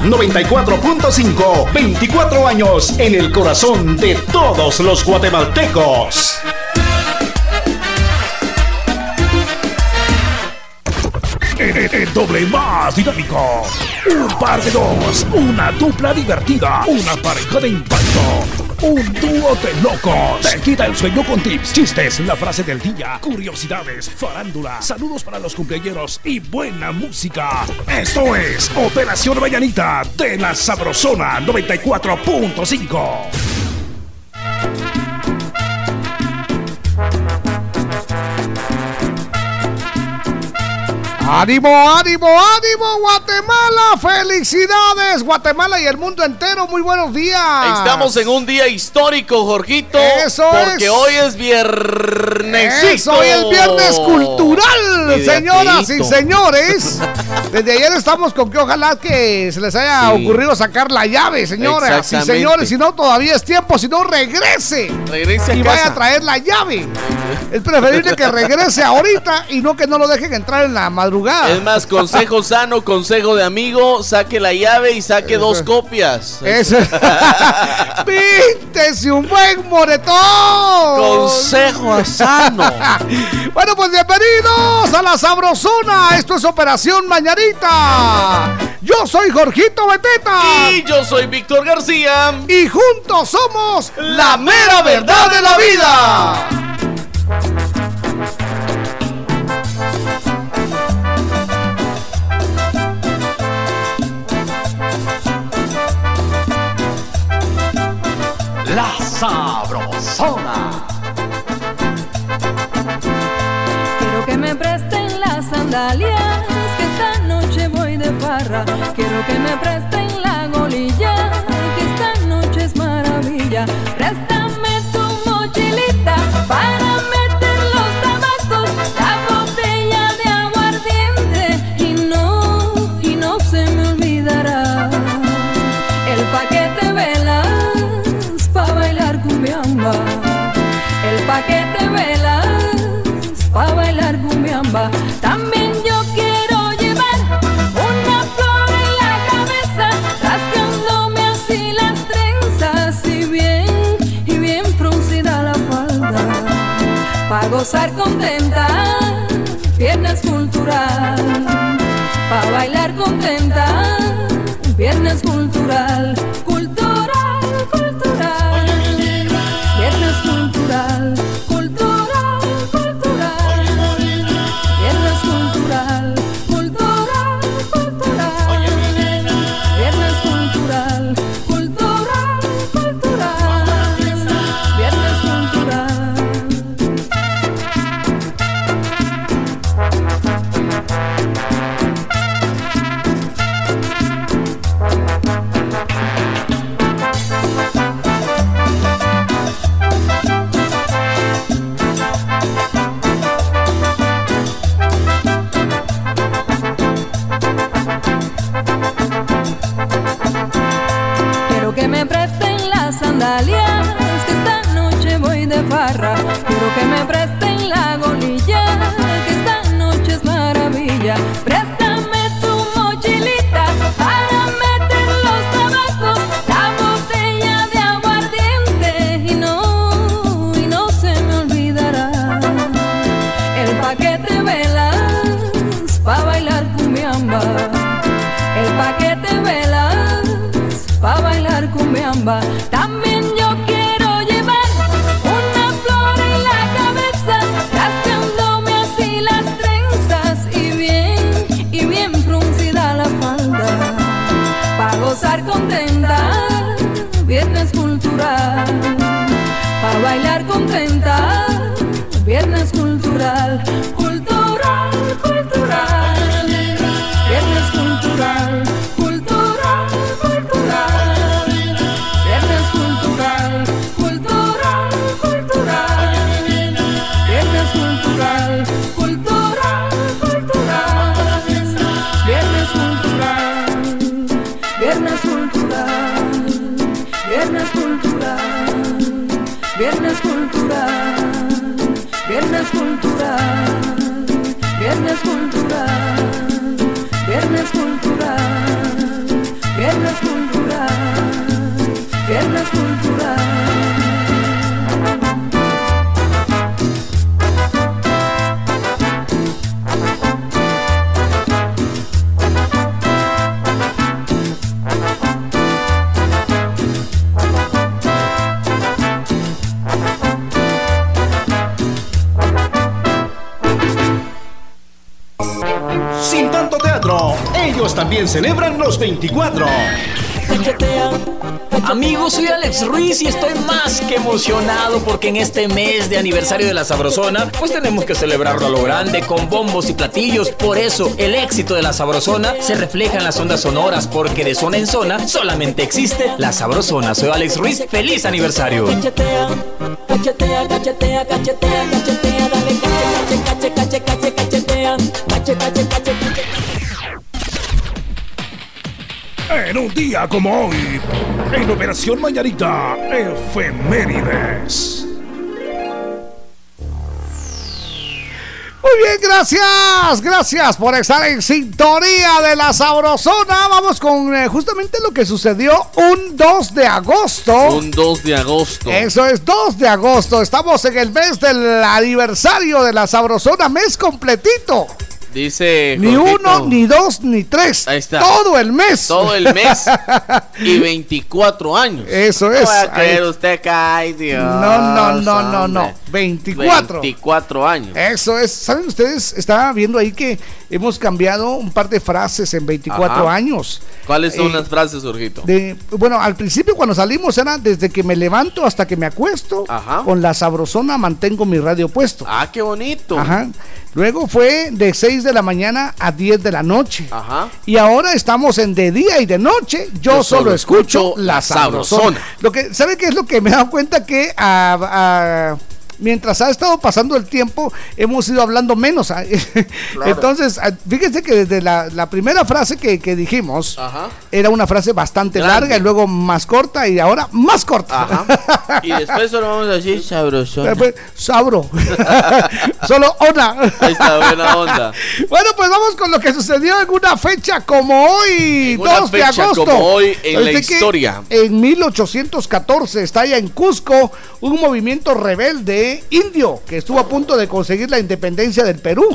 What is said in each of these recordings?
Sabrosona 94.5. 24 años en el corazón de todos los guatemaltecos. El, doble más dinámico. Un par de dos. Una dupla divertida. Una pareja de impacto. Un dúo de locos. Te quita el sueño con tips, chistes, la frase del día, curiosidades, farándula, saludos para los cumpleaños y buena música. Esto es Operación Vallanita de la Sabrosona 94.5. ánimo, ánimo, ánimo, Guatemala. Felicidades, Guatemala y el mundo entero. Muy buenos días. Estamos en un día histórico, Jorgito. Eso porque hoy es viernes. Eso, hoy es viernes cultural, señoras y señores. Desde ayer estamos con que ojalá que se les haya ocurrido sacar la llave, señoras y señores. Si no, todavía es tiempo. Si no, regrese. Regrese a Y vaya a traer la llave. Es preferible que regrese ahorita y no que no lo dejen entrar en la madrugada es más, consejo sano, consejo de amigo, saque la llave y saque dos copias. Eso. Píntese un buen moretón. Consejo sano. bueno, pues bienvenidos a la Sabrosona. Esto es Operación Mañanita. Yo soy Jorgito Beteta. Y yo soy Víctor García. Y juntos somos la mera verdad de la vida. Sabrosona. Quiero que me presten las sandalias, que esta noche voy de farra. Quiero que me presten la golilla, que esta noche es maravilla. Préstame tu mochilita para gozar contenta, viernes cultural, para bailar contenta, viernes cultural, contenta, Amigos, soy Alex Ruiz y estoy más que emocionado porque en este mes de aniversario de la Sabrosona, pues tenemos que celebrarlo a lo grande con bombos y platillos. Por eso, el éxito de la Sabrosona se refleja en las ondas sonoras porque de zona en zona solamente existe la Sabrosona. Soy Alex Ruiz, feliz aniversario. Cachetea, cachetea, cachetea, cachetea, cachetea, cachetea. En un día como hoy, en Operación Mañanita, Efemérides. Muy bien, gracias, gracias por estar en sintonía de la Sabrosona. Vamos con eh, justamente lo que sucedió un 2 de agosto. Un 2 de agosto. Eso es 2 de agosto. Estamos en el mes del aniversario de la Sabrosona, mes completito. Dice. Ni uno, ni dos, ni tres. Ahí está. Todo el mes. Todo el mes. y 24 años. Eso es. No usted cae, Dios. No, no, no, no, no. 24. 24 años. Eso es. ¿Saben ustedes? Estaba viendo ahí que hemos cambiado un par de frases en 24 años. ¿Cuáles son eh, las frases, Jorgito? De, bueno, al principio cuando salimos era desde que me levanto hasta que me acuesto. Ajá. Con la sabrosona mantengo mi radio puesto. Ah, qué bonito. Ajá. Luego fue de 6 de la mañana a 10 de la noche. Ajá. Y ahora estamos en de día y de noche. Yo, solo, escucho, la sabrosona. Lo que, ¿Sabe qué es lo que me he dado cuenta? Que a mientras ha estado pasando el tiempo, hemos ido hablando menos. ¿ah? Entonces, ah, fíjense que desde la, primera frase que, dijimos, era una frase bastante larga y luego más corta y ahora más corta. Y después solo vamos a decir sabroso. Sabro. solo ona. Ahí está, buena onda. Bueno, pues vamos con lo que sucedió en una fecha como hoy, 2 de agosto. Como hoy en la historia. En 1814 está allá en Cusco un movimiento rebelde indio que estuvo a punto de conseguir la independencia del Perú.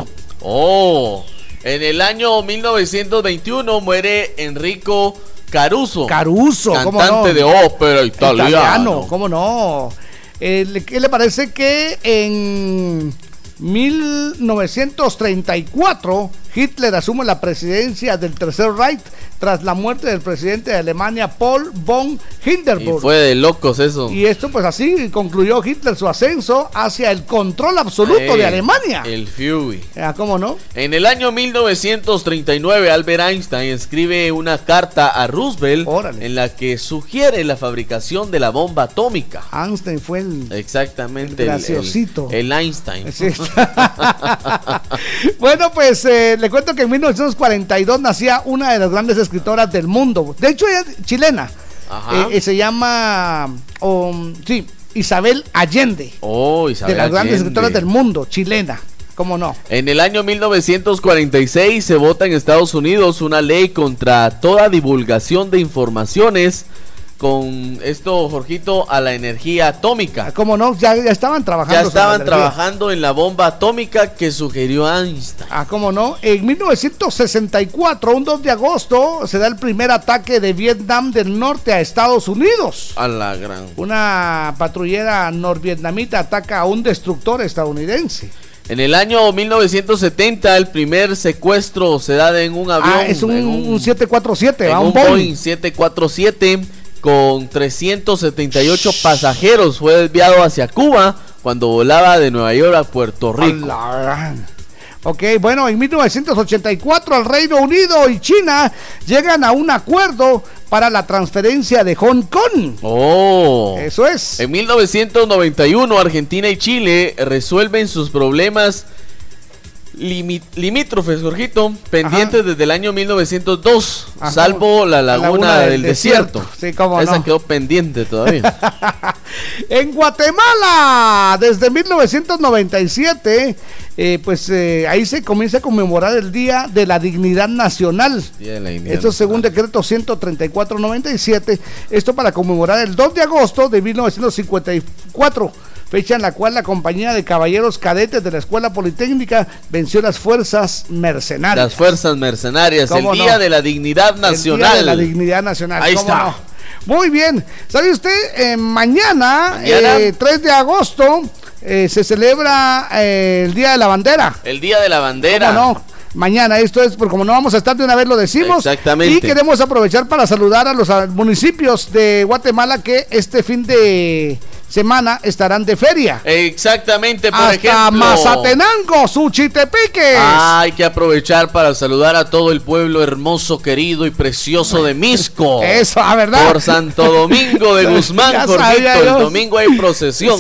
Oh, en el año 1921 muere Enrico Caruso. Caruso, cantante de ópera italiano. italiano. ¿Cómo no? Eh, ¿Qué le parece que en 1934 Hitler asume la presidencia del Tercer Reich tras la muerte del presidente de Alemania Paul von Hindenburg. Y fue de locos eso. Y esto pues así concluyó Hitler su ascenso hacia el control absoluto de Alemania. El Fury. Ah, ¿Cómo no? En el año 1939 Albert Einstein escribe una carta a Roosevelt en la que sugiere la fabricación de la bomba atómica. Einstein fue el Exactamente. El graciosito. El, Einstein. bueno, pues eh, le cuento que en 1942 nacía una de las grandes escritoras del mundo. De hecho, ella es chilena. Eh, eh, se llama, um, sí, Isabel Allende. Oh, Isabel De las grandes escritoras del mundo, chilena. ¿Cómo no? En el año 1946 se vota en Estados Unidos una ley contra toda divulgación de informaciones con esto, Jorgito, a la energía atómica. Ah, ¿Cómo no? Ya, estaban trabajando. Ya estaban trabajando en la bomba atómica que sugirió Einstein. Ah, ¿cómo no? En 1964, un 2 de agosto, se da el primer ataque de Vietnam del Norte a Estados Unidos. A la gran. Una patrullera norvietnamita ataca a un destructor estadounidense. En el año 1970 el primer secuestro se da en un avión. Ah, es un, un, 747, un, un Boeing 747 con 378 pasajeros. Fue desviado hacia Cuba cuando volaba de Nueva York a Puerto Rico. Ok, bueno, en 1984 el Reino Unido y China llegan a un acuerdo para la transferencia de Hong Kong. Oh. Eso es. En 1991 Argentina y Chile resuelven sus problemas limítrofes, Jorgito, pendientes desde el año 1902, salvo la laguna, del, desierto. Sí, cómo Esa quedó pendiente todavía. en Guatemala, desde 1997, eh, pues eh, ahí se comienza a conmemorar el Día de la Dignidad Nacional. Esto según decreto 13497. Esto para conmemorar el 2 de agosto de 1954 fecha en la cual la compañía de caballeros cadetes de la Escuela Politécnica venció las fuerzas mercenarias. Las fuerzas mercenarias, el Día de la Dignidad Nacional. El Día de la Dignidad Nacional. Ahí está. Muy bien. ¿Sabe usted? Eh, mañana, 3 eh, de agosto, eh, se celebra el Día de la Bandera. El Día de la Bandera. ¿Cómo no? Mañana, esto es por como no vamos a estar de una vez lo decimos. Exactamente. Y queremos aprovechar para saludar a los municipios de Guatemala que este fin de semana estarán de feria. Exactamente, por Hasta ejemplo. Mazatenango, Suchitepiques. Ah, hay que aprovechar para saludar a todo el pueblo hermoso, querido y precioso de Misco. Eso, a verdad. Por Santo Domingo de Guzmán, El domingo hay procesión.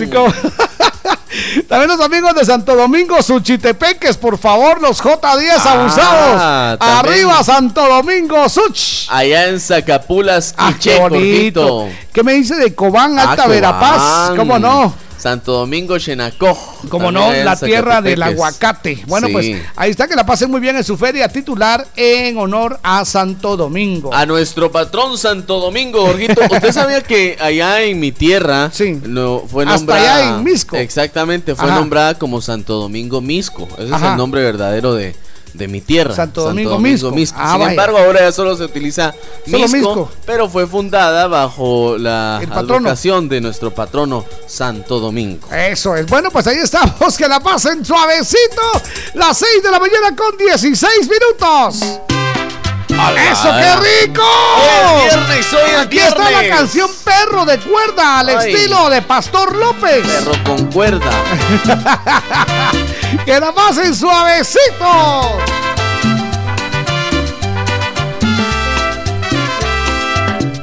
También los amigos de Santo Domingo, Suchitepeques, por favor, los J10 ah, abusados. Arriba Santo Domingo, Such. Allá en Zacapulas, ah, qué bonito. ¿Qué me dice de Cobán, Alta ah, Verapaz? ¿Cómo no? Santo Domingo, Chenacó. Como no, la tierra del aguacate. Bueno, pues ahí está, que la pasen muy bien en su feria titular en honor a Santo Domingo. A nuestro patrón Santo Domingo, Jorgito. ¿Usted sabía que allá en mi tierra sí. no, fue nombrada. Hasta allá en Misco. Exactamente, fue nombrada como Santo Domingo Misco. Ese es el nombre verdadero de, de mi tierra. Santo Domingo, Misco. Ah, Sin embargo, ahora ya solo se utiliza Misco, pero fue fundada bajo la advocación de nuestro patrono Santo Domingo. Eso es. Bueno, pues ahí estamos. Que la pasen suavecito. Las 6 de la mañana con 16 minutos. ¡Eso, qué rico! Es viernes, hoy Aquí está la canción Perro de cuerda al estilo de Pastor López. Perro con cuerda. que la pasen suavecito.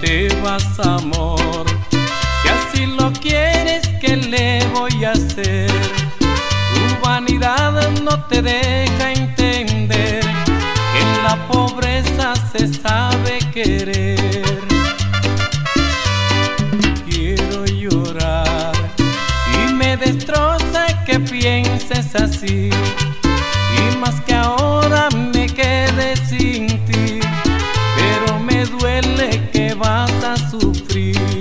Te vas, amor, si así lo quieres, ¿qué le voy a hacer? Tu vanidad no te deja entender que en la pobreza se sabe querer. Quiero llorar y me destroza que así. Y más que ahora me quede sin ti, pero me duele que vas a sufrir.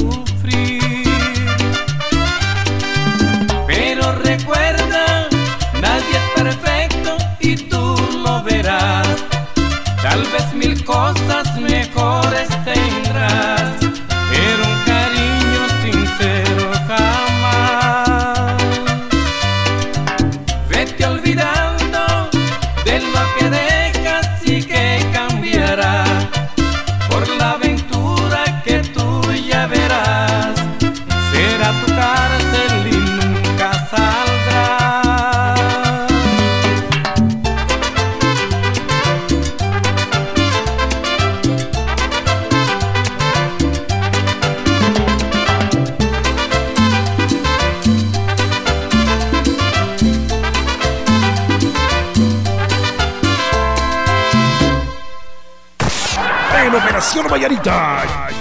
Vas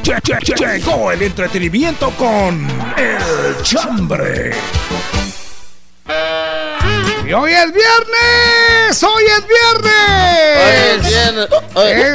Lle- llegó el entretenimiento con El Chambre. Y hoy es viernes, hoy es viernes.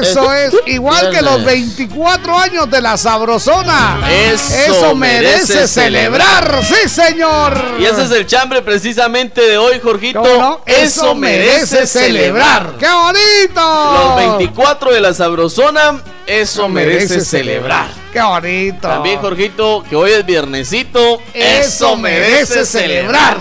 Eso es igual que los 24 años de la sabrosona. Eso, merece, celebrar. sí señor. Y ese es el chambre precisamente de hoy, Jorgito. Eso, merece, celebrar. ¡Qué bonito! Los 24 de la sabrosona eso merece, celebrar. Qué bonito. También, Jorgito, que hoy es viernesito. Eso, merece, celebrar.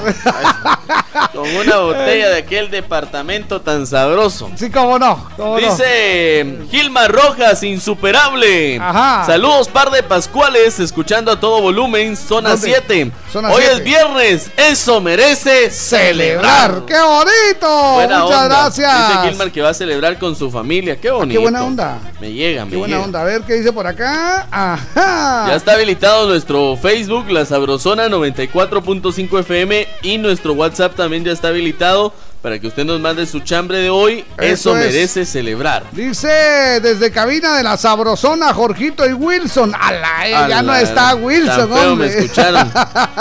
Con una botella de aquel departamento tan sabroso. Sí, cómo no. Dice Gilma Rojas, insuperable. Ajá. Saludos, par de Pascuales, escuchando a todo volumen, zona 7. Hoy es viernes. Eso merece celebrar. ¡Qué bonito! Muchas gracias. Dice Gilmar que va a celebrar con su familia. Qué bonito. Ah, qué buena onda. Me llega, me Qué buena onda. A ver qué dice por acá. Ajá. Ya está habilitado nuestro Facebook, La Sabrosona 94.5 FM y nuestro WhatsApp también ya está habilitado para que usted nos mande su chambre de hoy. Eso, merece celebrar. Dice desde cabina de la Sabrosona, Jorgito y Wilson. Ala, eh, ya no está Wilson, hombre. Me escucharon.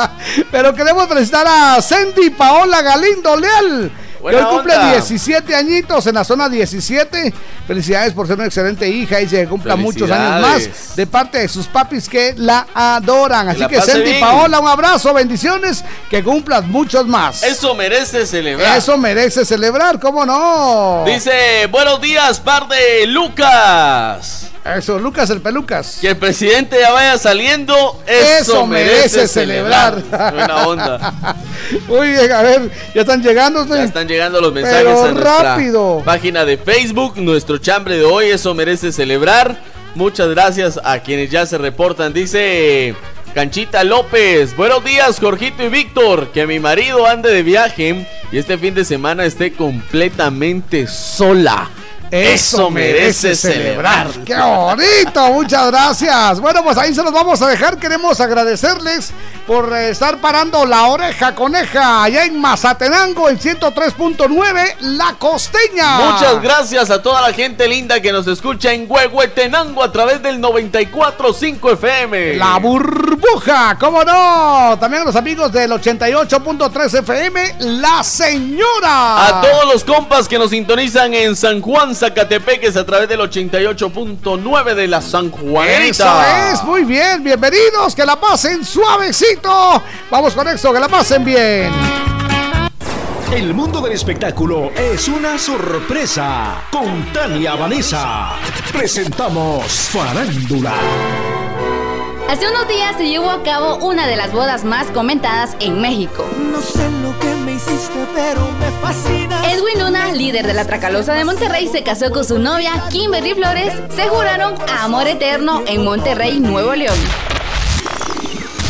Pero queremos felicitar a Sandy Paola Galindo Leal que hoy cumple 17 añitos en la zona 17. Felicidades por ser una excelente hija y se cumpla muchos años más de parte de sus papis que la adoran. Así que, Sandy Paola, un abrazo, bendiciones, que cumplas muchos más. Eso merece celebrar. Eso merece celebrar, ¿cómo no? Dice, buenos días, par de Lucas. Eso, Lucas el Pelucas. Que el presidente ya vaya saliendo. Eso, merece, celebrar. Buena onda. Muy bien, a ver, ya están llegando. Ya están llegando los mensajes a nuestra rápido. página de Facebook. Nuestro chambre de hoy, eso merece celebrar. Muchas gracias a quienes ya se reportan. Dice Canchita López. Buenos días, Jorgito y Víctor. Que mi marido ande de viaje y este fin de semana esté completamente sola. Eso merece celebrar. ¡Qué bonito! Muchas gracias. Bueno, pues ahí se los vamos a dejar. Queremos agradecerles por eh, estar parando la oreja coneja allá en Mazatenango, en 103.9, La Costeña. Muchas gracias a toda la gente linda que nos escucha en Huehuetenango a través del 94.5 FM. La burbuja, ¿cómo no? También a los amigos del 88.3 FM, La Señora. A todos los compas que nos sintonizan en San Juan, Zacatepeques a través del 88.9 de la San Juanita. Eso es, muy bien, bienvenidos, que la pasen suavecito. Vamos con esto, que la pasen bien. El mundo del espectáculo es una sorpresa. Con Tania Vanessa presentamos Farándula. Hace unos días se llevó a cabo una de las bodas más comentadas en México. No sé lo que pero me fascina. Edwin Luna, líder de la Tracalosa de Monterrey, se casó con su novia Kimberly Flores. Se juraron amor eterno en Monterrey, Nuevo León.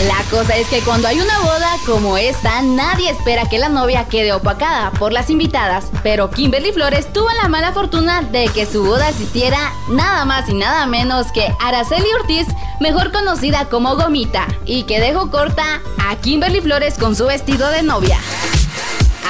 La cosa es que cuando hay una boda como esta, nadie espera que la novia quede opacada por las invitadas, pero Kimberly Flores tuvo la mala fortuna de que su boda asistiera nada más y nada menos que Araceli Ortiz, mejor conocida como Gomita, y que dejó corta a Kimberly Flores con su vestido de novia.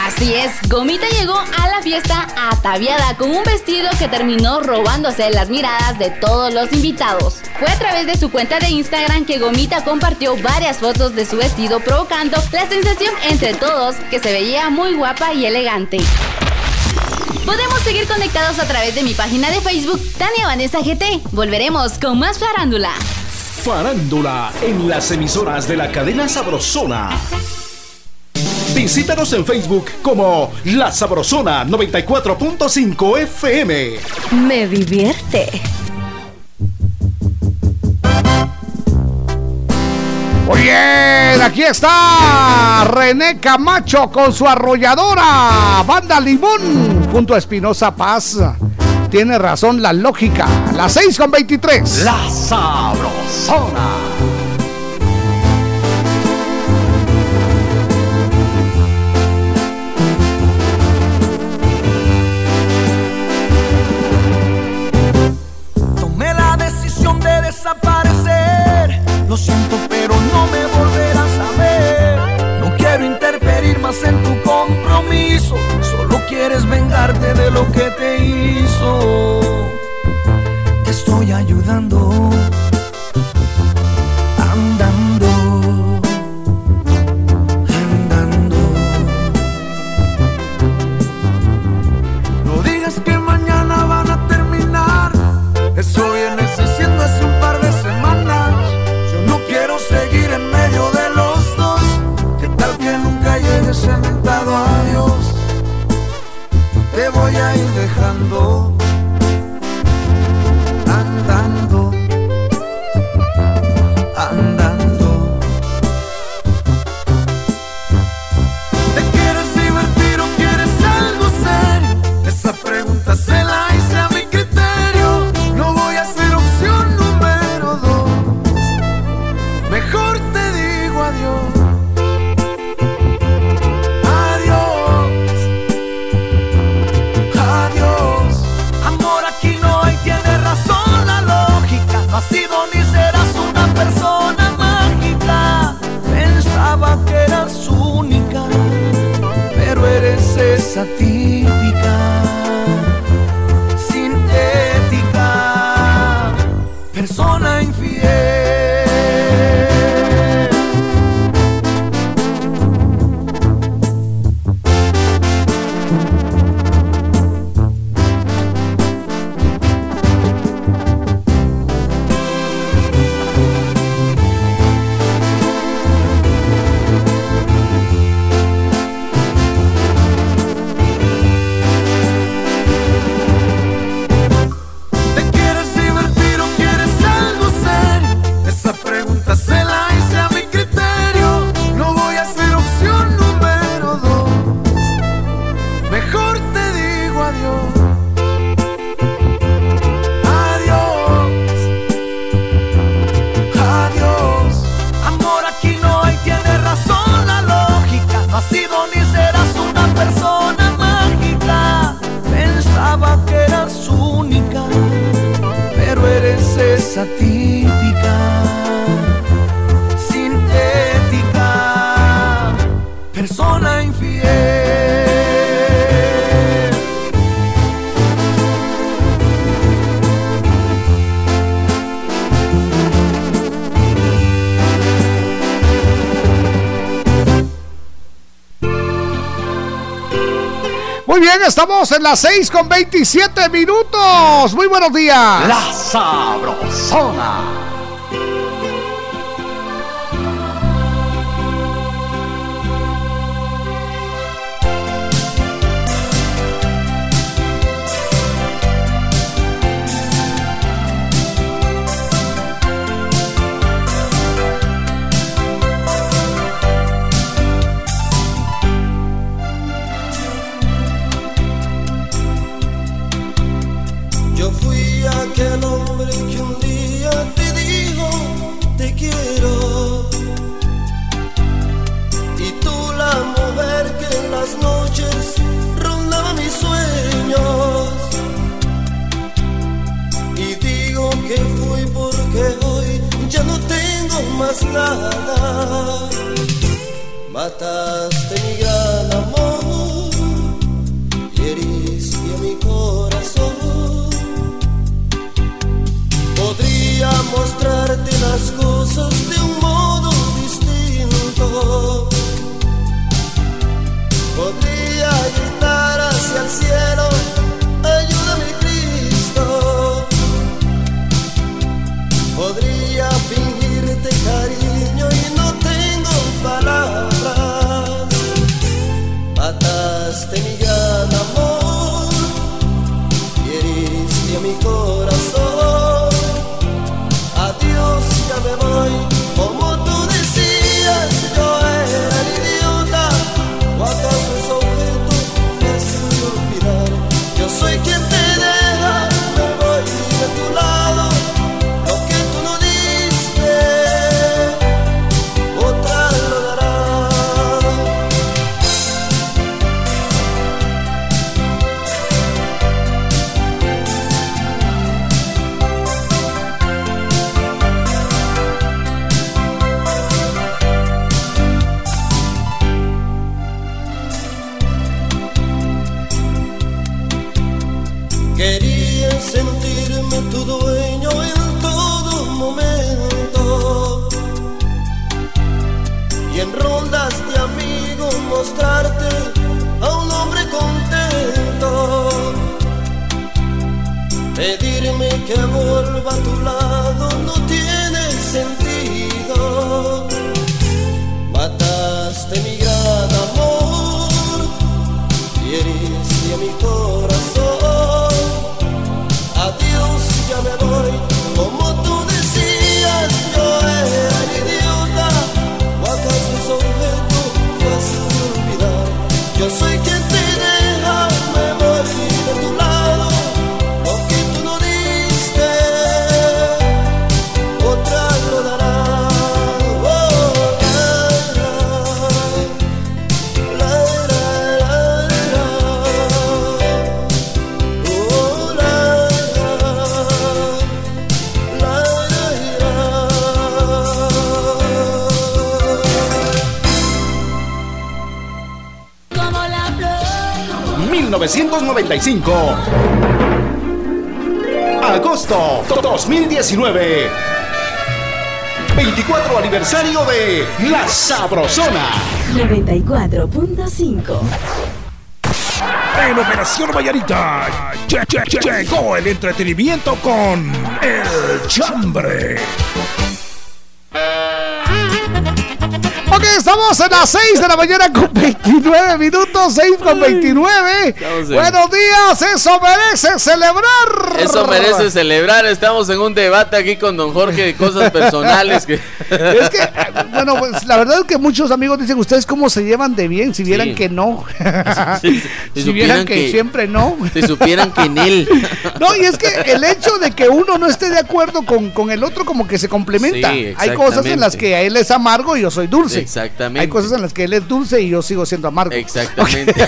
Así es, Gomita llegó a la fiesta ataviada con un vestido que terminó robándose las miradas de todos los invitados. Fue a través de su cuenta de Instagram que Gomita compartió varias fotos de su vestido provocando la sensación entre todos que se veía muy guapa y elegante. Podemos seguir conectados a través de mi página de Facebook, Tania Vanessa GT. Volveremos con más farándula. Farándula en las emisoras de la cadena Sabrosona. Visítanos en Facebook como La Sabrosona 94.5 FM. Me divierte. Muy bien, aquí está René Camacho con su arrolladora Banda Limón junto a Espinosa Paz. Tiene razón la lógica. Las 6 con 23. La Sabrosona. Lo siento, pero no me volverás a ver. No quiero interferir más en tu compromiso. Solo quieres vengarte de lo que te hizo. Te estoy ayudando. dejando. estamos en las 6 con 27 minutos. Muy buenos días. La Sabrosona. 1995. Agosto 2019. 24 aniversario de La Sabrosona. 94.5. En Operación Vallarita llegó el entretenimiento con El Chambre. Estamos en las 6 de la mañana con 29 minutos, 6 con 29. Buenos días, eso merece celebrar. Eso merece celebrar. Estamos en un debate aquí con don Jorge de cosas personales. Que... Es que, bueno, pues la verdad es que muchos amigos dicen, ¿ustedes cómo se llevan de bien? Si vieran que no. si, vieran que, siempre no. Si supieran que en él. No, y es que el hecho de que uno no esté de acuerdo con, con el otro como que se complementa. Hay cosas en las que a él es amargo y yo soy dulce. Exactamente. Hay cosas en las que él es dulce y yo sigo siendo amargo. Exactamente.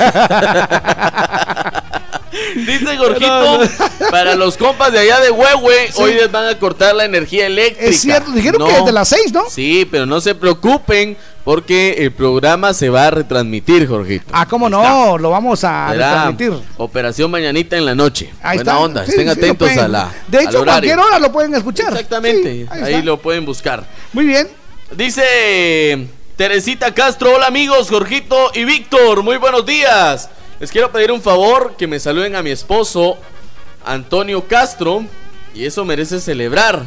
Dice Gorjito, para los compas de allá de Huehue, hoy les van a cortar la energía eléctrica. Es cierto, dijeron que es de las 6, ¿no? Sí, pero no se preocupen porque el programa se va a retransmitir, Jorgito. Ah, ¿cómo no? Lo vamos a retransmitir. Operación Mañanita en la noche. Ahí Buena onda, estén atentos a la. De hecho, cualquier hora lo pueden escuchar. Exactamente, ahí lo pueden buscar. Muy bien. Dice Teresita Castro, hola amigos, Jorgito y Víctor, muy buenos días. Les quiero pedir un favor, que me saluden a mi esposo, Antonio Castro, y eso merece celebrar.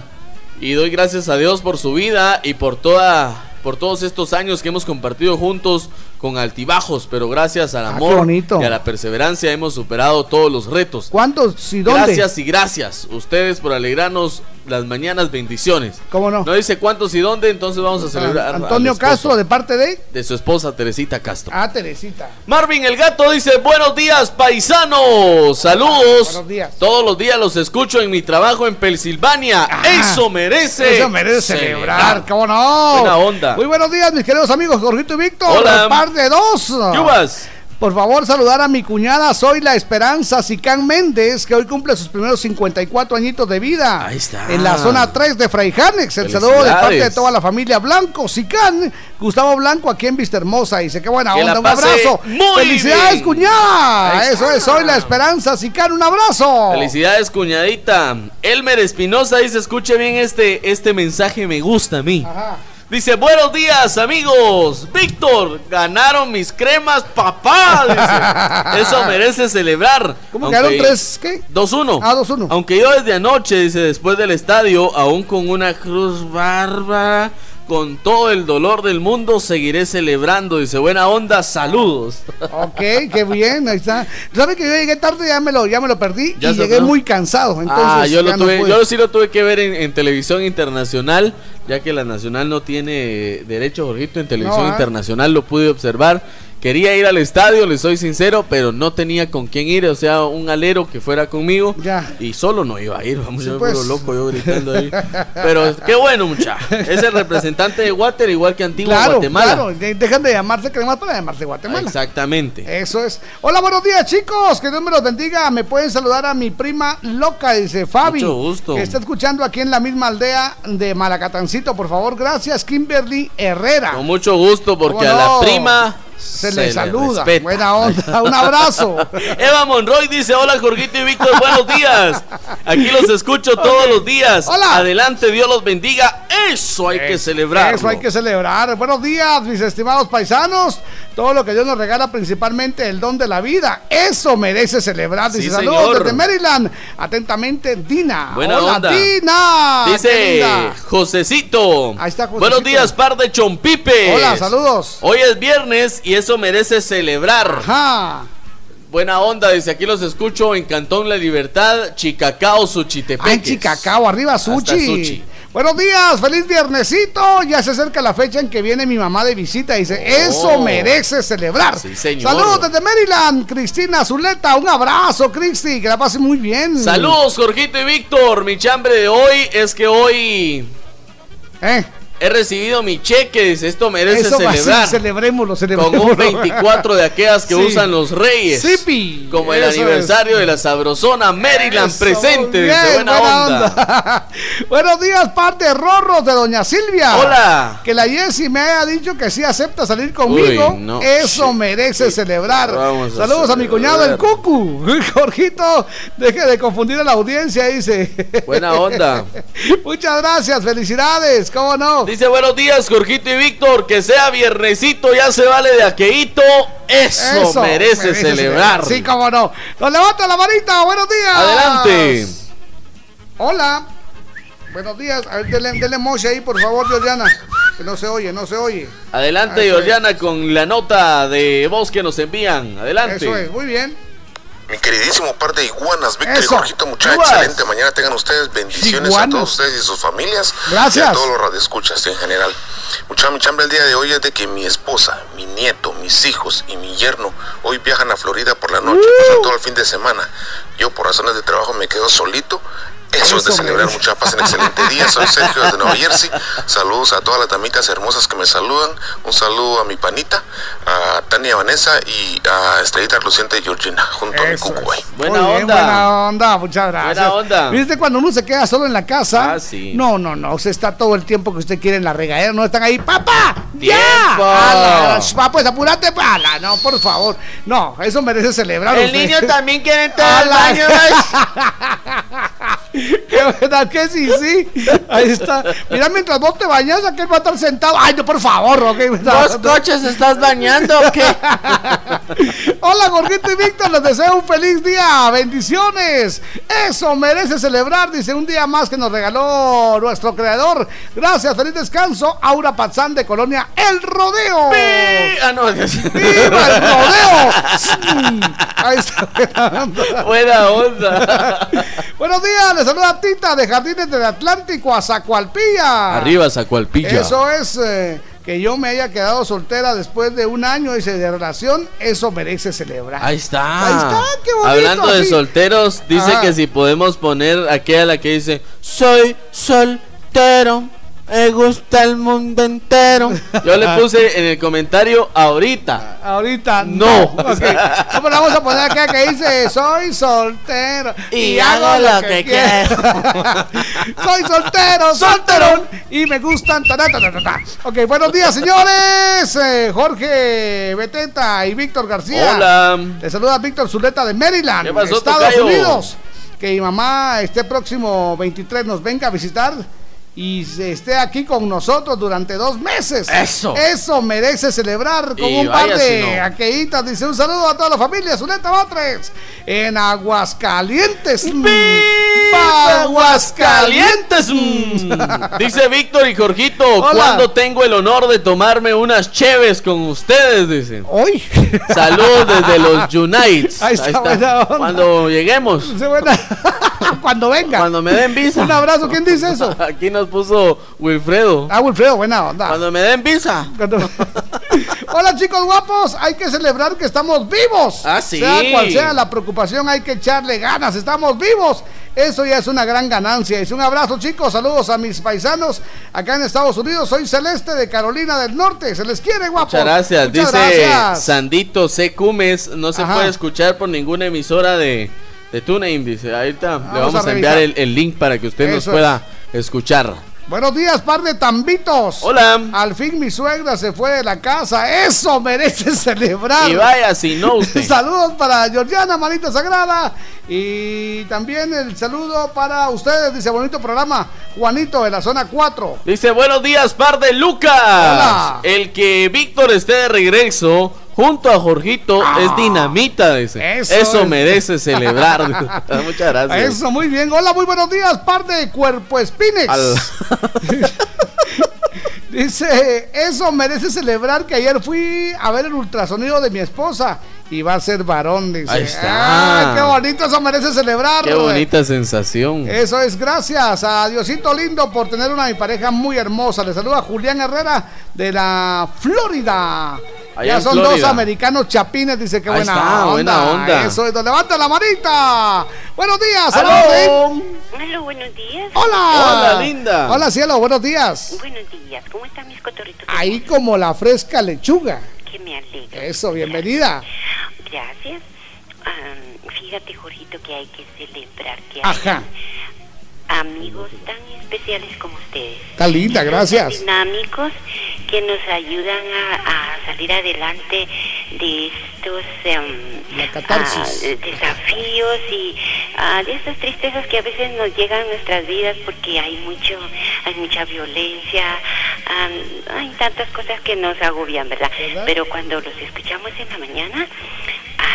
Y doy gracias a Dios por su vida y por toda por todos estos años que hemos compartido juntos con altibajos, pero gracias al ah, amor y a la perseverancia hemos superado todos los retos. ¿Cuántos y dónde? Gracias y gracias ustedes por alegrarnos las mañanas, bendiciones. ¿Cómo no? No dice cuántos y dónde, entonces vamos a ah, celebrar. Antonio Castro, ¿de parte de? De su esposa Teresita Castro. Ah, Teresita. Marvin el Gato dice, buenos días, paisanos. Saludos. buenos días. Todos los días los escucho en mi trabajo en Pensilvania. Ah, eso merece. Eso merece celebrar. ¿Cómo no? Buena onda. Muy buenos días, mis queridos amigos, Jorgito y Víctor. Hola. Parte dos. Yubas. Por favor, saludar a mi cuñada, soy la Esperanza Sicán Méndez, que hoy cumple sus primeros 54 añitos de vida. Ahí está. En la zona 3 de Fraijanex. El saludo de parte de toda la familia Blanco, Sicán, Gustavo Blanco, aquí en Vista Hermosa. Dice, qué buena onda, un abrazo. Felicidades, cuñada. Eso es, soy la Esperanza Sicán, un abrazo. Felicidades, cuñadita. Elmer Espinosa dice, escuche bien este, este mensaje, me gusta a mí. Ajá. Dice, buenos días amigos. Víctor, ganaron mis cremas, papá. Dice, eso merece celebrar. ¿Cómo quedaron tres? ¿Qué? 2-1. Ah, 2-1. Aunque yo desde anoche, dice, después del estadio, aún con una cruz bárbara con todo el dolor del mundo seguiré celebrando. Dice, buena onda, saludos. Ok, qué bien, ahí está. ¿Sabes que yo llegué tarde? Ya me lo, ya me lo perdí y llegué muy cansado. Entonces, ah, yo, lo tuve, yo sí lo tuve que ver en, televisión internacional, ya que la nacional no tiene derecho, Jorgito, en televisión ¿ah? internacional lo pude observar Quería ir al estadio, le soy sincero, pero no tenía con quién ir, o sea, un alero que fuera conmigo. Ya. Y solo no iba a ir, vamos, yo pues. loco yo gritando ahí. Pero qué bueno, mucha. Es el representante de Water, igual que Antigua Guatemala. Claro, dejan de llamarse Cremas para llamarse Guatemala. Exactamente. Eso es. Hola, buenos días, chicos. Que Dios me los bendiga. Me pueden saludar a mi prima loca, dice Fabi. Mucho gusto. Que está escuchando aquí en la misma aldea de Malacatancito, por favor. Gracias, Kimberly Herrera. Con mucho gusto, porque a la prima se, le saluda. Buena onda. Un abrazo. Eva Monroy dice: Hola, Jorgito y Víctor, buenos días. Aquí los escucho todos los días. Hola. Adelante, Dios los bendiga. Eso hay que celebrar. Eso hay que celebrar. Buenos días, mis estimados paisanos. Todo lo que Dios nos regala, principalmente el don de la vida. Eso merece celebrar. Dice saludos desde Maryland. Atentamente, Dina. Buena Hola, onda. Dina. Dice Josecito. Ahí está Buenos días, par de chompipes. Hola, saludos. Hoy es viernes y eso merece celebrar. Ajá. Buena onda, desde aquí los escucho en Cantón La Libertad, Chicacao, Suchitepeques. Ay, Chicacao, arriba Suchi. Buenos días, feliz viernesito. Ya se acerca la fecha en que viene mi mamá de visita. Dice, eso Oh. merece celebrar. Sí, señor. Saludos desde Maryland, Cristina Zuleta. Un abrazo, Cristi. Que la pase muy bien. Saludos, Jorgito y Víctor. Mi chambre de hoy es que hoy Eh, he recibido mi cheque. Dice, esto merece eso va a ser, celebrar. celebrémoslo, Con celebrémoslo. un 24 de aquellas que Sí. usan los reyes. Sipi. Como el Eso aniversario de la Sabrosona Maryland Eso, presente. Dice, bien, buena, onda. Buenos días, parte Rorros de Doña Silvia. Hola. Que la Jessie me haya dicho que sí acepta salir conmigo. Uy, no. Eso merece celebrar. Vamos a Saludos a, mi celebrar. cuñado el Cucu. Jorgito, deje de confundir a la audiencia, dice. Buena onda. Muchas gracias, felicidades, ¿cómo no? Dice buenos días, Jorgito y Víctor. Que sea viernesito, ya se vale de aqueíto. Eso, merece, celebrar. Sí, cómo no. Nos levanta la manita, buenos días. Adelante. Hola. Buenos días. A ver, denle, denle moche ahí, por favor, Georgiana. Que no se oye, no se oye. Adelante, Eso es. Georgiana, con la nota de voz que nos envían. Adelante. Eso es, muy bien. Mi queridísimo par de iguanas, Víctor y Jorgito, mucha Iguas. excelente mañana tengan ustedes. Bendiciones Iguanas. a todos ustedes y sus familias. Gracias. Y a todos los radioescuchas en general. Mucha mi chamba el día de hoy es de que mi esposa, mi nieto, mis hijos y mi yerno hoy viajan a Florida por la noche, Uh. pasan todo el fin de semana. Yo por razones de trabajo me quedo solito. Eso, es de Eso celebrar, merece. mucha paz en excelente día. Soy Sergio desde Nueva Jersey. Saludos a todas las damitas hermosas que me saludan. Un saludo a mi panita, a Tania Vanessa y a Estrellita Luciente Georgina, junto a mi Eso cucubay. es. Buena Muy bien, onda. buena onda, muchas gracias. Buena onda. ¿Viste cuando uno se queda solo en la casa? Ah, sí. No, no, no. Usted está todo el tiempo que usted quiere en la regadera. No están ahí. ¡Papá! ¡Ya! ¡Ala! ¡Va, pues apúrate! ¡Ala! No, por favor. No, eso merece celebrar. El usted. niño también quiere entrar al baño. ¡Qué verdad que sí, sí! Ahí está. Mira, mientras vos te bañas, aquel va a estar sentado. ¡Ay, no, por favor! ¿ok? ¿Dos coches estás bañando o qué? Hola, Jorgito y Víctor, les deseo un feliz día. Bendiciones. Eso merece celebrar, dice un día más que nos regaló nuestro creador. Gracias, feliz descanso. Aura Pazán de Colonia El Rodeo. Ah, no. ¡Viva el rodeo! Ahí está. Buena onda. Buenos días, les saluda Tita de Jardines del Atlántico a Zacualpilla. Arriba, Zacualpilla. Eso es eh, que yo me haya quedado soltera después de un año dice, de relación, eso merece celebrar. Ahí está. Ahí está, qué bonito, Hablando de solteros, dice Ajá. que si podemos poner aquella la que dice Soy soltero, me gusta el mundo entero. Yo le puse en el comentario ahorita. Ahorita No. No, pero vamos a poner acá que dice soy soltero Y hago lo que soy soltero, solterón y me gustan. ta, ta, ta, ta, ta. Ok, buenos días, señores. Eh, Jorge Beteta y Víctor García. Hola. Le saluda Víctor Zuleta de Maryland, ¿Qué pasó, Estados tocayo? Unidos. Que mi mamá este próximo 23 nos venga a visitar y se esté aquí con nosotros durante dos meses. Eso. Eso merece celebrar con Y un par de si no. aqueitas. Dice un saludo a toda la familia Zuleta Batres en Aguascalientes. ¡Viva Aguascalientes! Mm. Dice Víctor y Jorgito, Hola. ¿cuándo tengo el honor de tomarme unas cheves con ustedes? Dice. Hoy. Saludos desde los Unites. Ahí está, buena onda. Cuando lleguemos. Sí, buena. Cuando venga. Cuando me den visa. Un abrazo. ¿Quién dice eso? Aquí nos puso Wilfredo. Ah, Wilfredo, buena onda. Cuando me den visa. Cuando- Hola chicos guapos, hay que celebrar que estamos vivos. Ah, sí. Sea cual sea la preocupación, hay que echarle ganas, estamos vivos. Eso ya es una gran ganancia. Es un abrazo chicos, saludos a mis paisanos acá en Estados Unidos. Soy Celeste de Carolina del Norte, se les quiere guapos. Muchas gracias. Muchas Dice gracias. Sandito C. Cumes, no se Ajá. puede escuchar por ninguna emisora de, de TuneIn. Dice, ahorita le vamos a a, enviar el, link para que usted nos pueda escuchar. Buenos días, par de tambitos. Hola. Al fin mi suegra se fue de la casa. Eso merece celebrar. Y vaya, si no usted. Saludos para Georgiana, manita sagrada. Y también el saludo para ustedes, dice bonito programa, Juanito de la zona 4. Dice, buenos días, par de Lucas. Hola. El que Víctor esté de regreso junto a Jorgito es dinamita, dice. Ah. Eso Eso, es. merece celebrar. Muchas gracias. Eso, muy bien. Hola, muy buenos días, par de Cuerpo Espines. Al- Dice, eso merece celebrar que ayer fui a ver el ultrasonido de mi esposa y va a ser varón, dice. Ahí está. Ah, qué bonito, eso merece celebrar. Qué bonita sensación. Eso es gracias a Diosito Lindo por tener una mi pareja muy hermosa. Le saluda Julián Herrera de la Florida. Allá ya son Florida. dos americanos chapines, dice que buena, está, onda. buena onda. Eso es, levanta la manita. Buenos días, ¡Aló! saludos. Hola, buenos días. Hola. Hola, linda. Hola, cielo, buenos días. Buenos días. ¿Cómo están mis cotorritos? Ahí como la fresca lechuga. Que me alegro. Eso, bienvenida. Gracias. Am, fíjate, Jorgito, que hay que celebrar que hay Ajá. amigos tan especiales como ustedes. Está linda, gracias. Dinámicos que nos ayudan a, a salir adelante de estos ah, desafíos y ah, de estas tristezas que a veces nos llegan a nuestras vidas porque hay mucho hay mucha violencia am, hay tantas cosas que nos agobian verdad ¿Verdad? pero cuando los escuchamos en la mañana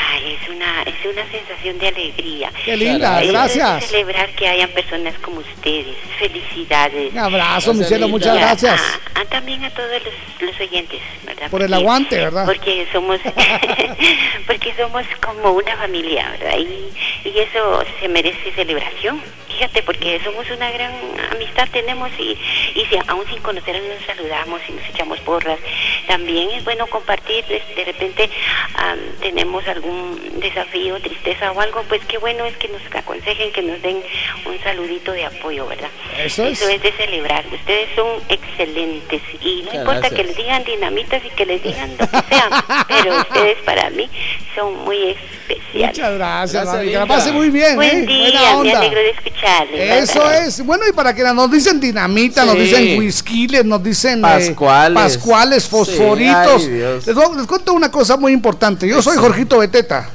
ah, es una es una sensación de alegría Qué linda, Es de gracias. celebrar que hayan personas como ustedes felicidades Un abrazo, mi Gracias, cielo, linda. muchas y a- gracias. a- a también a todos los, los oyentes, ¿verdad? Por el Porque- aguante, ¿verdad? Porque somos, porque somos como una familia, ¿verdad? Y, y eso se merece celebración. Fíjate, porque somos una gran amistad, tenemos y, y si aún sin conocernos nos saludamos y nos echamos porras. También es bueno compartir, de, de repente am, tenemos algún desafío, tristeza o algo, pues qué bueno es que nos aconsejen, que nos den un saludito de apoyo, ¿verdad? Eso es. Eso es de celebrar. Ustedes son excelentes y no Muchas importa gracias. que les digan dinamitas y que les digan lo que sea, pero ustedes para mí son muy especiales. Muchas gracias, Gracias, que la linda. pase muy bien, Buen ¿eh? día, Buena me alegro de escucharles. Eso es. Bueno, y para que nos dicen dinamita, nos dicen whisky, nos dicen eh, Pascuales. pascuales, fosforitos. Sí, ay, Dios. les, les cuento una cosa muy importante. Yo soy Jorgito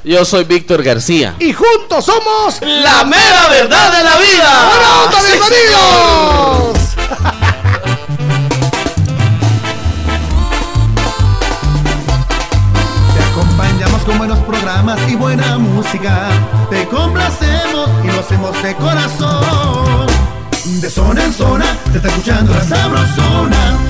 Yo soy Víctor García. Y juntos somos La mera verdad de la vida. ¡Buena onda, Sí, bienvenidos! Te acompañamos con buenos programas y buena música. Te complacemos y lo hacemos de corazón. De zona en zona, te está escuchando la sabrosona.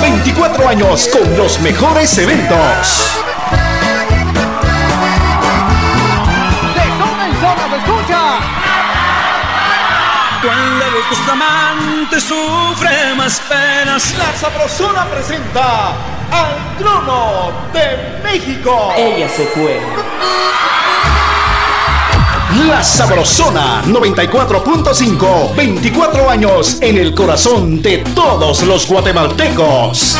24 años con los mejores eventos. ¡De zona en zona se escucha! Cuando los dos amantes sufren más penas. La Sabrosona presenta al trono de México. Ella se fue. La Sabrosona 94.5. 24 años en el corazón de todos los guatemaltecos.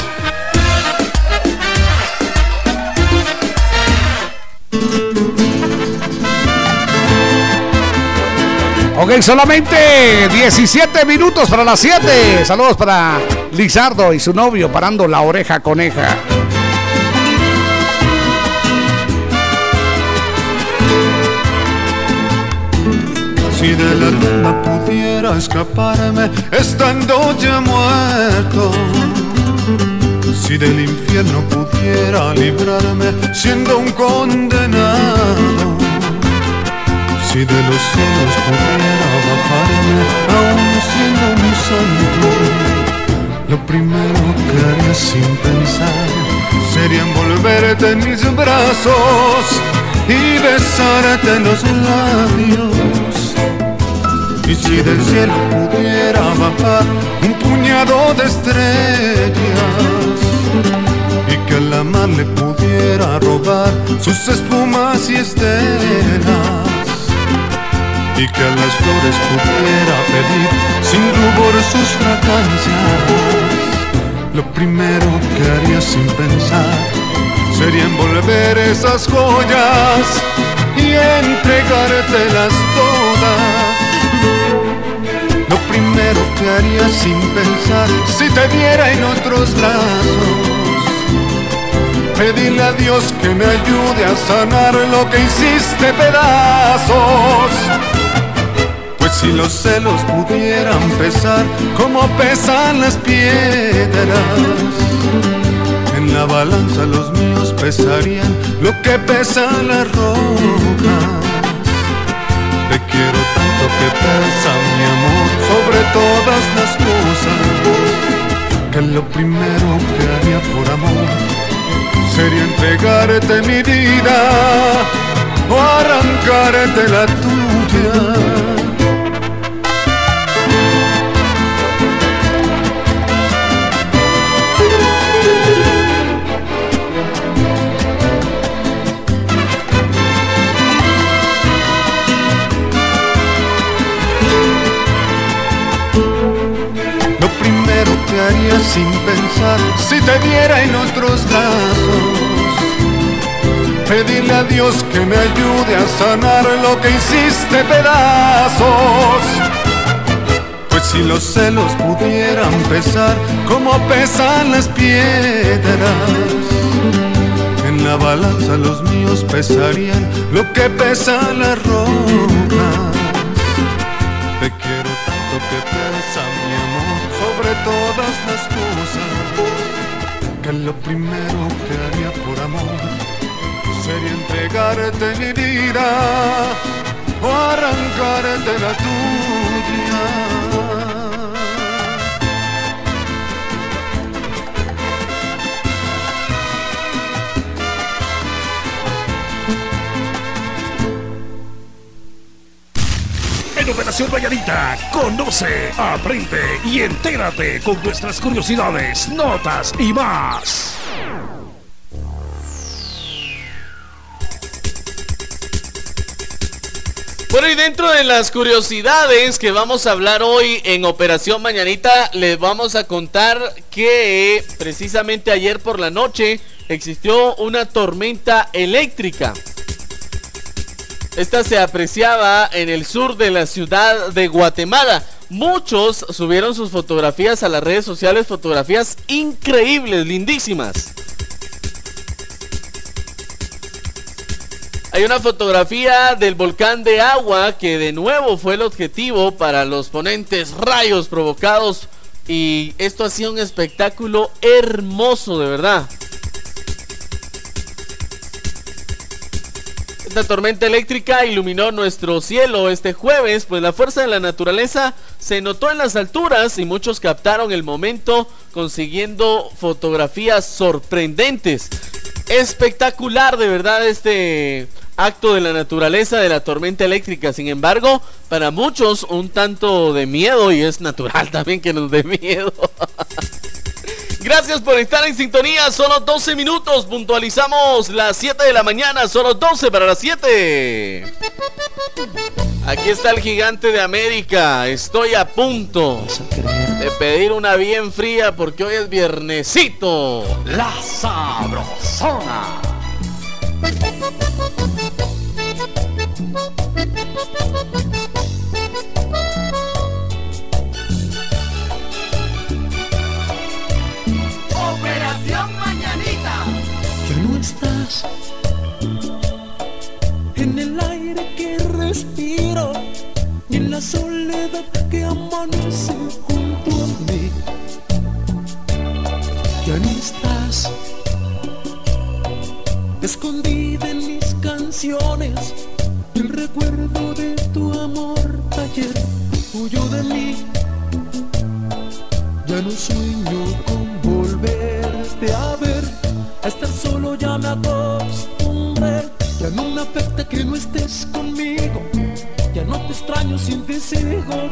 Ok, solamente 17 minutos para las 7. Saludos para Lizardo y su novio parando la oreja coneja. Si de la luna pudiera escaparme estando ya muerto. Si del infierno pudiera librarme siendo un condenado. Si de los cielos pudiera bajarme aún siendo un santo. Lo primero que haría sin pensar sería envolverte en mis brazos y besarte los labios. Y si del cielo pudiera bajar un puñado de estrellas y que la mar le pudiera robar sus espumas y estelas y que a las flores pudiera pedir sin rubor sus fragancias Lo primero que haría sin pensar sería envolver esas joyas y entregártelas todas. Lo primero que haría sin pensar si te viera en otros brazos. Pedirle a Dios que me ayude a sanar lo que hiciste pedazos. Pues si los celos pudieran pesar como pesan las piedras, en la balanza los míos pesarían lo que pesan las rocas. Te quiero tanto que pesa mi amor sobre todas las cosas, que lo primero que haría por amor sería entregarte mi vida o arrancarte la tuya. Sin pensar si te viera en otros brazos. Pedirle a Dios que me ayude a sanar lo que hiciste pedazos. Pues si los celos pudieran pesar como pesan las piedras, en la balanza los míos pesarían lo que pesan las rocas. Te quiero tanto que pesa mi amor sobre todas lo primero que haría por amor sería entregarte mi vida o arrancarte la tuya. En Operación Valladita, conoce, aprende y entérate con nuestras curiosidades, notas y más. Bueno, y dentro de las curiosidades que vamos a hablar hoy en Operación Mañanita, les vamos a contar que precisamente ayer por la noche existió una tormenta eléctrica. Esta se apreciaba en el sur de la ciudad de Guatemala. Muchos subieron sus fotografías a las redes sociales, fotografías increíbles, lindísimas. Hay una fotografía del volcán de agua que de nuevo fue el objetivo para los ponentes rayos provocados y esto ha sido un espectáculo hermoso de verdad. Esta tormenta eléctrica iluminó nuestro cielo este jueves, pues la fuerza de la naturaleza se notó en las alturas y muchos captaron el momento consiguiendo fotografías sorprendentes. Espectacular de verdad este acto de la naturaleza de la tormenta eléctrica. Sin embargo, para muchos un tanto de miedo y es natural también que nos dé miedo. Gracias por estar en sintonía. Solo 12 minutos. Puntualizamos las 7 de la mañana. Solo 12 para las 7. Aquí está el gigante de América. Estoy a punto de pedir una bien fría porque hoy es viernesito. La sabrosona. Estás en el aire que respiro y en la soledad que amanece junto a mí. Ya no estás escondida en mis canciones. El recuerdo de tu amor ayer huyó de mí. Ya no sueño extraño sin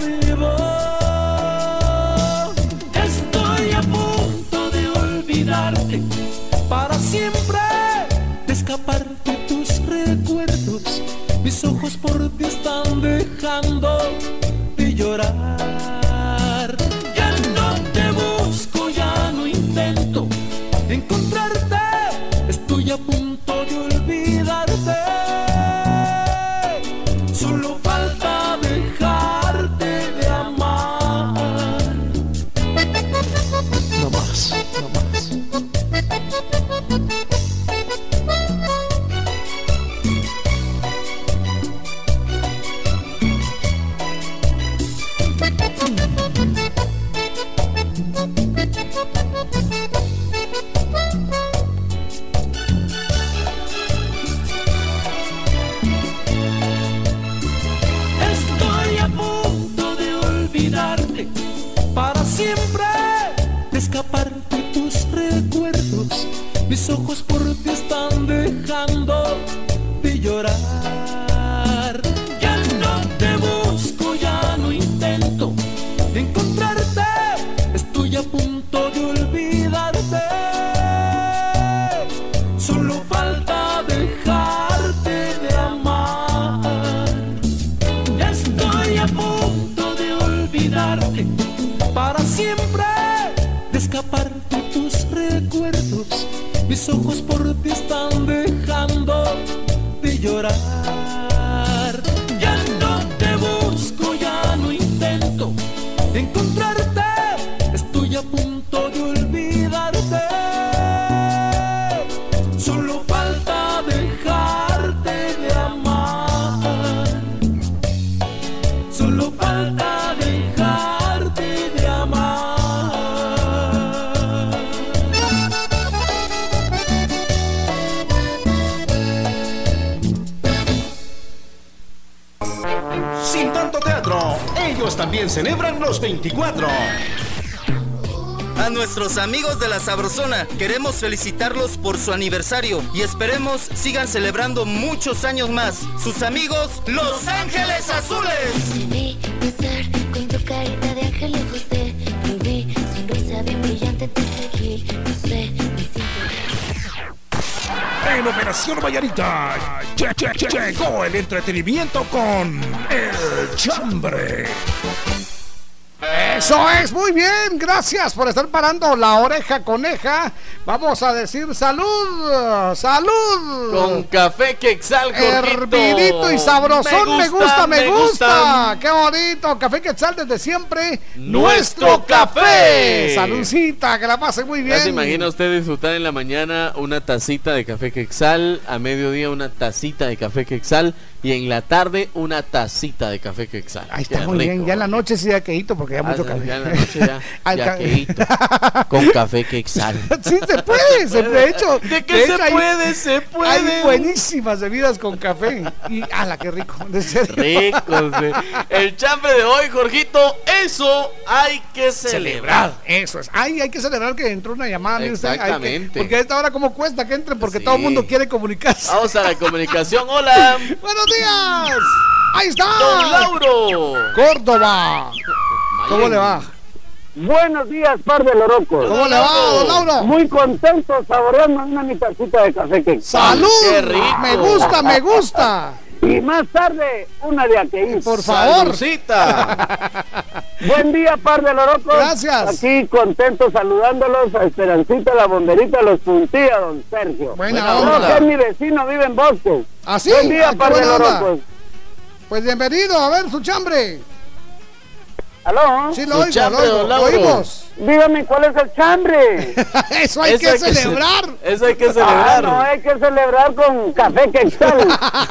queremos felicitarlos por su aniversario y esperemos sigan celebrando muchos años más. Sus amigos, Los Ángeles Azules. Vi besar con tu carita de ángel ojos de rubí, sonrisa bien brillante te seguí, no sé, me siento En Operación Vallarita lle- lle- lle- llegó el entretenimiento con El Chambre. Eso es, muy bien, gracias por estar parando la oreja coneja. Vamos a decir salud, salud. Con café quexal, Jorgito. Hervidito y sabrosón, me gusta, me gusta. gusta. Qué bonito, café quetzal desde siempre. Nuestro café. Saludcita, que la pase muy bien. ¿Ya se imagina usted disfrutar en la mañana una tacita de café quexal, a mediodía una tacita de café quexal y en la tarde una tacita de café quexal? Ahí está muy bien, ya en la noche sí ya quedito porque ya Ah, mucho ya- café. ya en la noche ya, ya con café quexal. Sí, se puede, se, de hecho. ¿De qué de se hecho, hay- puede? Se puede. Hay buenísimas bebidas con café. Y, ala, qué rico. De serio. Ricos, eh. El chambre de hoy, Jorgito, eso hay que celebrar. Eso es. Ay, hay que celebrar que entró una llamada. hay que- Exactamente. porque a esta hora, ¿cómo cuesta que entren? Porque todo el mundo quiere comunicarse. Vamos a la comunicación. Hola. ¡Buenos días! ¡Ahí está! Don Lauro. Córdoba. ¿Cómo le va? Buenos días, par de lorocos. ¿Cómo le va, don Lauro? Muy contento, saboreando una mi tacita de café que ¡Salud! Me gusta, me gusta. Y más tarde, una de aquello. Por favor. Buen día, par de lorocos. Gracias. Aquí contento saludándolos a Esperancita, la Bonderita, los Puntía, don Sergio. Buena No, onda. que es mi vecino, vive en Bosques. ¿Ah, sí? Buen día, Ah, par de lorocos. Pues bienvenido, a ver su chambre. ¿Aló? Sí, lo oigo, lo oigo, lo oímos. Dígame, ¿cuál es el chambre? Eso hay que celebrar. Eso hay que Ah, celebrar. no, hay que celebrar con café quexal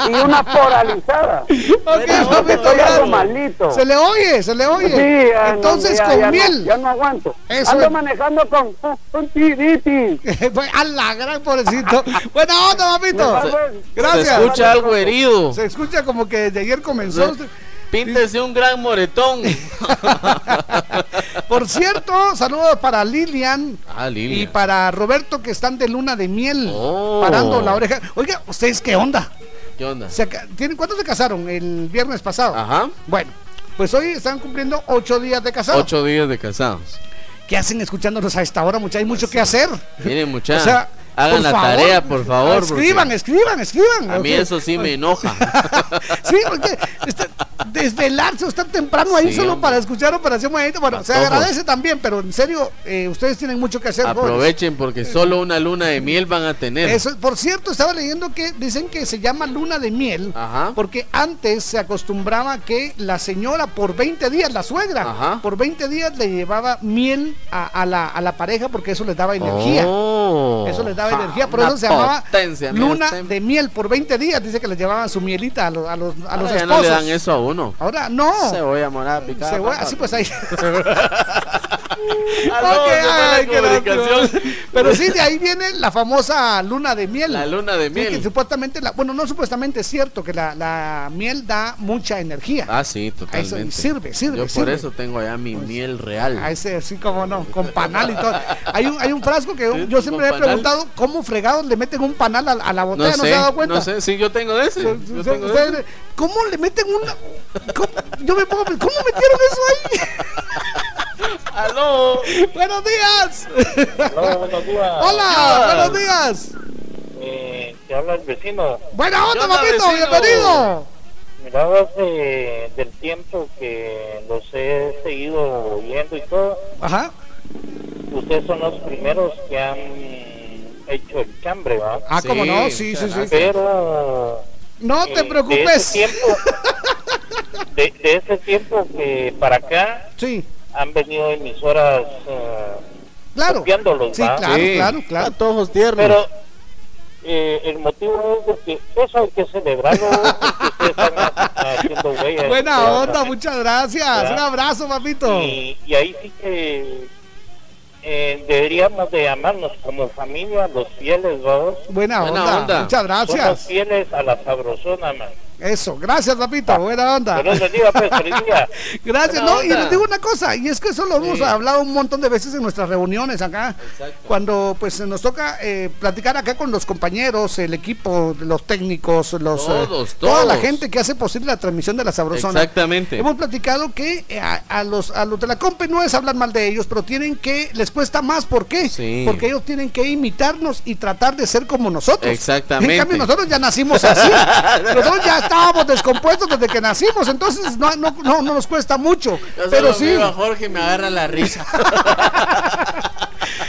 y una poralizada. Ok, Porque estoy algo malito. Se le oye, se le oye. Sí, ah, no, Entonces ya- con ya no- miel. ya no aguanto. Eso Ando es. manejando con un tiritis. a la gran pobrecito. Buena onda, papito. Se- Gracias. Se escucha algo herido. Se escucha como que desde ayer comenzó. usted. Píntese un gran moretón. Por cierto, saludos para Lilian. Ah, Lilian. Y para Roberto que están de luna de miel. Oh. Parando la oreja. Oiga, ¿ustedes qué onda? ¿Qué onda? Se ¿tienen, ¿Cuántos se casaron el viernes pasado? Ajá. Bueno, pues hoy están cumpliendo ocho días de casados. Ocho días de casados. ¿Qué hacen escuchándonos a esta hora, muchachos? Hay mucho que hacer. Miren, muchachos. O sea, hagan la favor, tarea, por favor. porque Escriban, escriban, escriban. A mí eso sí me enoja. Sí, porque este, desvelarse estar temprano ahí Sí, solo hombre. para escuchar Operación Movimiento. Bueno, se agradece también, pero en serio, eh, ustedes tienen mucho que hacer. Aprovechen porque solo una luna de miel van a tener. Eso, por cierto, estaba leyendo que dicen que se llama luna de miel porque antes se acostumbraba que la señora por 20 días, la suegra, por 20 días le llevaba miel a, a la, a la pareja porque eso les daba energía. Oh. Eso les daba energía, por eso se llamaba luna usted. de miel por 20 días. Dice que les llevaban su mielita a los, a los, a los esposos. no le dan eso a uno. Ahora no. Cebolla morada picada. Cebolla, así pues ahí. ay, Pero sí, de ahí viene la famosa luna de miel. La luna de miel. que supuestamente, la, bueno, no supuestamente es cierto que la, la, miel da mucha energía. Ah, sí, totalmente. Eso, sirve, sirve. Yo por eso tengo allá mi pues, miel real. A ese, así como no, con panal y todo. Hay un, hay un frasco que yo siempre he preguntado cómo fregados le meten un panal a, la botella, no, se ha dado cuenta? No sé, sí, yo tengo de ese. ¿Cómo le meten una.? Yo me pongo. ¿Cómo metieron eso ahí? ¡Aló! ¡Buenos días! Hola, buenos días. ¡Hola! ¡Buenos días! Eh, te habla el vecino. ¡Buena onda, papito! ¡Bienvenido! Mira, hace del tiempo que los he seguido oyendo y todo. Ajá. Ustedes son los primeros que han hecho el chambre, ¿va? Ah, ¿cómo no? Sí, sí, sí. Pero no te preocupes. De ese, tiempo, que para acá sí. Han venido emisoras uh, claro. copiándolos, sí, claro, claro, claro, todos tiernos. Pero eh, el motivo es de que eso hay que celebrarlo. Buena onda, muchas gracias. Un abrazo, papito. Y, y ahí sí que eh, deberíamos de amarnos como familia, los fieles, ¿no? Buena, onda. muchas gracias. Somos fieles a la sabrosona, man. Eso, gracias, papito, buena onda. Pues, gracias, no, y les digo una cosa, y es que eso lo hemos hablado un montón de veces en nuestras reuniones acá, cuando pues nos toca eh, platicar acá con los compañeros, el equipo, los técnicos, los eh, todos, toda la gente que hace posible la transmisión de la sabrosona. Exactamente. Hemos platicado que eh, a, los a los de la compe no es hablar mal de ellos, pero tienen que les cuesta más, ¿por qué? Porque ellos tienen que imitarnos y tratar de ser como nosotros. Exactamente. En cambio nosotros ya nacimos así. nosotros ya estábamos descompuestos desde que nacimos, entonces no, no, no, nos cuesta mucho. pero sí. Jorge me agarra la risa.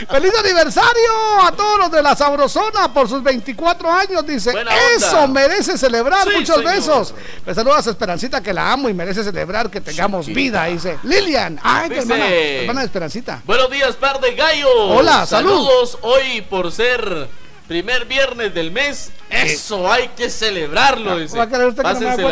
¡Feliz aniversario a todos los de la Sabrosona por sus 24 años! Dice, eso merece celebrar. Muchos besos. Me saludas a Esperancita que la amo y merece celebrar que tengamos vida. Dice, Lilian. Ay, tu hermana, hermana de Esperancita. Buenos días, par de gallos. Hola, saludos. Hoy por ser primer viernes del mes, eso hay que celebrarlo. Dice.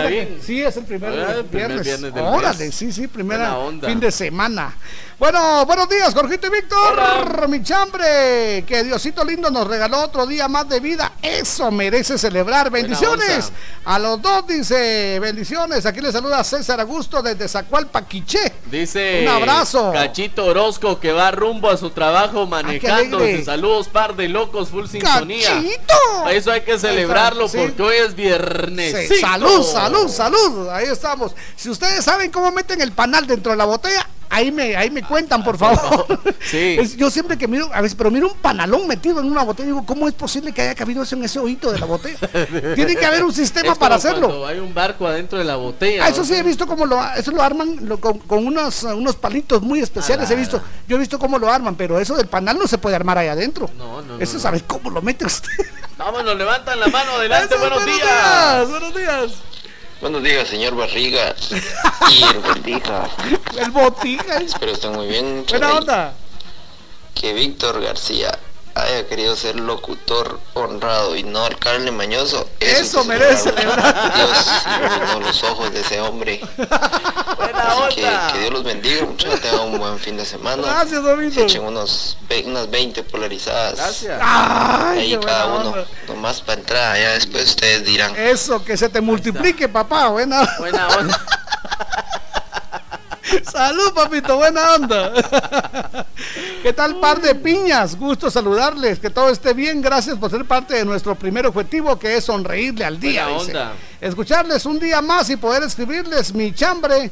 bien. Sí, es el primer, viernes. viernes del Órale, sí, sí, primera fin de semana. Bueno, buenos días, Jorgito y Víctor. Mi chambre, que Diosito lindo nos regaló otro día más de vida. Eso merece celebrar. Bendiciones. A los dos dice, bendiciones. Aquí le saluda César Augusto desde Zacualpa, Quiché. Dice, un abrazo. Cachito Orozco que va rumbo a su trabajo manejando. Saludos, par de locos, full sintonía. Cachito. Eso hay que celebrarlo porque hoy es viernes. Salud, salud, salud. Ahí estamos. Si ustedes saben cómo meten el panal dentro de la botella, ahí me, ahí me cuentan, por favor. Sí. yo siempre que miro, a veces, pero miro un panalón metido en una botella, digo, ¿cómo es posible que haya cabido eso en ese oído de la botella? Tiene que haber un sistema para hacerlo. Hay un barco adentro de la botella. Ah, eso sí he visto cómo lo, eso lo arman con, unos, unos palitos muy especiales. He visto, yo he visto cómo lo arman, pero eso del panal no se puede armar ahí adentro. No, no, Eso sabes cómo lo mete usted. Vámonos, levantan la mano adelante. buenos, buenos días. Buenos días. Buenos días, señor Barriga y el Botija. El Botija. Espero estén muy bien. Buena onda. Que Víctor García haya querido ser locutor honrado y no alcalde mañoso. Eso, merece celebrar. Dios los ojos de ese hombre. Buena que, que, Dios los bendiga, muchachos. Tengan un buen fin de semana. Gracias, Domingo. Echen unos, unas 20 polarizadas. Gracias. Ahí cada uno. Nomás para entrar, ya después ustedes dirán. Eso, que se te multiplique, papá. Buena, buena onda. Salud, papito, buena onda. ¿Qué tal, par de piñas? Gusto saludarles, que todo esté bien. Gracias por ser parte de nuestro primer objetivo, que es sonreírle al día. Escucharles un día más y poder escribirles mi chambre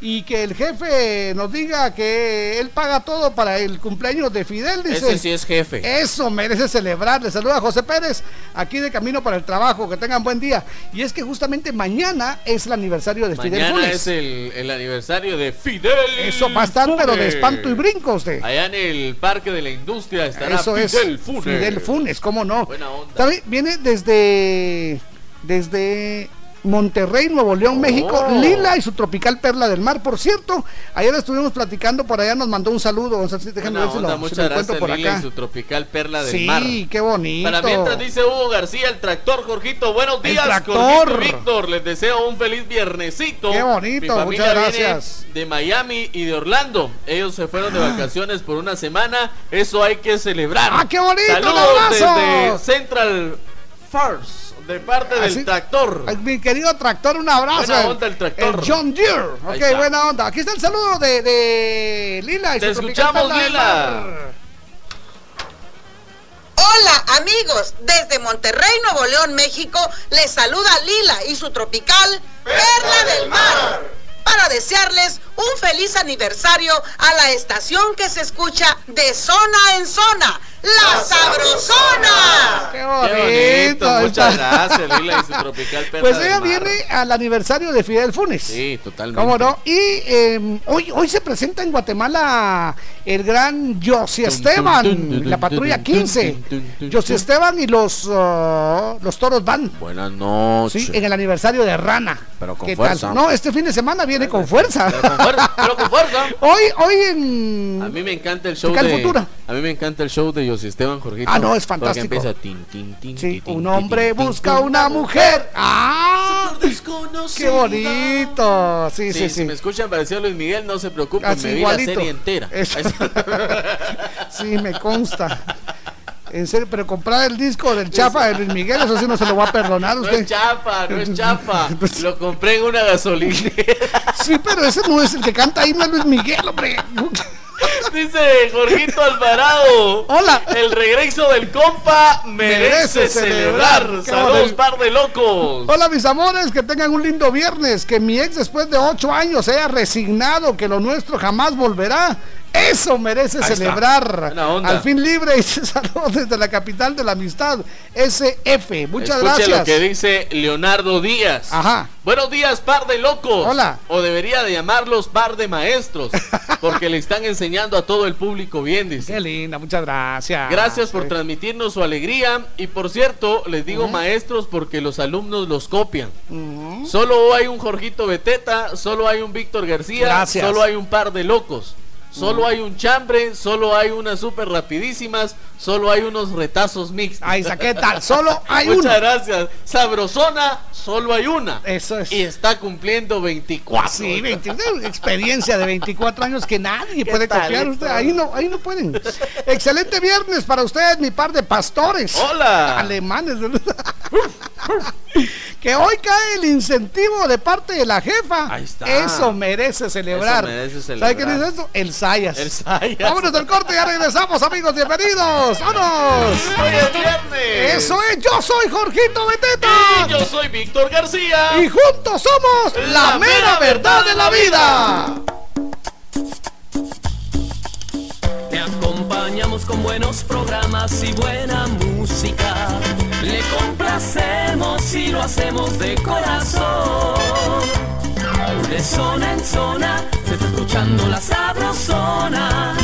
y que el jefe nos diga que él paga todo para el cumpleaños de Fidel, dice. Ese sí es jefe. Eso merece celebrar. Le saluda José Pérez, aquí de camino para el trabajo. Que tengan buen día. Y es que justamente mañana es el aniversario de Fidel Funes. Mañana es el, aniversario de Fidel. Eso va a estar, pero de espanto y brinco usted. Allá en el Parque de la Industria estará Eso Fidel es Funes. Fidel Funes, cómo no. Buena onda. Viene desde. Desde Monterrey, Nuevo León, México. Oh. Lila y su tropical perla del mar. Por cierto, ayer estuvimos platicando por allá, nos mandó un saludo. O sea, sí, déjenme Buena ver si lo, onda, si muchas lo gracias por Lila acá. y su tropical perla del Sí, mar. qué bonito. Para mientras dice Hugo García, el tractor, Jorgito. Buenos El días, tractor. Jorgito Víctor. Les deseo un feliz viernesito. Qué bonito, Mi familia muchas viene gracias. De Miami y de Orlando. Ellos se fueron de vacaciones por una semana. Eso hay que celebrar. ¡Ah, qué bonito! ¡Un Saludos abrazo! desde Central Farms, de parte del Así- tractor. Mi querido tractor, un abrazo. Buena onda el tractor. John Deere. Ok, buena onda. Aquí está el saludo de, de Lila. y Te su tropical escuchamos, perla del Lila. mar. Hola amigos, desde Monterrey, Nuevo León, México, les saluda Lila y su tropical Perla del Mar para desearles un feliz aniversario a la estación que se escucha de zona en zona, La Sabrosona. ¡Qué Qué bonito! Muchas gracias, Lila y su tropical perla Pues ella viene al aniversario de Fidel Funes. Sí, totalmente. ¿Cómo no? Y eh, hoy, hoy se presenta en Guatemala el gran Josie Esteban, la patrulla 15. Josie Esteban y los, uh, los toros van. Buenas noches. Sí, en el aniversario de Rana. Pero con ¿Qué fuerza. tal? No, este fin de semana viene con fuerza. Pero con fuerza, pero con fuerza. Hoy, hoy en. A mí me encanta el show de Futura. A mí me encanta el show de José Esteban Jorgito. Ah, no, es fantástico. empieza tin tin tin. Sí, un hombre busca una mujer. ¡Ah! ¡Qué bonito! Sí, sí, Sí. Si me escuchan parecido a Luis Miguel, no se preocupen, Así me vi igualito. la serie entera. Sí, me consta. En serio, pero comprar el disco del Chafa de Luis Miguel, eso sí no se lo va a perdonar a No usted. es chapa, no es chapa. Lo compré en una gasolinera. Sí, pero ese no es el que canta ahí, no es Luis Miguel, hombre. Dice Jorgito Alvarado. Hola. El regreso del compa merece, Merece celebrar. celebrar. Saludos, par de locos. Hola mis amores, que tengan un lindo viernes, que mi ex después de ocho años haya resignado que lo nuestro jamás volverá. Eso merece Ahí celebrar. Al fin libre y saludos desde la capital de la amistad, SF. Muchas Escuche gracias. lo que dice Leonardo Díaz. Ajá. Buenos días, par de locos. Hola. O debería de llamarlos par de maestros, porque le están enseñando a todo el público bien, dice. Qué linda, muchas gracias. Gracias por Sí. transmitirnos su alegría. Y por cierto, les digo maestros porque los alumnos los copian. Solo hay un Jorgito Beteta, solo hay un Víctor García, Gracias. solo hay un par de locos. Solo hay un chambre, solo hay unas súper rapidísimas, solo hay unos retazos mixtos. Ahí está, ¿qué tal? Solo hay Muchas uno. gracias. Sabrosona, solo hay una. Eso es. Y está cumpliendo 24. Sí, 20, una experiencia de 24 años que nadie ¿Qué puede tal, copiar. Usted, ahí no, ahí no pueden. Excelente viernes para ustedes, mi par de pastores. Hola. Alemanes. que hoy cae el incentivo de parte de la jefa. Ahí está. Eso merece celebrar. Eso merece ¿Sabe celebrar. quién dice esto? El Sayas. El Sayas. Vámonos del corte, ya regresamos, amigos. Bienvenidos. ¡Vámonos! Hoy es viernes. Eso es, yo soy Jorgito Beteta. Y yo soy Víctor García. Y juntos somos la, La mera mera verdad de la vida. Te acompañamos con buenos programas y buena música. Le complacemos y lo hacemos de corazón. De zona en zona, se está escuchando la sabrosona.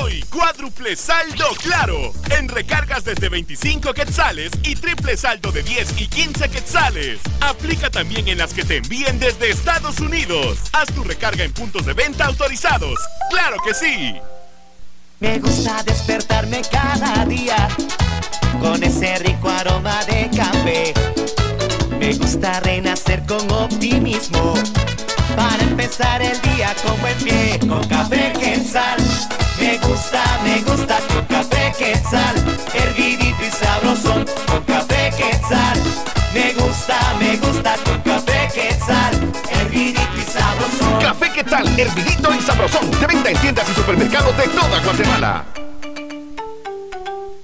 Hoy, cuádruple saldo claro. En recargas desde 25 quetzales y triple saldo de 10 y 15 quetzales. Aplica también en las que te envíen desde Estados Unidos. Haz tu recarga en puntos de venta autorizados. ¡Claro que sí! Me gusta despertarme cada día con ese rico aroma de café. Me gusta renacer con optimismo para empezar el día con buen pie. Con café quetzal, me gusta, me gusta con café quetzal. Hervidito y sabrosón con café quetzal. Me gusta, me gusta con café quetzal. Hervidito y sabrosón. Café ¿qué tal? Hervidito y sabrosón. De venta en tiendas y supermercados de toda Guatemala.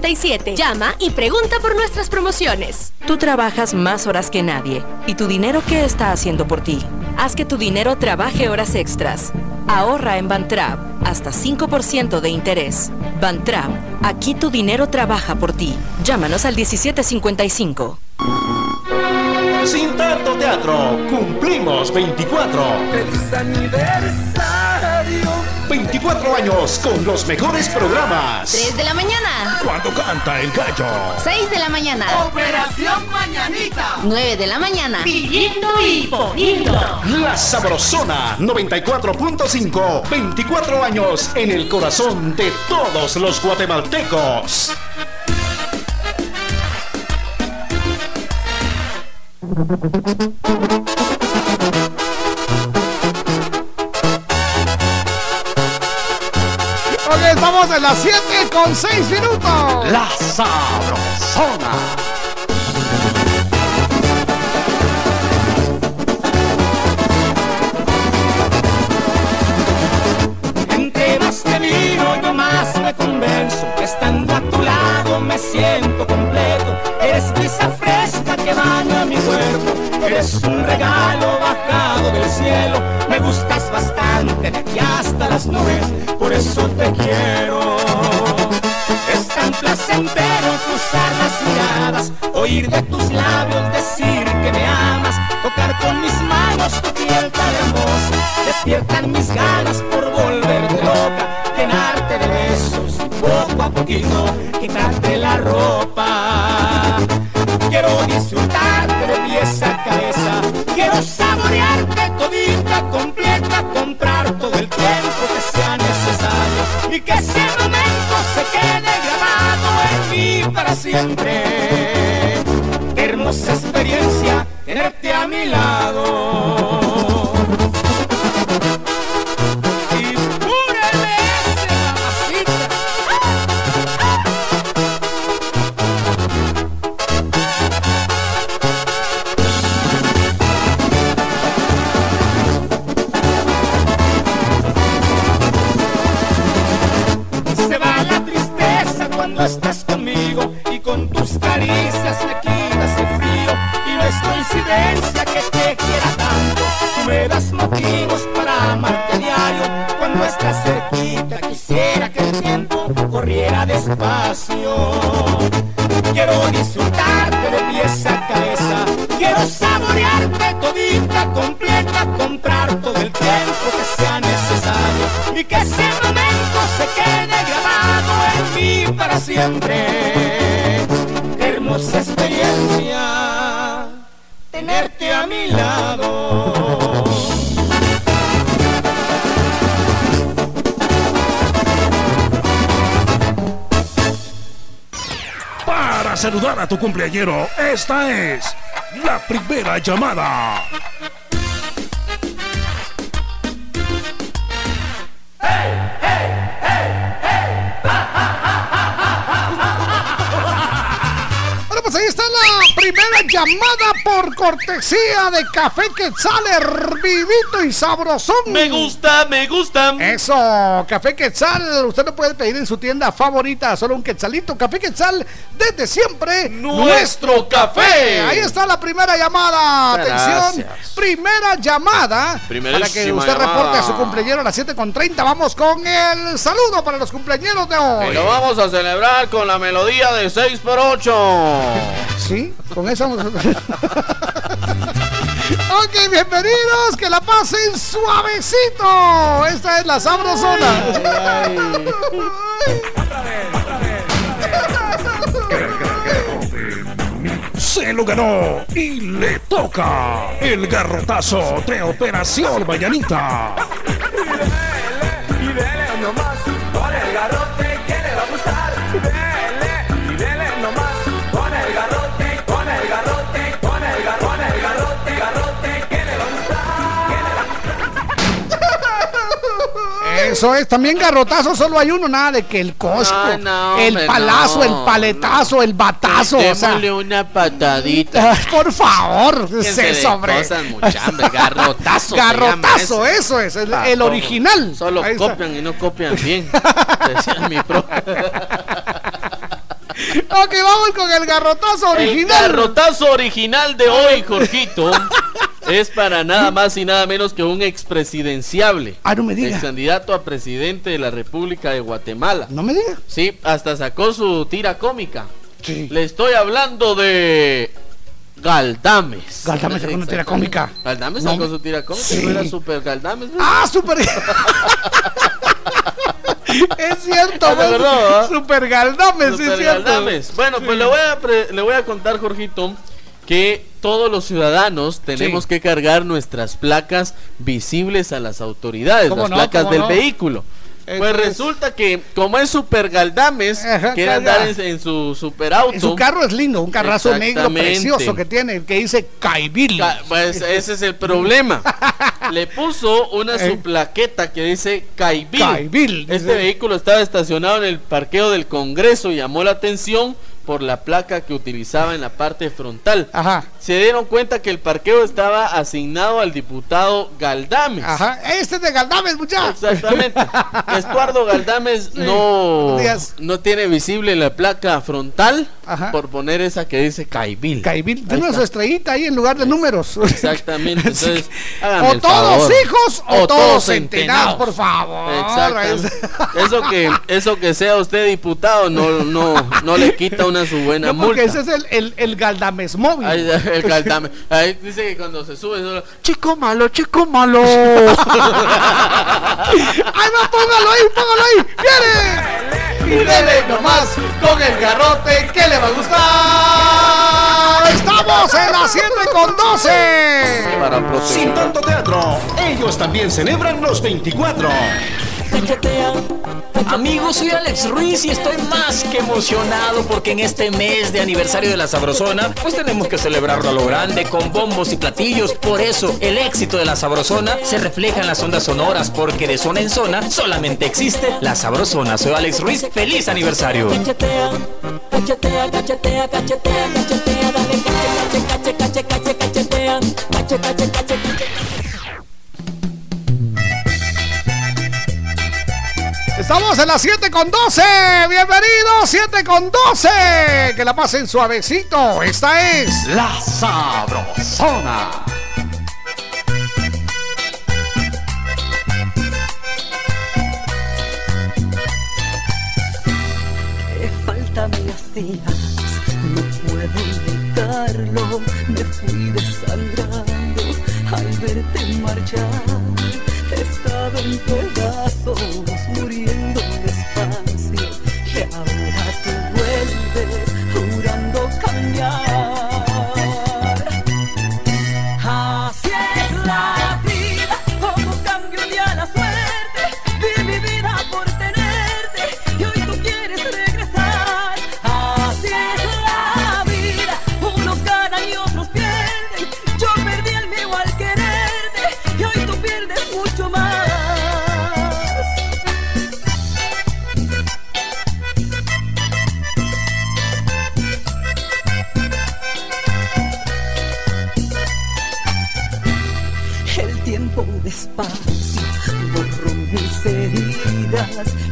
1747. Llama y pregunta por nuestras promociones. Tú trabajas más horas que nadie. ¿Y tu dinero qué está haciendo por ti? Haz que tu dinero trabaje horas extras. Ahorra en Bantrap hasta 5% de interés. Bantrap, aquí tu dinero trabaja por ti. Llámanos al 1755. Sin tanto teatro, cumplimos 24. ¡Feliz aniversario! 24 años con los mejores programas. 3 de la mañana. Cuando canta el gallo. 6 de la mañana. Operación Mañanita. 9 de la mañana. Pidiendo y poniendo. La Sabrosona 94.5. 24 años en el corazón de todos los guatemaltecos. En las 7 con 6 minutos. La Sabrosona. Entre más te miro, yo más me convenzo. que Estando a tu lado me siento completo. Eres brisa fresca que baña mi cuerpo. Eres un regalo bajado del cielo. Me gustas bastante y hasta las nubes. Por eso te quiero. Es tan placentero cruzar las miradas, oír de tus labios decir que me amas, tocar con mis manos tu piel tan hermosa, despiertan mis ganas por volverte loca, llenarte de besos poco a poquito quitarte y que ese momento se quede grabado en mí para siempre. Qué hermosa experiencia tenerte a mi lado. Siempre. Qué hermosa experiencia tenerte a mi lado. Para saludar a tu cumpleañero, esta es la primera llamada. Llamada por cortesía de Café Quetzal, hervidito y sabrosón. Me gusta, me gusta. Eso, Café Quetzal, usted lo puede pedir en su tienda favorita, solo un quetzalito. Café Quetzal, desde siempre, Nuestro café. Ahí está la primera llamada. Atención, Gracias. primera llamada. Para que usted llamada. reporte a su cumpleaños a las 7.30. Vamos con el saludo para los cumpleaños de Y hoy. lo vamos a celebrar con la melodía de 6x8. Sí, con esa. ok, bienvenidos, que la pasen suavecito. Esta es la sabrosona. Se lo ganó y le toca el garrotazo de Operación Mañanita. Eso es, también garrotazo, solo hay uno, nada de que el cosco, no, el palazo, no, el paletazo, el batazo. o sea, Démosle una patadita. Por favor, mucha hambre, garrotazo se Garrotazo, eso. es, el, todo. original. Solo Ahí está. copian y no copian bien. Decía mi pro. ok, vamos con el garrotazo original. El garrotazo original de hoy, Jorgito. Es para nada más y nada menos que un expresidenciable. Ah, no me diga. Ex candidato a presidente de la República de Guatemala. No me diga. Sí, hasta sacó su tira cómica. Sí. Le estoy hablando de Galdames. Galdames sacó una tira cómica. Galdames sacó su tira cómica. Sí. ¿no era super Galdames. ¿no? Ah, super. es cierto, Ah. Super Galdames, es Super cierto. Galdames. Bueno, pues le voy, a pre- le voy a contar, Jorgito, que todos los ciudadanos tenemos que cargar nuestras placas visibles a las autoridades, ¿Cómo las no? placas ¿Cómo del no? vehículo. Pues resulta que como es super Galdames, quiere andar en, en su super auto. Su carro es lindo, un carrazo negro precioso que tiene, que dice Caibil. Ca- Pues ese es el problema. Le puso una Eh. su plaqueta que dice Caibil. Caibil, Este vehículo estaba estacionado en el parqueo del Congreso y llamó la atención por la placa que utilizaba en la parte frontal. Ajá. Se dieron cuenta que el parqueo estaba asignado al diputado Galdames. Ajá, este es de Galdames, muchachos. Exactamente. Estuardo Galdames no, no tiene visible la placa frontal Ajá. por poner esa que dice Caibil. Caibil, tiene su estrellita ahí en lugar de números. Exactamente. Entonces, hágame o el todos favor. hijos o, todos centenados, por favor. Exactamente. Eso que, eso que sea usted diputado no, no, no le quita una su buena No, porque multa. ese es el, el, el Galdames móvil. Ahí, el Galdame. Ahí dice que cuando se sube, solo, chico malo, chico malo. ¡Ay, no, póngalo ahí, póngalo ahí! ¡Viene! Y dele nomás con el garrote que le va a gustar. ¡Estamos en las 7 con 12! Para proteger. Sin tanto teatro, ellos también celebran los 24. Amigos, soy Alex Ruiz y estoy más que emocionado porque en este mes de aniversario de la Sabrosona, pues tenemos que celebrarlo a lo grande con bombos y platillos. Por eso, el éxito de la Sabrosona se refleja en las ondas sonoras porque de zona en zona solamente existe la Sabrosona. Soy Alex Ruiz, feliz aniversario. Estamos en las 7 con 12. Bienvenidos, 7 con 12. Que la pasen suavecito. Esta es La Sabrosona. Qué falta me hacías, no puedo negarlo. Me fui desangrando al verte marchar. He estado en pedazos, muriendo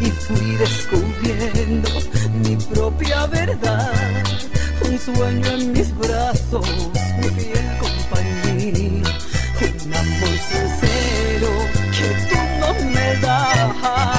y fui descubriendo mi propia verdad. Un sueño en mis brazos, mi fiel compañía, un amor sincero que tú no me das.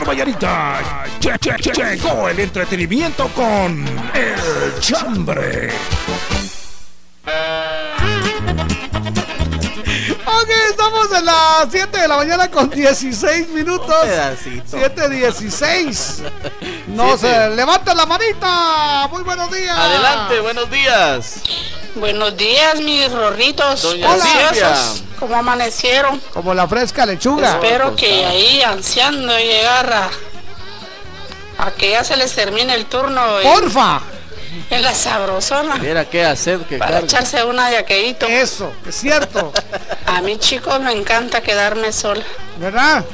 Vallarita che- che- che- llegó el entretenimiento con El Chambre. Ok, estamos en las 7 de la mañana con 16 minutos. pedacito. 7.16. Nos Siete. eh, levanta la manita. Muy buenos días. Adelante, buenos días. Buenos días, mis rorritos Doña. Silvia. ¿Cómo amanecieron? Como la fresca lechuga. Espero que ahí ansiando llegar a, a que ya se les termine el turno. Porfa. En la sabrosona. Mira qué hacer que Para carga. echarse una de aqueíto. Eso, es cierto. A mí, chicos, me encanta quedarme sola. ¿Verdad?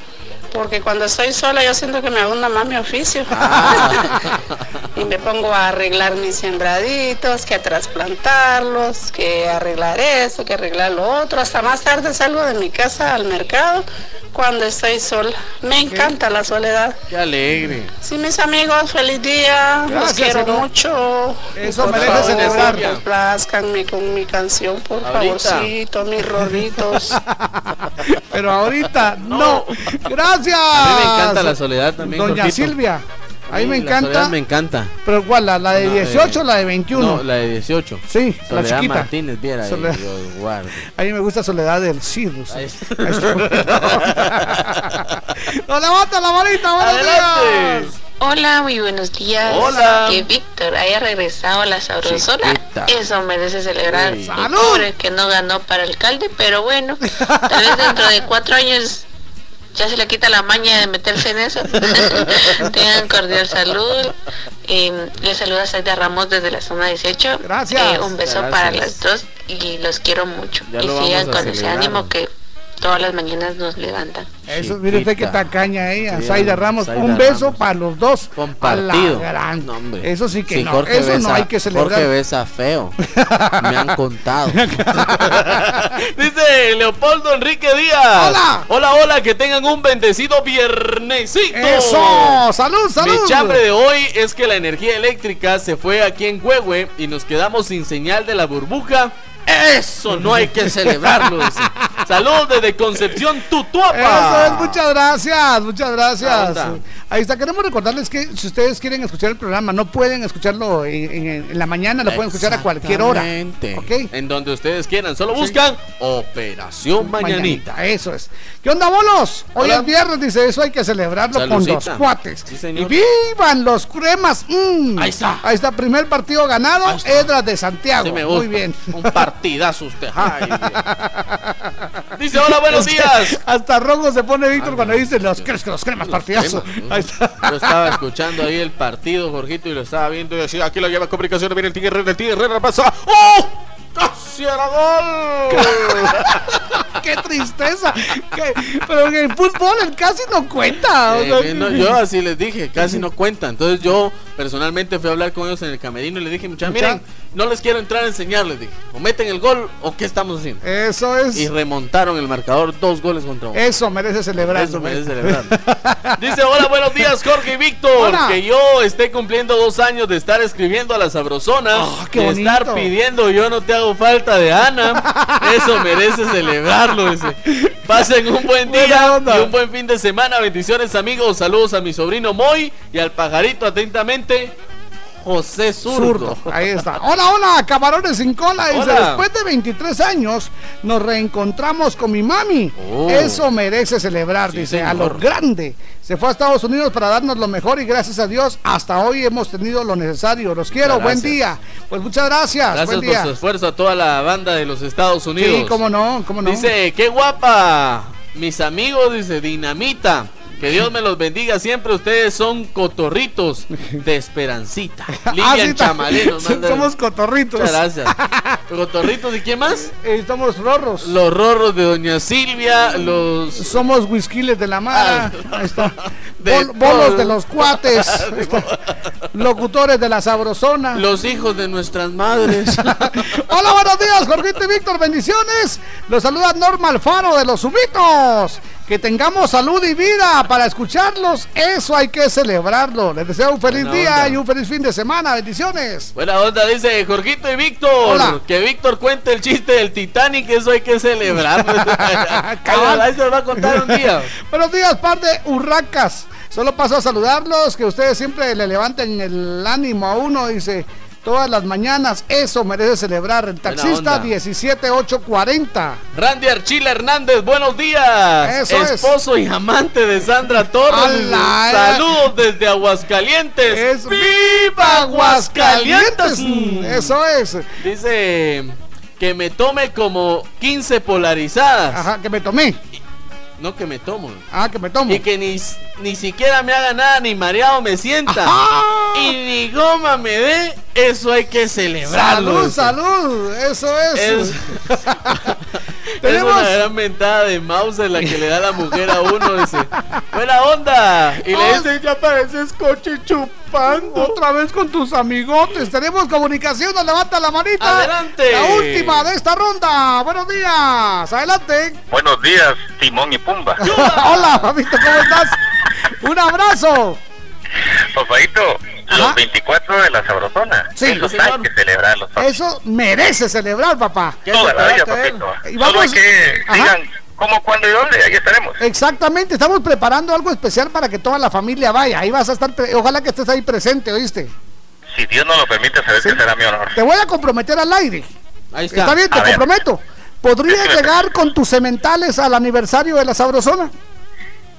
Porque cuando estoy sola yo siento que me abunda más mi oficio. Ah. y me pongo a arreglar mis sembraditos, que a trasplantarlos, que arreglar eso, que arreglar lo otro. Hasta más tarde salgo de mi casa al mercado cuando estoy sola. Me encanta la soledad. Qué alegre. Sí, mis amigos, feliz día. Los quiero señor. mucho. Eso Por merece celebrar. Complázcanme con mi canción, por Ahorita. favorcito, mis rorritos. Pero ahorita no. Gracias. A mí me encanta la soledad también. Doña. Silvia. A mí me la encanta. me encanta. Pero ¿cuál? ¿La, la de No, 18 eh, o la de 21? No, la de 18. Sí, la Soledad chiquita. Martínez, viera. ahí, Soledad. Dios guarde. A mí me gusta Soledad del Cirrus. Ahí ¡No levanta la manita! ¡Buenos Adelante. días! Hola, muy buenos días. Hola. Que Víctor haya regresado a la sabrosona. Chiquita. Eso merece celebrar. ¡Salud! Pobre que no ganó para alcalde, pero bueno, tal vez dentro de cuatro años ya se le quita la maña de meterse en eso. Tengan cordial salud. Eh, les saluda Saida Ramos desde la zona 18. Gracias. Eh, un beso Gracias. para las dos y los quiero mucho. Ya y sigan con ese ánimo que todas las mañanas nos levantan. Eso, mire usted qué Chiquita. tacaña ella, Sí, Zaida Ramos. Zaida un beso Ramos. para los dos. Compartido. Gran. No, hombre. Eso sí que Sí, no. Jorge eso no besa- hay que celebrar. Jorge besa feo. Me han contado. Dice Leopoldo Enrique Díaz. Hola. Hola, hola, que tengan un bendecido viernesito. Eso, salud, salud. Mi chambre de hoy es que la energía eléctrica se fue aquí en Huehue y nos quedamos sin señal de la burbuja. Eso no hay que celebrarlo. Saludos desde Concepción, Tutuapa. Eso es, muchas gracias, muchas gracias. Anda. Ahí está, queremos recordarles que si ustedes quieren escuchar el programa, no pueden escucharlo en, en- en la mañana, lo pueden escuchar a cualquier hora. Exactamente. ¿Ok? En donde ustedes quieran. Solo buscan Operación Mañanita. Eso es. ¿Qué onda, bolos? Hoy Hola. es viernes, dice eso, hay que celebrarlo con los cuates. Sí, y vivan los cremas. mm. Ahí está. Ahí está, primer partido ganado. Edras de Santiago. Sí me gusta. Muy bien. Un partidazo usted. Ay, Dios. Dice, hola, buenos días. Hasta rojo se pone Víctor cuando dice los, crees que los cremas partidazo. Ahí está. Yo estaba escuchando ahí el partido, Jorgito, y lo estaba viendo y decía, aquí lo lleva comunicaciones, viene el Tigre Herrera, el Tigre Herrera pasa. ¡Oh! ¡Casi era gol! ¡Qué tristeza! ¿Qué? Pero en el fútbol el casi no cuenta. o sea, viendo- yo así les dije, casi no cuenta. Entonces yo personalmente fui a hablar con ellos en el camerino y les dije, muchachos, Mucha- miren, no les quiero entrar a enseñarles, dije, o meten el gol o qué estamos haciendo. Eso es. Y remontaron el marcador dos goles contra uno. Eso merece celebrar. Eso merece celebrar. Dice, hola, buenos días, Jorge y Víctor. Que yo esté cumpliendo dos años de estar escribiendo a la sabrosona. Ah, de estar pidiendo yo no te hago falta de Ana. Eso merece celebrarlo. Dice. Pasen un buen día y un buen fin de semana. Bendiciones, amigos. Saludos a mi sobrino Moy y al pajarito atentamente. José Zurdo. Zurdo. Ahí está. Hola, hola, camarones sin cola. Dice, después de 23 años nos reencontramos con mi mami. Oh. Eso merece celebrar, Sí, dice, a lo grande. Se fue a Estados Unidos para darnos lo mejor y gracias a Dios hasta hoy hemos tenido lo necesario. Los quiero, buen día. Pues muchas gracias, Gracias buen por día. su esfuerzo a toda la banda de los Estados Unidos. Sí, cómo no, cómo no. Dice, qué guapa. Mis amigos, dice Dinamita. Que Dios me los bendiga siempre. Ustedes son cotorritos de Esperancita. Lilian Ah, nos manda- Somos cotorritos. Muchas gracias. ¿Cotorritos y quién más? Eh, somos rorros. Los rorros de Doña Silvia. Los. Somos whiskiles de la mar. Ahí está. De Bol- bolos de los cuates. Locutores de la sabrosona. Los hijos de nuestras madres. Hola, buenos días, Jorgito y Víctor, bendiciones. Los saluda Norma Alfaro de los Subitos. Que tengamos salud y vida para escucharlos. Eso hay que celebrarlo. Les deseo un feliz día y un feliz fin de semana. Bendiciones. Buena onda, dice Jorgito y Víctor. Que Víctor cuente el chiste del Titanic, eso hay que celebrarlo. Ahí se va a contar un día. Buenos días, par de urracas. Solo paso a saludarlos, que ustedes siempre le levanten el ánimo a uno, dice todas las mañanas. Eso merece celebrar. El taxista 17840. Randy Archila Hernández, buenos días. Esposo y amante de Sandra Torres. Eh. Saludos desde Aguascalientes. ¡Viva Aguascalientes! Eso es. Dice que me tome como 15 polarizadas. Ajá, que me tomé. No, que me tomo. Ah, que me tomo. Y que ni, ni siquiera me haga nada, ni mareado me sienta. Y ni goma me dé, eso hay que celebrarlo. Salud, salud, eso es. Es, es una gran mentada de mouse la que le da la mujer a uno. Dice, buena onda. Y le dice, ya pareces coche chupando. Otra vez con tus amigotes. Tenemos comunicación, levanta la manita. Adelante. La última de esta ronda. Buenos días. Adelante. Buenos días, Timón y Pumba. Hola, papito, ¿cómo estás? Un abrazo. Papadito, los 24 de la sabrosona. Sí, Eso hay que celebrarlos. papi. Eso merece celebrar, papá. Toda la vida, papito. Y Solo hay vamos- que Ajá. digan cómo, cuándo y dónde. Ahí estaremos. Exactamente, estamos preparando algo especial para que toda la familia vaya. Ahí vas a estar, pre- ojalá que estés ahí presente, ¿oíste? Si Dios nos lo permite, sabes que será mi honor. Te voy a comprometer al aire. Ahí está. bien, te A ver. comprometo. ¿Podrías llegar con tus sementales al aniversario de la Sabrosona?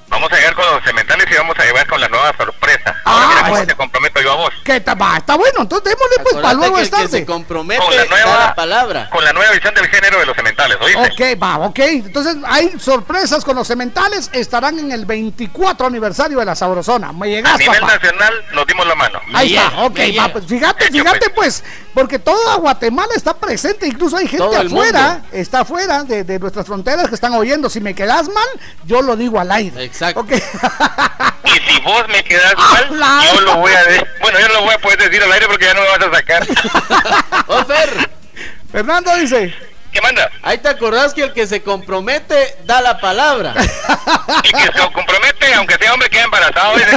Vamos a llegar con los cementales y vamos a llegar con la nueva sorpresa. Ah, Ahora mira cómo bueno. te comprometo yo a vos. Que está, va, está bueno, entonces démosle pues para luego que es el que tarde. se compromete Con la da nueva- la palabra. Con la nueva visión del género de los cementales, ¿oíste? Ok, va, ok. Entonces hay sorpresas con los sementales. Estarán en el 24 aniversario de la Sabrosona. Me A llegas, nivel papá. nacional nos dimos la mano. Ahí llega, está, ok, va, pues fíjate, Hecho, fíjate pues, porque toda Guatemala está presente, incluso hay gente afuera, mundo. está afuera de, de nuestras fronteras que están oyendo. Si me quedas mal, yo lo digo al aire. Exacto. Ok. Y si vos me quedás mal, Habla. yo lo voy a de- bueno, yo no lo voy a poder decir al aire porque ya no me vas a sacar. Ofer, Fernando dice, ¿Qué manda? ahí te acordás que el que se compromete da la palabra. El que se compromete, aunque sea hombre, queda embarazado. dice.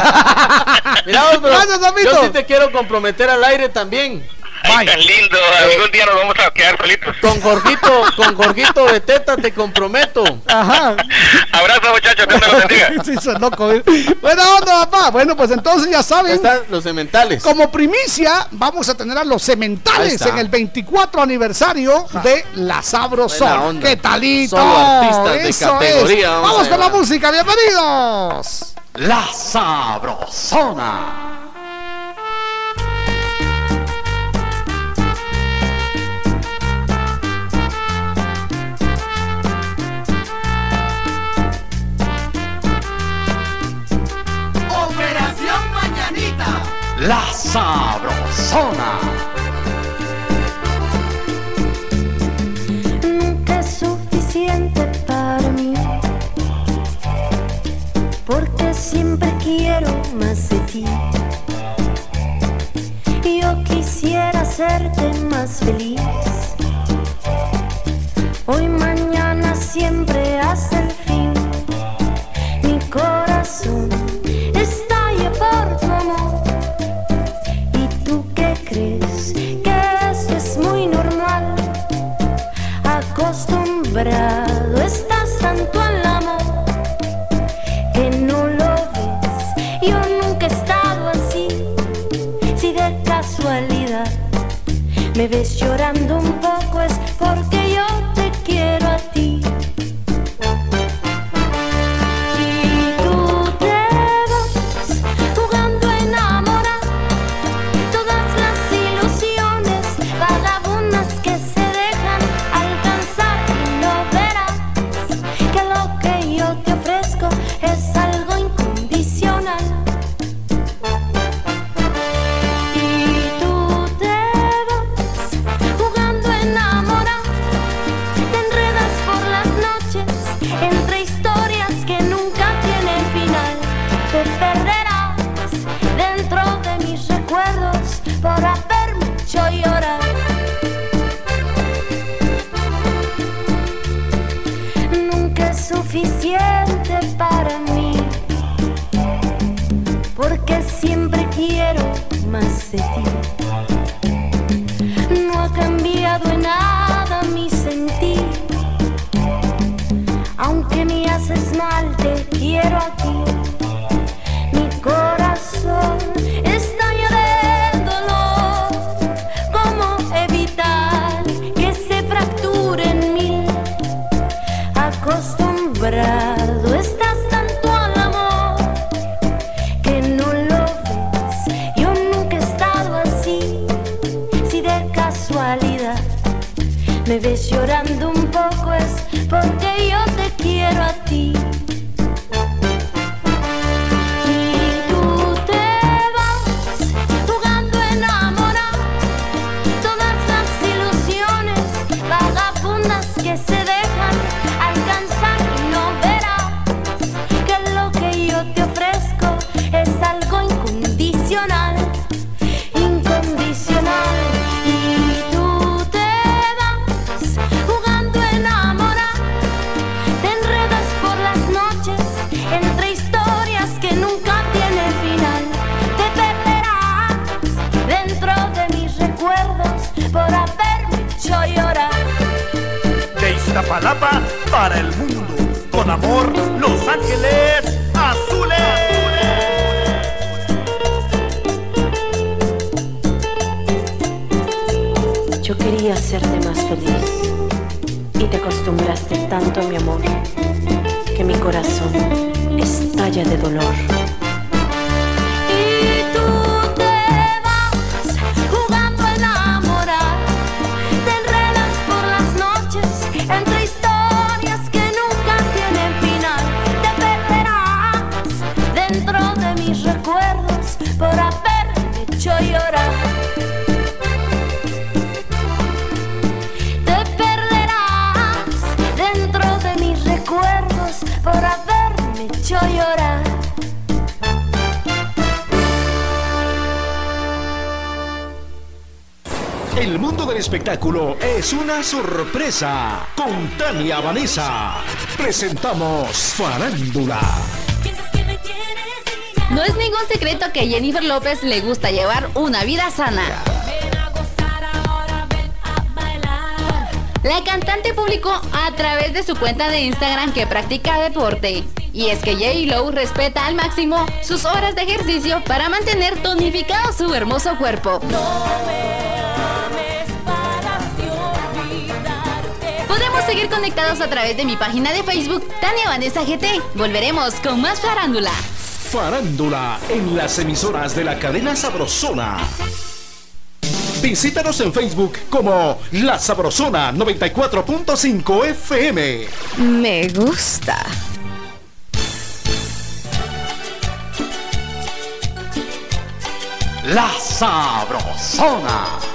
Mira, vos, Gracias, yo sí te quiero comprometer al aire también. Ay, tan lindo. Algún día nos vamos a quedar solitos. Con Jorgito, con Jorgito de Teta te comprometo. ajá. Abrazo, muchachos. Dios los bendiga. sí, son loco. Buena onda, papá. Bueno, pues entonces ya saben. están los cementales. Como primicia, vamos a tener a los cementales en el 24 aniversario de La onda. ¿Qué talito? Solo artistas de Eso categoría, es. vamos con la música, bienvenidos. La Sabrosona. La Sabrosona. nunca es suficiente para mí. Porque siempre quiero más de ti. Yo quisiera hacerte más feliz. Hoy, mañana, siempre hasta el fin. Mi corazón estás tanto al amor que no lo ves. Yo nunca he estado así. Si de casualidad me ves llorando un poco es porque que siempre quiero más de ti. No ha cambiado en nada mi sentir. Aunque me haces mal, te quiero aquí. Mi corazón estalla de dolor. ¿Cómo evitar que se fracture en mí? Acostumbrado amor, Los Ángeles Azules. Yo quería hacerte más feliz y te acostumbraste tanto a mi amor que mi corazón estalla de dolor. Espectáculo es una sorpresa. Con Tania Vanessa presentamos Farándula. No es ningún secreto que a Jennifer López le gusta llevar una vida sana. La cantante publicó a través de su cuenta de Instagram que practica deporte. Y es que J-Lo respeta al máximo sus horas de ejercicio para mantener tonificado su hermoso cuerpo. Seguir conectados a través de mi página de Facebook, Tania Vanessa GT. Volveremos con más farándula. Farándula en las emisoras de la cadena Sabrosona. Visítanos en Facebook como La Sabrosona 94.5 FM. Me gusta. La Sabrosona.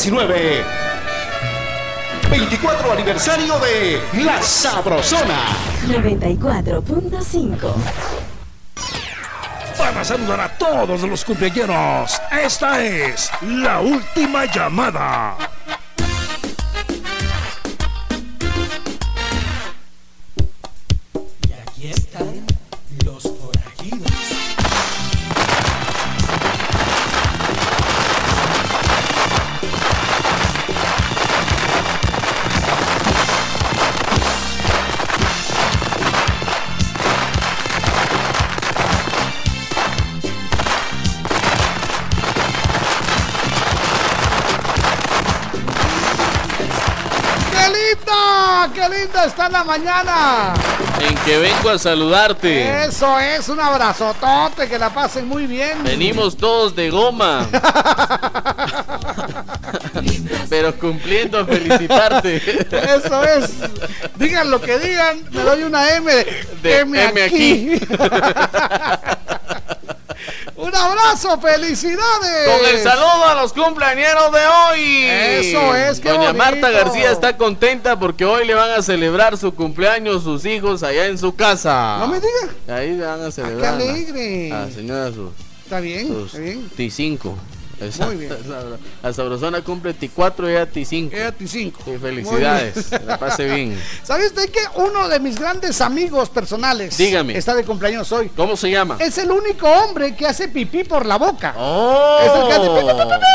2019. 24 aniversario de La Sabrosona. 94.5. Para saludar a todos los cumpleaños, esta es la última llamada. Mañana! En que vengo a saludarte. Eso es, un abrazotote, que la pasen muy bien. Venimos todos de goma. Pero cumpliendo a felicitarte. Eso es. Digan lo que digan, me doy una M de, De M, M aquí. felicidades. Con el saludo a los cumpleañeros de hoy. Eso es, qué Doña bonito. Marta García está contenta porque hoy le van a celebrar su cumpleaños sus hijos allá en su casa. No me digas. Ahí le van a Qué celebrar. alegre. A la señora sus, Está bien, sus está bien. T5. Muy bien. La sabrosona cumple T4 y ella T5. Ella T5. Sí, felicidades. La pase bien. ¿Sabes usted que uno de mis grandes amigos personales Dígame. está de cumpleaños hoy? ¿Cómo se llama? Es el único hombre que hace pipí por la boca. ¡Oh! Es el que hace pi, pi, pi, pi, pi.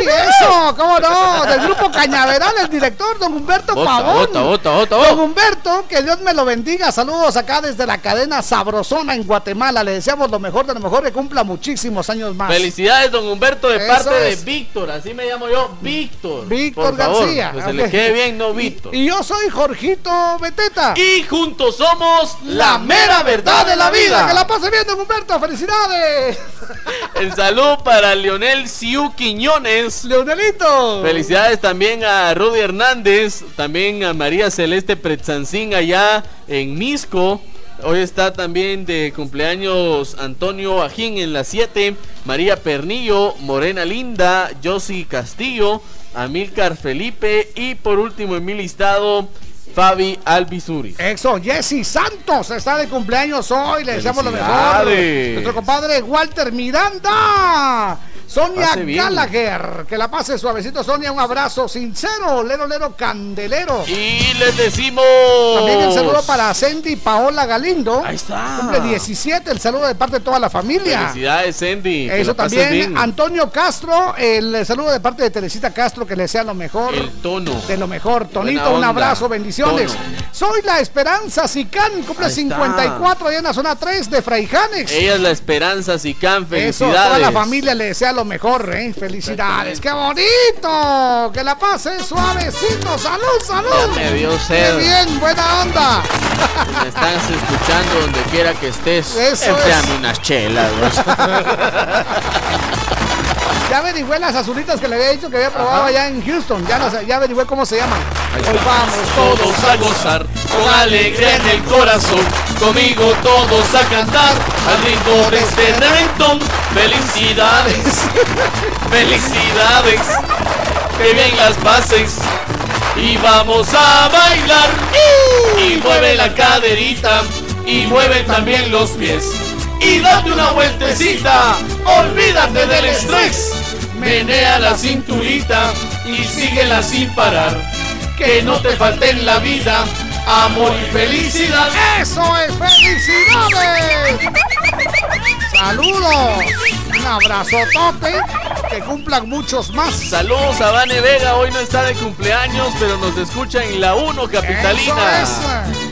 Eso, ¿cómo no? Del grupo Cañaveral, el director, don Humberto Bota, Pavón. bota, bota, bota, Don. Humberto, que Dios me lo bendiga. Saludos acá desde la cadena Sabrosona en Guatemala. Le deseamos lo mejor de lo mejor, que cumpla muchísimos años más. Felicidades, don Humberto, de parte es. de Víctor. Así me llamo yo, Víctor. Víctor favor, García. Que se le quede bien, no Víctor. Y yo soy Jorgito Beteta. Y juntos somos la mera verdad de la vida. Que la pase bien, don Humberto. ¡Felicidades! El saludo para Leonel Siu Quiñones. Leonelito. Felicidades también a Rudy Hernández, también a María Celeste Pretzancín allá en Misco. Hoy está también de cumpleaños Antonio Ajín en las 7, María Pernillo, Morena Linda, Josie Castillo, Amílcar Felipe y por último en mi listado Fabi Albizuri. Eso, Jesse Santos está de cumpleaños hoy. Le deseamos lo mejor. Nuestro compadre Walter Miranda. Sonia. Gallagher. Que la pase suavecito, Sonia. Un abrazo sincero. Lero, lero, candelero. Y les decimos. También el saludo para Cindy Paola Galindo. Ahí está. Cumple 17. El saludo de parte de toda la familia. Felicidades, Sandy. que Eso también, bien. Antonio Castro, el saludo de parte de Teresita Castro, que le sea lo mejor. El tono. De lo mejor, Tonito, un abrazo, bendiciones. Soy la Esperanza Sicán, cumple Ahí está. 54 allá en la zona 3 de Fraijanes. Ella es la esperanza, Sicán. Eso, Felicidades. toda la familia le desea lo mejor, ¿eh? Felicidades. ¡Qué bonito! Que la pase suavecito. ¡Salud, salud! Me dio sed. ¡Qué bien! ¡Buena onda! Me estás escuchando donde quiera que estés. Eso es. unas chelas. Ya averigüé las azulitas que le había dicho que había probado allá en Houston. Ya, las- ya averigüé cómo se llaman. Hoy vamos Todos a gozar con alegría en el corazón. Conmigo todos a cantar al ritmo de este reventón. Felicidades, felicidades. Que bien las pases. Y vamos a bailar. Y mueve la caderita. Y mueve también los pies. Y date una vueltecita. Olvídate del estrés. Menea la cinturita y síguela sin parar. Que no te falte en la vida amor y felicidad. ¡Eso es! ¡Felicidades! ¡Saludos! Un abrazotote. Que cumplan muchos más. Saludos a Vane Vega, hoy no está de cumpleaños, pero nos escucha en la 1 Capitalina. Eso es.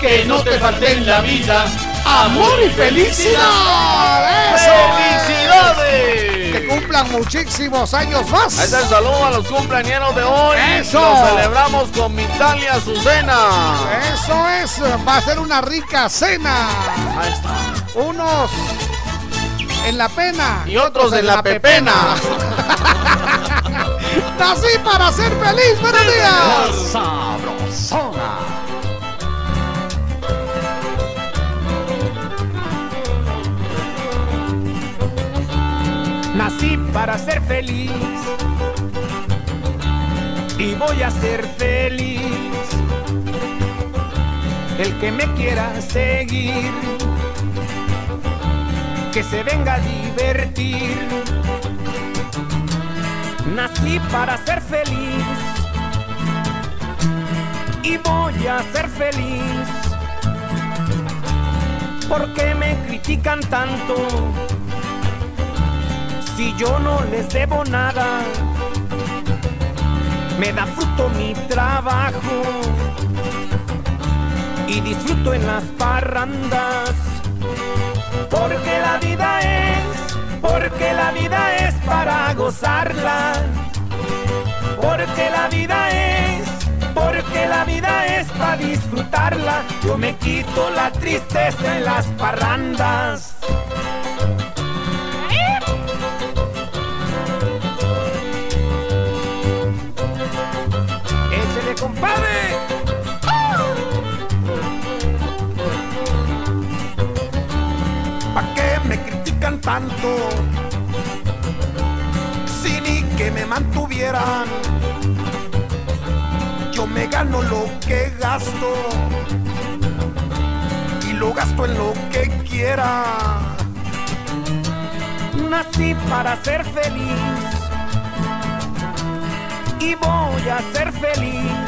Que no te falte en la vida amor y felicidad. ¡Eso! ¡Felicidades! Que cumplan muchísimos años más. Ahí está el saludo a los cumpleañeros de hoy. Eso. Lo celebramos con Vitalia Azucena. Eso es, va a ser una rica cena. Ahí está. Unos en la pena Y otros en la pepena. Nací para ser feliz, buenos La días. sabrosona. Para ser feliz y voy a ser feliz. El que me quiera seguir, que se venga a divertir. Nací para ser feliz y voy a ser feliz. ¿Por qué me critican tanto? Si yo no les debo nada, me da fruto mi trabajo y disfruto en las parrandas. Porque la vida es, porque la vida es para gozarla. Porque la vida es, porque la vida es para disfrutarla. Yo me quito la tristeza en las parrandas. ¡Échele, compadre! ¿Pa' qué me critican tanto? Si ni que me mantuvieran, yo me gano lo que gasto y lo gasto en lo que quiera. Nací para ser feliz y voy a ser feliz.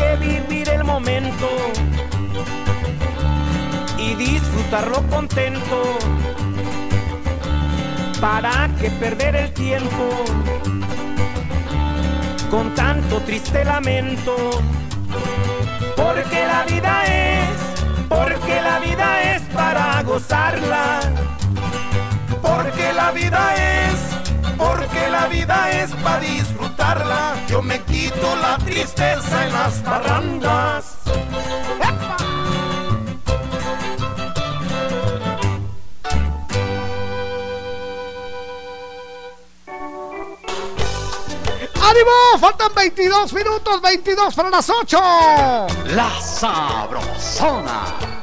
Que vivir el momento y disfrutarlo contento. ¿Para que perder el tiempo con tanto triste lamento? Porque la vida es, porque la vida es para gozarla. Porque la vida es porque la vida es para disfrutarla. Yo me quito la tristeza en las parrandas. ¡Ánimo! Faltan 22 minutos, 22 para las 8. La sabrosona.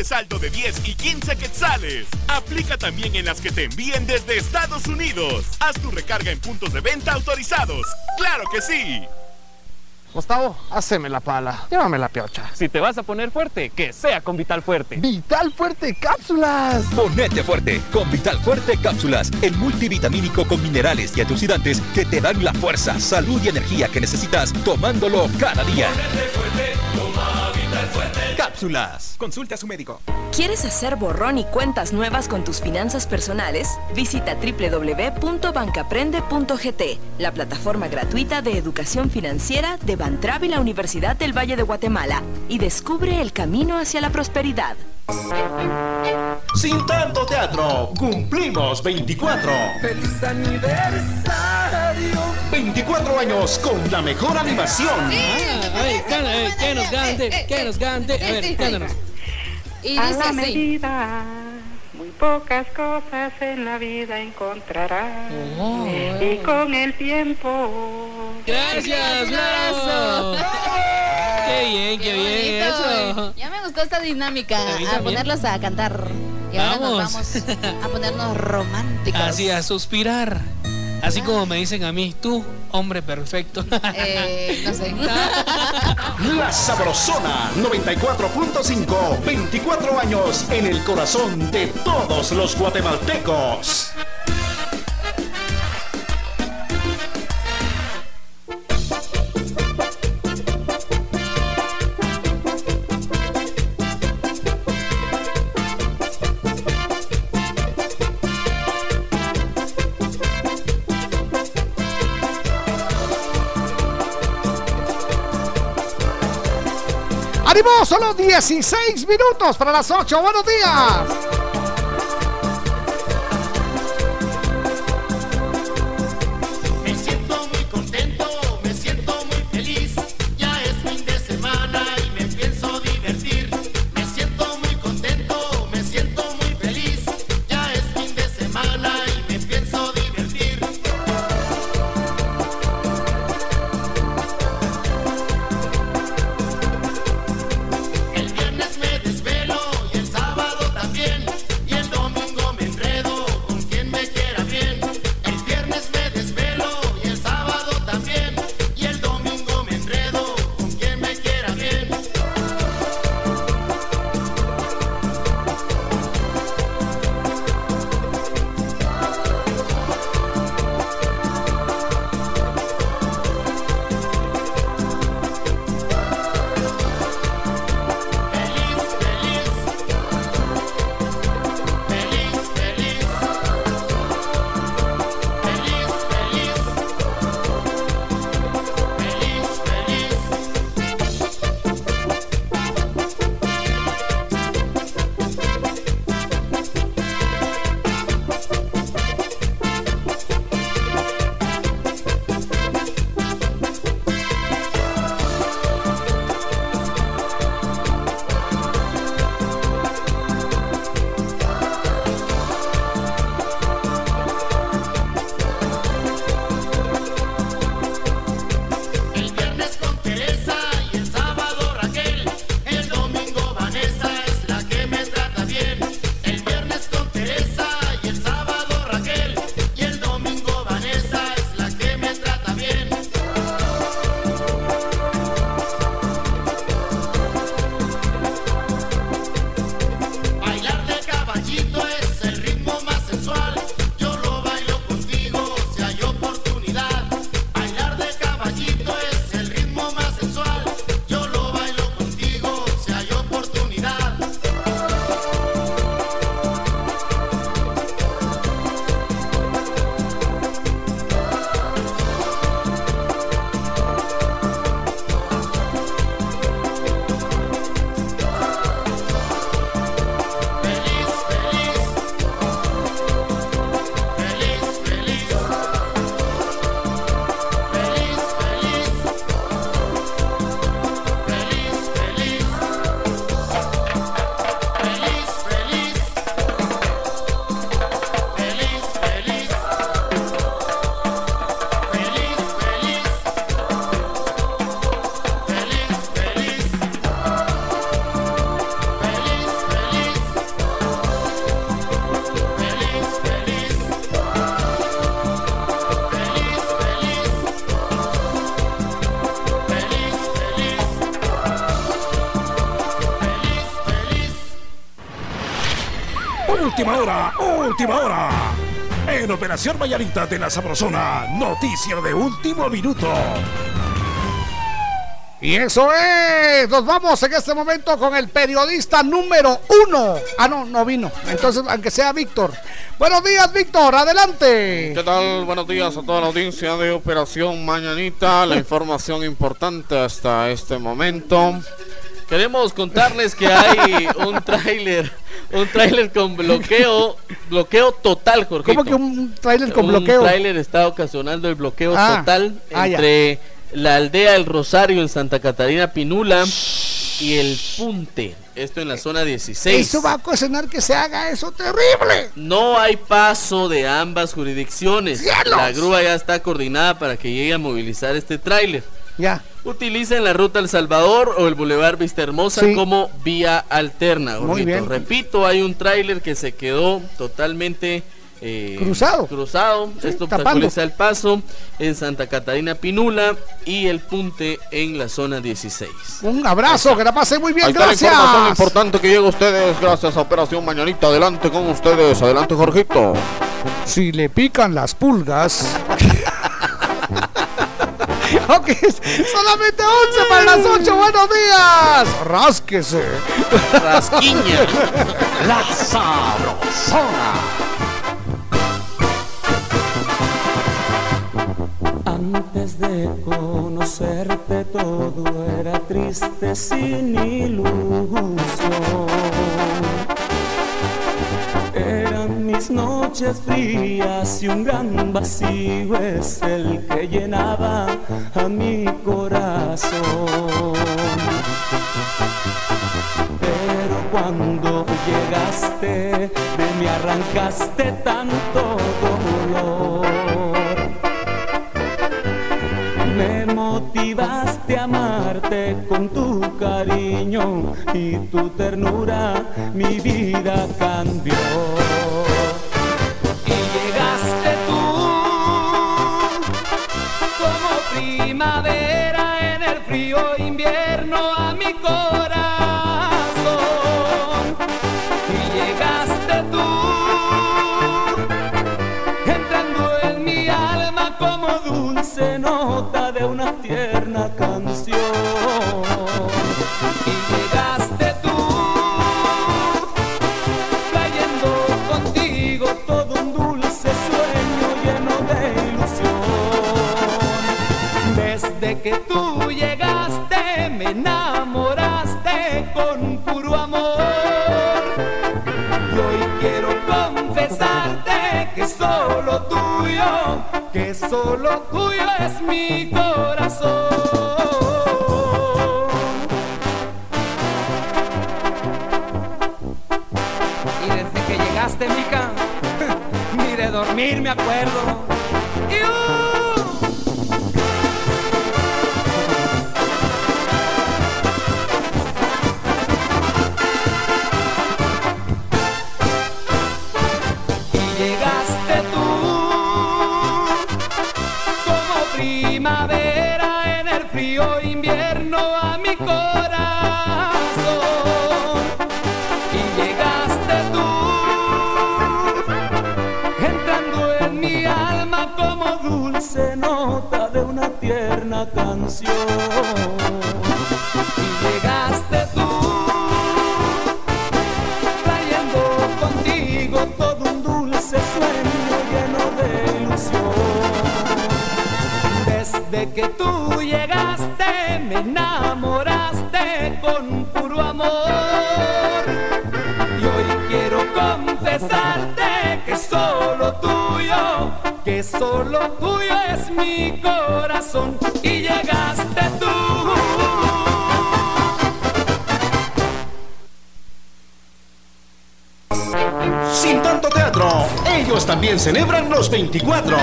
Triple saldo de 10 y 15 quetzales. Aplica también en las que te envíen desde Estados Unidos. Haz tu recarga en puntos de venta autorizados. ¡Claro que sí! Gustavo, haceme la pala. Llévame la piocha. Si te vas a poner fuerte, que sea con Vital Fuerte. ¡Vital Fuerte Cápsulas! Ponete fuerte con Vital Fuerte Cápsulas, el multivitamínico con minerales y antioxidantes que te dan la fuerza, salud y energía que necesitas tomándolo cada día. Cápsulas. Consulte a su médico. ¿Quieres hacer borrón y cuentas nuevas con tus finanzas personales? Visita www.bancaprende.gt, la plataforma gratuita de educación financiera de Bantrav y la Universidad del Valle de Guatemala, y descubre el camino hacia la prosperidad. Sin tanto teatro, cumplimos 24. ¡Feliz aniversario! 24 años con la mejor animación. A ver, canta, eh, que nos cante, que nos cante. A ver, cántanos. Y a la medida, muy pocas cosas en la vida encontrarás. Oh. Y con el tiempo. Gracias, bravo. Qué bien, qué bien eso. Ya me gustó esta dinámica. A A ponerlos a cantar. Y ahora nos Vamos. vamos a ponernos románticos. Así, a suspirar. Así como me dicen a mí, tú, hombre perfecto. Eh, no sé. La Sabrosona 94.5. 24 años en el corazón de todos los guatemaltecos. Solo 16 minutos para las 8. ¡Buenos días! Última hora. En Operación Mañanita de la Sabrosona, noticia de último minuto. Y eso es, nos vamos en este momento con el periodista número uno. Ah, no, no vino. Entonces, aunque sea Víctor. Buenos días, Víctor, adelante. ¿Qué tal? Buenos días a toda la audiencia de Operación Mañanita. La información importante hasta este momento. Queremos contarles que hay un tráiler, un tráiler con bloqueo, bloqueo total, Jorge. ¿Cómo que un tráiler con bloqueo? Un tráiler está ocasionando el bloqueo Ah, total ah, ya. entre la aldea El Rosario en Santa Catarina Pinula y el Punte. Esto en la zona 16. Eso va a ocasionar que se haga eso terrible. No hay paso de ambas jurisdicciones. ¡Cielos! La grúa ya está coordinada para que llegue a movilizar este tráiler. Ya. Utilicen la ruta El Salvador o el Boulevard Vista Hermosa Sí. como vía alterna. Muy bien. Repito, hay un tráiler que se quedó totalmente eh, Cruzado. Cruzado. Sí, Esto obstaculiza el paso en Santa Catarina Pinula y el Punte en la zona 16. Un abrazo, que la pase muy bien, Ahí está la gracias. información importante que llega a ustedes gracias a Operación Mañanita. Adelante con ustedes. Adelante, Jorgito. Si le pican las pulgas. ok, solamente 11 para las 8. Buenos días. Rásquese. Rasquiña. La Sabrosona. Antes de conocerte todo era triste sin ilusión. Noches frías y un gran vacío es el que llenaba a mi corazón. Pero cuando llegaste, de mí arrancaste tanto dolor. Me motivaste a amarte con tu cariño y tu ternura, mi vida cambió. Que solo tuyo es mi corazón. Y desde que llegaste, Mica, ni de dormir me acuerdo. Y canción. Que solo tuyo es mi corazón. Y llegaste tú. Sin tanto teatro, ellos también celebran los 24.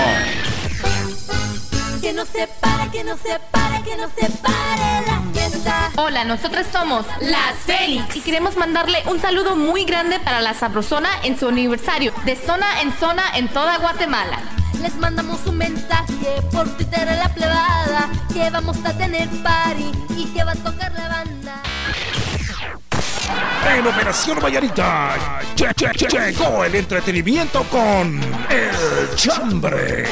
Que no se pare, que no se pare, que no se pare la fiesta. Hola, nosotras somos las Félix y queremos mandarle un saludo muy grande para la Sabrosona en su aniversario, de zona en zona en toda Guatemala. Les mandamos un mensaje por Twitter a la plebada que vamos a tener party y que va a tocar la banda. En Operación Vallarita che- che- che- llegó el entretenimiento con El Chambre.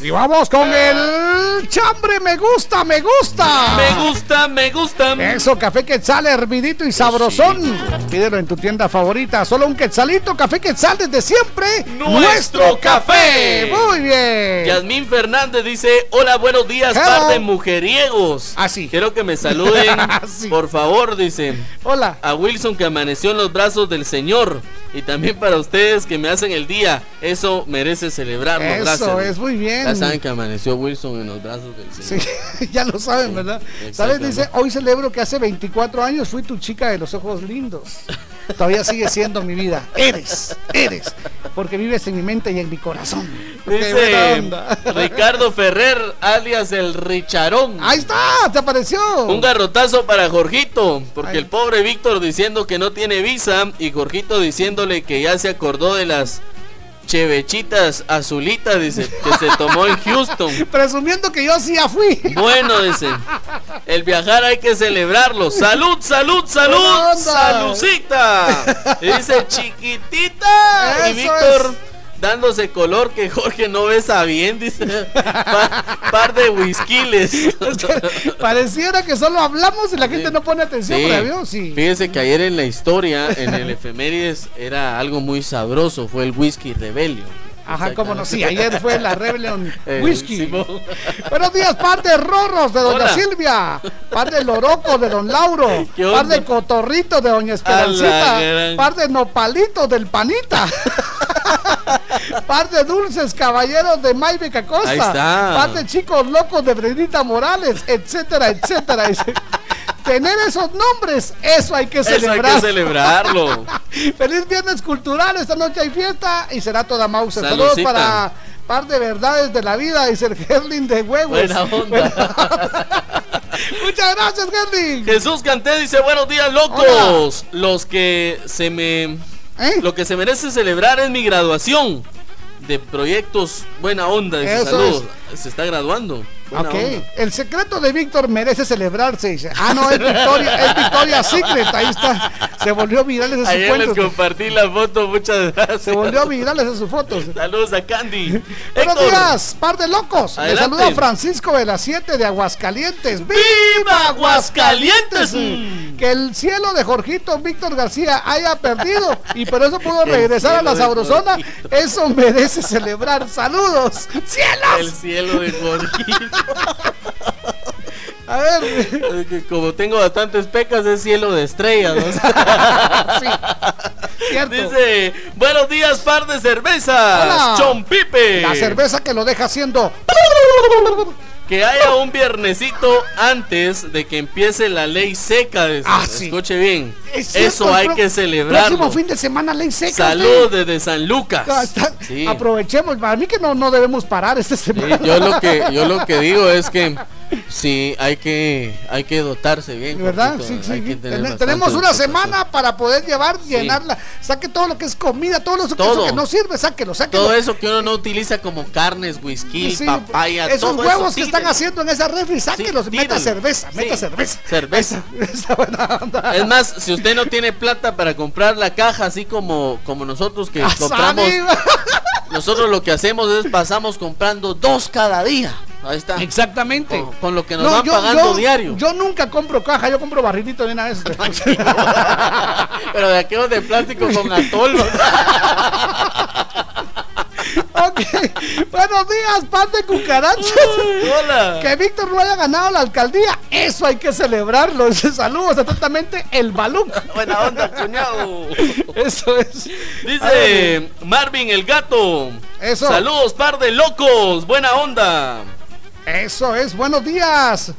Y vamos con el chambre, me gusta, me gusta. Me gusta, me gusta. Eso, café quetzal hervidito y sabrosón. En tu tienda favorita. Solo un quetzalito, café quetzal desde siempre. Nuestro café. Muy bien. Yasmín Fernández dice, hola, buenos días, Hello. par de mujeriegos. Así. Quiero que me saluden, por favor, dice. Hola. A Wilson que amaneció en los brazos del Señor. Y también para ustedes que me hacen el día. Eso merece celebrarlo. Eso Gracias. es muy bien. Ya saben que amaneció Wilson en los brazos del Señor. Sí, ya lo saben, ¿verdad? ¿Sabes? Dice, hoy celebro que hace 24 años fui tu chica de los ojos lindos. Todavía sigue siendo mi vida. Eres, eres. Porque vives en mi mente y en mi corazón. Dice. Ricardo Ferrer, alias el Richarón. Ahí está, te apareció. Un garrotazo para Jorgito, porque el pobre Víctor diciendo que no tiene visa y Jorgito diciéndole que ya se acordó de las chevechitas azulitas, dice, que se tomó en Houston. Presumiendo que yo sí ya fui. Bueno, dice, el viajar hay que celebrarlo. Salud, salud, salud. Y dice chiquitita. y Víctor dándose color que Jorge no besa bien, dice. Pa- par de whiskyles. Pareciera que solo hablamos y la gente no pone atención, Sí. ¿pero vio? Sí. Fíjese que ayer en la historia, en el efemérides, era algo muy sabroso, fue el whisky rebellion. Ajá, cómo no, sí, ayer fue la Rebellion Eh, Whisky. Simón. Buenos días, par de rorros de Doña Hola. Silvia, par de loroco de Don Lauro, ¿Qué par de cotorrito de Doña Esperancita, gran- par de nopalitos del Panita, par de dulces caballeros de Maibe Acosta, Ahí está. par de chicos locos de Brenita Morales, etcétera, etcétera. Dice, Tener esos nombres, eso hay que Eso hay que celebrarlo. Feliz viernes cultural, esta noche hay fiesta y será toda Mauser. Saludos para par de verdades de la vida, dice el Gerlin de huevos. Buena onda. Muchas gracias, Gerlin. Jesús Canté dice buenos días locos. Los que se me ¿Eh? lo que se merece celebrar es mi graduación de proyectos buena onda. Dice, Eso saludos. Se está graduando. Buena Ok, onda. el secreto de Víctor merece celebrarse. Dice. Ah, no, es Victoria, es Victoria Secret. Ahí está. Se volvió viral ese su Ayer les cuento. compartí la foto, muchas gracias. Se volvió viral ese su foto. Saludos a Candy. Buenos días, par de locos. Le Adelante. saluda Francisco de las 7 de Aguascalientes. ¡Viva ¡Viva Aguascalientes! Que el cielo de Jorgito Víctor García haya perdido y por eso pudo regresar a la sabrosona. Jorgito. Eso merece celebrar. ¡Saludos! ¡Cielos! El cielo de. A ver. Que Como tengo bastantes pecas, es cielo de estrellas. ¿no? sí, cierto. Dice, buenos días, par de cervezas. Hola. Chon Pipe. La cerveza que lo deja haciendo. Que haya un viernesito antes de que empiece la ley seca. dice. Ah, sí. Escuche bien. Es cierto, Eso hay que celebrarlo. Próximo fin de semana, ley seca. Salud usted. desde San Lucas. Ah, está- Sí. Aprovechemos. Para mí que no, no debemos parar esta Sí, semana. yo lo que yo lo que digo es que sí hay que hay que dotarse bien ¿Verdad? Sí, sí. Ten- tenemos una dotación. semana para poder llevar, llenarla. Saque todo lo que es comida, todo lo que, Todo. eso que no sirve, sáquelo, sáquelo. todo eso que uno no utiliza como carnes whisky papaya esos todo huevos eso, que están haciendo en esa refri, sáquelos, meta cerveza, meta cerveza. cerveza Esa buena onda. es más si usted no tiene plata para comprar la caja así como como nosotros que compramos nosotros lo que hacemos es pasamos comprando dos cada día ahí está Exactamente. con, con lo que nos No, van yo- pagando yo- diario Yo nunca compro caja, yo compro barrilito de una vez. pero de aquellos de plástico con atol ok, buenos días, pan de cucarachas. hola Que Víctor no haya ganado la alcaldía, eso hay que celebrarlo. Saludos atentamente, el Baluc. buena onda cuñado Eso es. Dice Marvin el gato. Eso. Saludos, par de locos. Buena onda. Eso es, buenos días.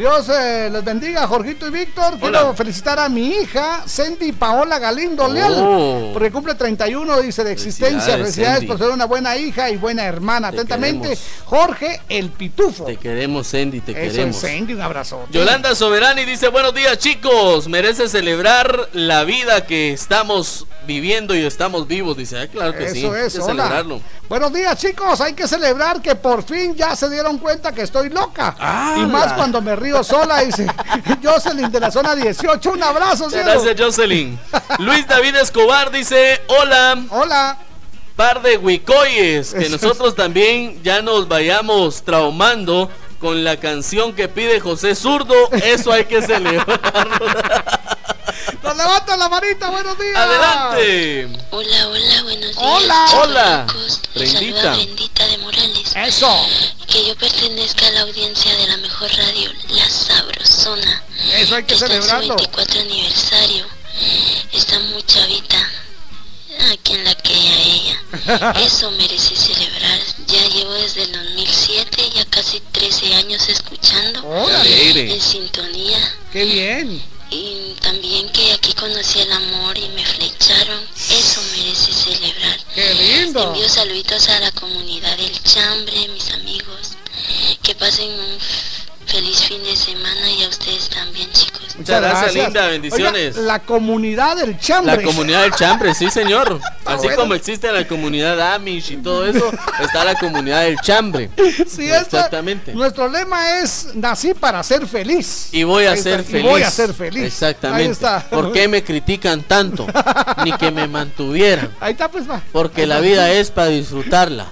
Dios eh, les bendiga, Jorgito y Víctor. Quiero Hola. felicitar a mi hija, Cindy Paola Galindo Leal, Oh. porque cumple 31, dice, de existencia. Felicidades, Felicidades Cindy. por ser una buena hija y buena hermana. Te Atentamente, queremos. Jorge el Pitufo. Te queremos, Sandy, te Eso queremos. es, Cindy, un abrazo. Yolanda Soberani dice, buenos días chicos, merece celebrar la vida que estamos viviendo y estamos vivos. Dice, ah, claro que sí, Eso hay es, que hola. celebrarlo. Buenos días, chicos. Hay que celebrar que por fin ya se dieron cuenta que estoy loca. Ah, y más la- cuando me Río Sola, dice Jocelyn de la zona 18. Un abrazo, Muchas gracias, Jocelyn. Luis David Escobar dice: Hola. Hola. Par de huicoyes. Que Eso es. nosotros también ya nos vayamos traumando con la canción que pide José Zurdo. Eso hay que celebrarlo. Nos levanta la manita, buenos días. Adelante. Hola, hola, buenos días. Hola. Hola. Brendita. Brendita de Morales. Eso. Que yo pertenezca a la audiencia de la mejor radio, La Sabrosona. Eso hay que Está en su celebrarlo. 24 aniversario. Está muy chavita. ¿A quién la quería ella? Eso merece celebrar. Ya llevo desde el 2007, ya casi 13 años escuchando. Órale. En sintonía. Qué bien. Y también que aquí conocí el amor y me flecharon. Eso merece celebrar. Qué lindo. Envío saluditos a la comunidad del Chambre, mis amigos. Que pasen un feliz fin de semana y a ustedes también, chicos. Muchas gracias, linda. Bendiciones. Oiga, la comunidad del chambre. La comunidad del chambre, sí señor. Así bueno. como existe la comunidad Amish y todo eso, está la comunidad del chambre. Sí, esta- Exactamente. nuestro lema es nací para ser feliz. Y voy a Ahí ser está, y feliz. voy a ser feliz. Exactamente. Ahí está. ¿Por qué me critican tanto? Ni que me mantuvieran. Ahí está, pues va. Porque la vida es para disfrutarla.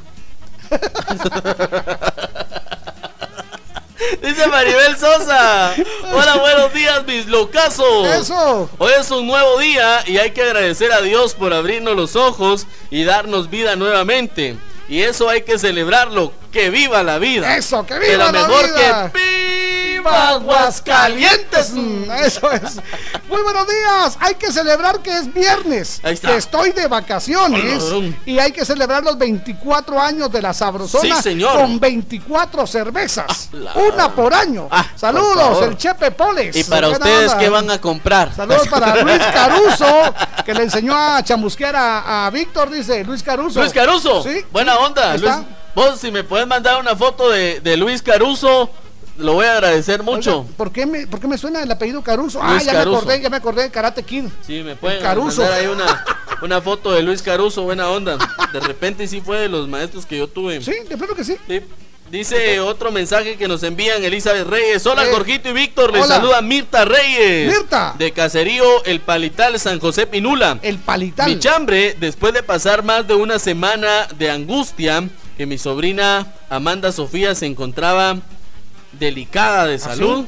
Dice Maribel Sosa. Hola, buenos días, mis locazos. Eso. Hoy es un nuevo día y hay que agradecer a Dios por abrirnos los ojos y darnos vida nuevamente. Y eso hay que celebrarlo. Que viva la vida. Eso, que viva la la mejor vida. que ¡Viva Aguascalientes! Mm, Eso es. Muy buenos días. Hay que celebrar que es viernes. Ahí está. Que estoy de vacaciones. Y hay que celebrar los 24 años de la Sabrosona. Sí, señor. Con 24 cervezas. la- Una por año. por Saludos, el Chepe Poles. ¿Y para ustedes onda. qué van a comprar? Saludos para Luis Caruso, que le enseñó a chamusquear a, a Víctor, dice Luis Caruso. Luis Caruso. Sí. Buena onda. Luis. Vos, si me puedes mandar una foto de, de Luis Caruso, lo voy a agradecer mucho. Oiga, ¿por, qué me, ¿Por qué me suena el apellido Caruso? ah, Luis ya Caruso. me acordé, ya me acordé de Karate Kid. Sí, me pueden Caruso. mandar ahí una, una foto de Luis Caruso, buena onda. De repente sí fue de los maestros que yo tuve. Sí, de plano que sí. Dice otro mensaje que nos envían Elizabeth Reyes. Hola, Eh, Jorgito y Víctor. Les hola. saluda Mirta Reyes. Mirta. De Caserío El Palital, San José Pinula. El Palital. Mi chambre, después de pasar más de una semana de angustia, que mi sobrina Amanda Sofía se encontraba delicada ¿Ah, de salud.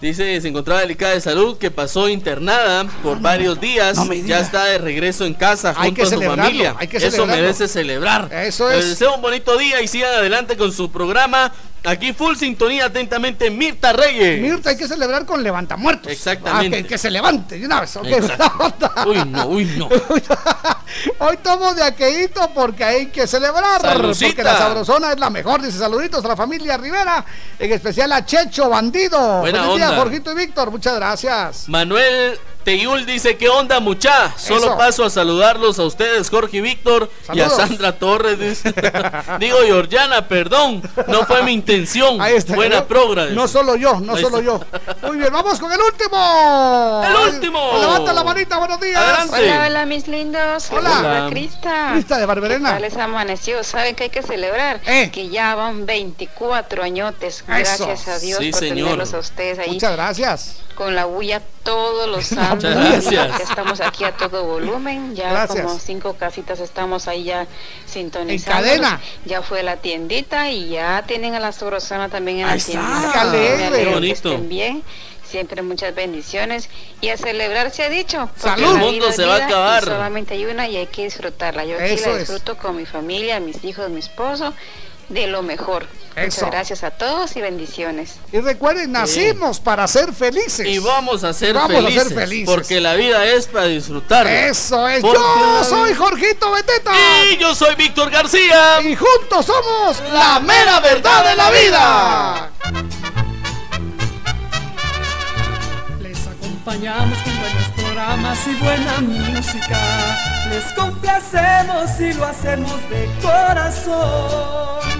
Dice, se encontraba delicada de salud, que pasó internada por varios días. no ya está de regreso en casa Hay junto que a su familia. hay que Eso merece celebrar. Eso Les es. deseo un bonito día y sigan adelante con su programa. Aquí full sintonía atentamente Mirta Reyes. Mirta, hay que celebrar con levantamuertos. Exactamente. Ah, que, que se levante de una vez. Uy, no, uy, no. Hoy tomo de aquelito porque hay que celebrar. Salucita. Porque la sabrosona es la mejor. Dice saluditos a la familia Rivera. En especial a Checho Bandido. Buena Buenos días. Jorgito y Víctor. Muchas gracias. Manuel Teyul dice, ¿qué onda mucha? Solo Eso. paso a saludarlos a ustedes, Jorge y Víctor, y a. Sandra Torres. dice. Digo, Georgiana, perdón, no fue mi intención. Ahí está. Buena No- progra. No solo yo, no Ahí solo está. yo. Muy bien, vamos con el último. ¡El último! Levanta la manita, buenos días. Adelante. Hola, hola mis lindos. Hola. Hola. Crista. Crista de Barberena. ¿Qué tal les amaneció? ¿Saben que hay que celebrar? Eh. Que ya van 24 añotes. Gracias a Dios Sí, por señor. tenerlos a ustedes ahí. Muchas gracias. Con la bulla todos los santos. Gracias. Estamos aquí a todo volumen. Ya Gracias. como cinco casitas estamos ahí ya sintonizando. cadena. Ya fue la tiendita y ya tienen a la Sorosana también en Ahí la está. tiendita. ¡Qué bonito. bien. Siempre muchas bendiciones y a celebrar se ha dicho. porque Salud. El mundo se va a acabar. Solamente hay una y hay que disfrutarla. Yo aquí Eso la es. disfruto con mi familia, mis hijos, mi esposo, de lo mejor. Eso. Muchas gracias a todos y bendiciones. Y recuerden, nacimos para ser felices. Y vamos a ser, vamos a felices, ser felices. Porque la vida es para disfrutar. Eso es. Porque Yo soy Jorgito Beteta. Y yo soy Víctor García. Y juntos somos la mera verdad de la vida. Les acompañamos con buenos programas y buena música. Les complacemos y lo hacemos de corazón.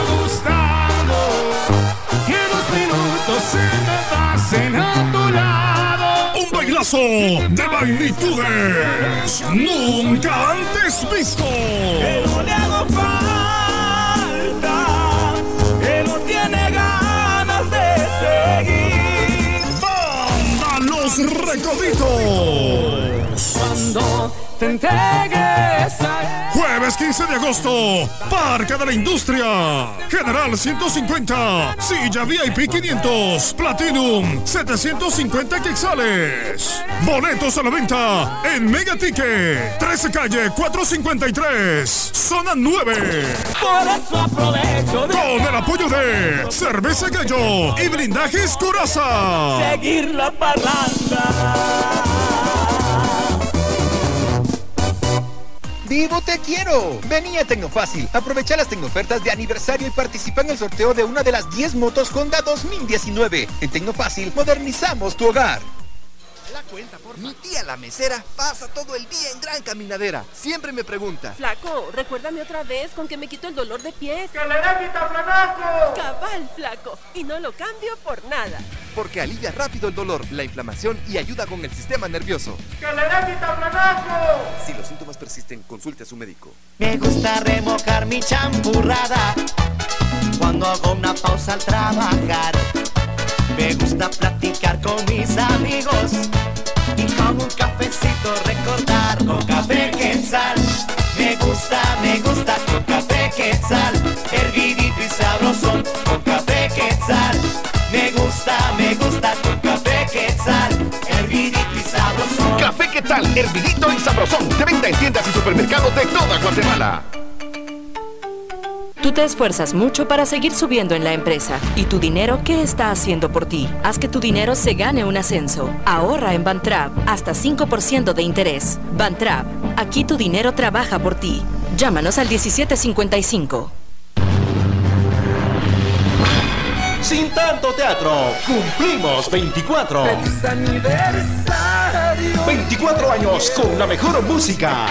Se me pasen a tu lado. Un bailazo de magnitudes nunca antes visto. Que no le hago falta, que no tiene ganas de seguir. Banda Los Recoditos. Cuando te entregues a Jueves 15 de agosto, Parque de la Industria. General 150, Silla VIP 500, Platinum 750 quetzales. Boletos a la venta en Mega Ticket, 13 calle 453, zona 9. Por eso aprovecho de Con el apoyo de Cerveza Gallo y Blindajes Curaza. seguir la parranda. ¡Vivo te quiero! Vení a Tecnofácil, aprovecha las tecnofertas de aniversario y participa en el sorteo de una de las 10 motos Honda 2019. En Tecnofácil modernizamos tu hogar. La cuenta, por Mi tía la mesera pasa todo el día en gran caminadera. Siempre me pregunta. Flaco, recuérdame otra vez con que me quito el dolor de pies. ¡Que le dé vitaflanaco! Cabal, flaco. Y no lo cambio por nada. Porque alivia rápido el dolor, la inflamación y ayuda con el sistema nervioso. ¡Que le dé vitaflanaco! Si los síntomas persisten, consulte a su médico. Me gusta remojar mi champurrada cuando hago una pausa al trabajar. Me gusta platicar con mis amigos y con un cafecito recordar con café quetzal. Me gusta, me gusta con café quetzal, hervidito y sabrosón con café quetzal. Me gusta, me gusta con café quetzal, hervidito y sabrosón. Café ¿qué tal? Hervidito y sabrosón. De venta en tiendas y supermercados de toda Guatemala. Tú te esfuerzas mucho para seguir subiendo en la empresa. ¿Y tu dinero qué está haciendo por ti? Haz que tu dinero se gane un ascenso. Ahorra en Bantrap hasta 5% de interés. Bantrap, aquí tu dinero trabaja por ti. Llámanos al 1755. Sin tanto teatro, cumplimos 24. ¡Feliz aniversario! 24 años con la mejor música.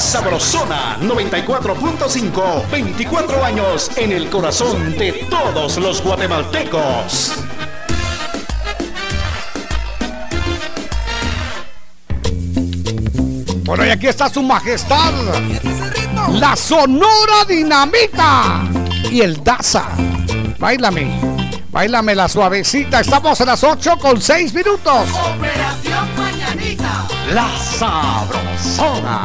Sabrosona 94.5. 24 años en el corazón de todos los guatemaltecos. Bueno, y aquí está su majestad, la Sonora Dinamita y el Daza. Bailame, bailame la suavecita. Estamos a las 8 con 6 minutos. Operación Mañanita. La Sabrosona.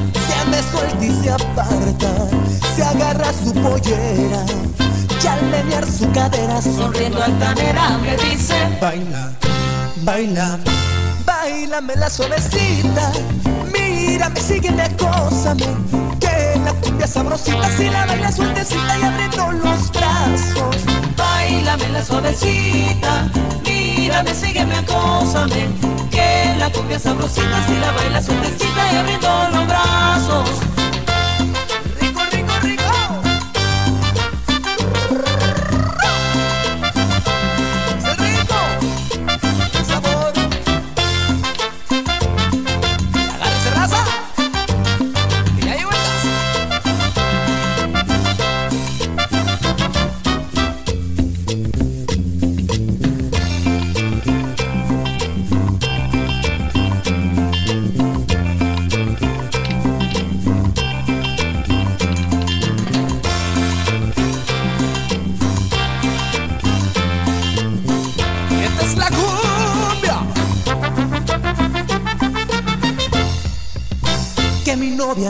Me suelta y se aparta se agarra su pollera y al menear su cadera Sonriendo altanera me dice. Baila, baila, bailame la suavecita. Mírame, sígueme, acósame. Que la cumbia sabrosita, si la baila sueltecita y abriendo los brazos. Bailame la suavecita, mírame, sígueme, acósame. La cumbia sabrosita, si la baila sueltecita y abriendo los brazos.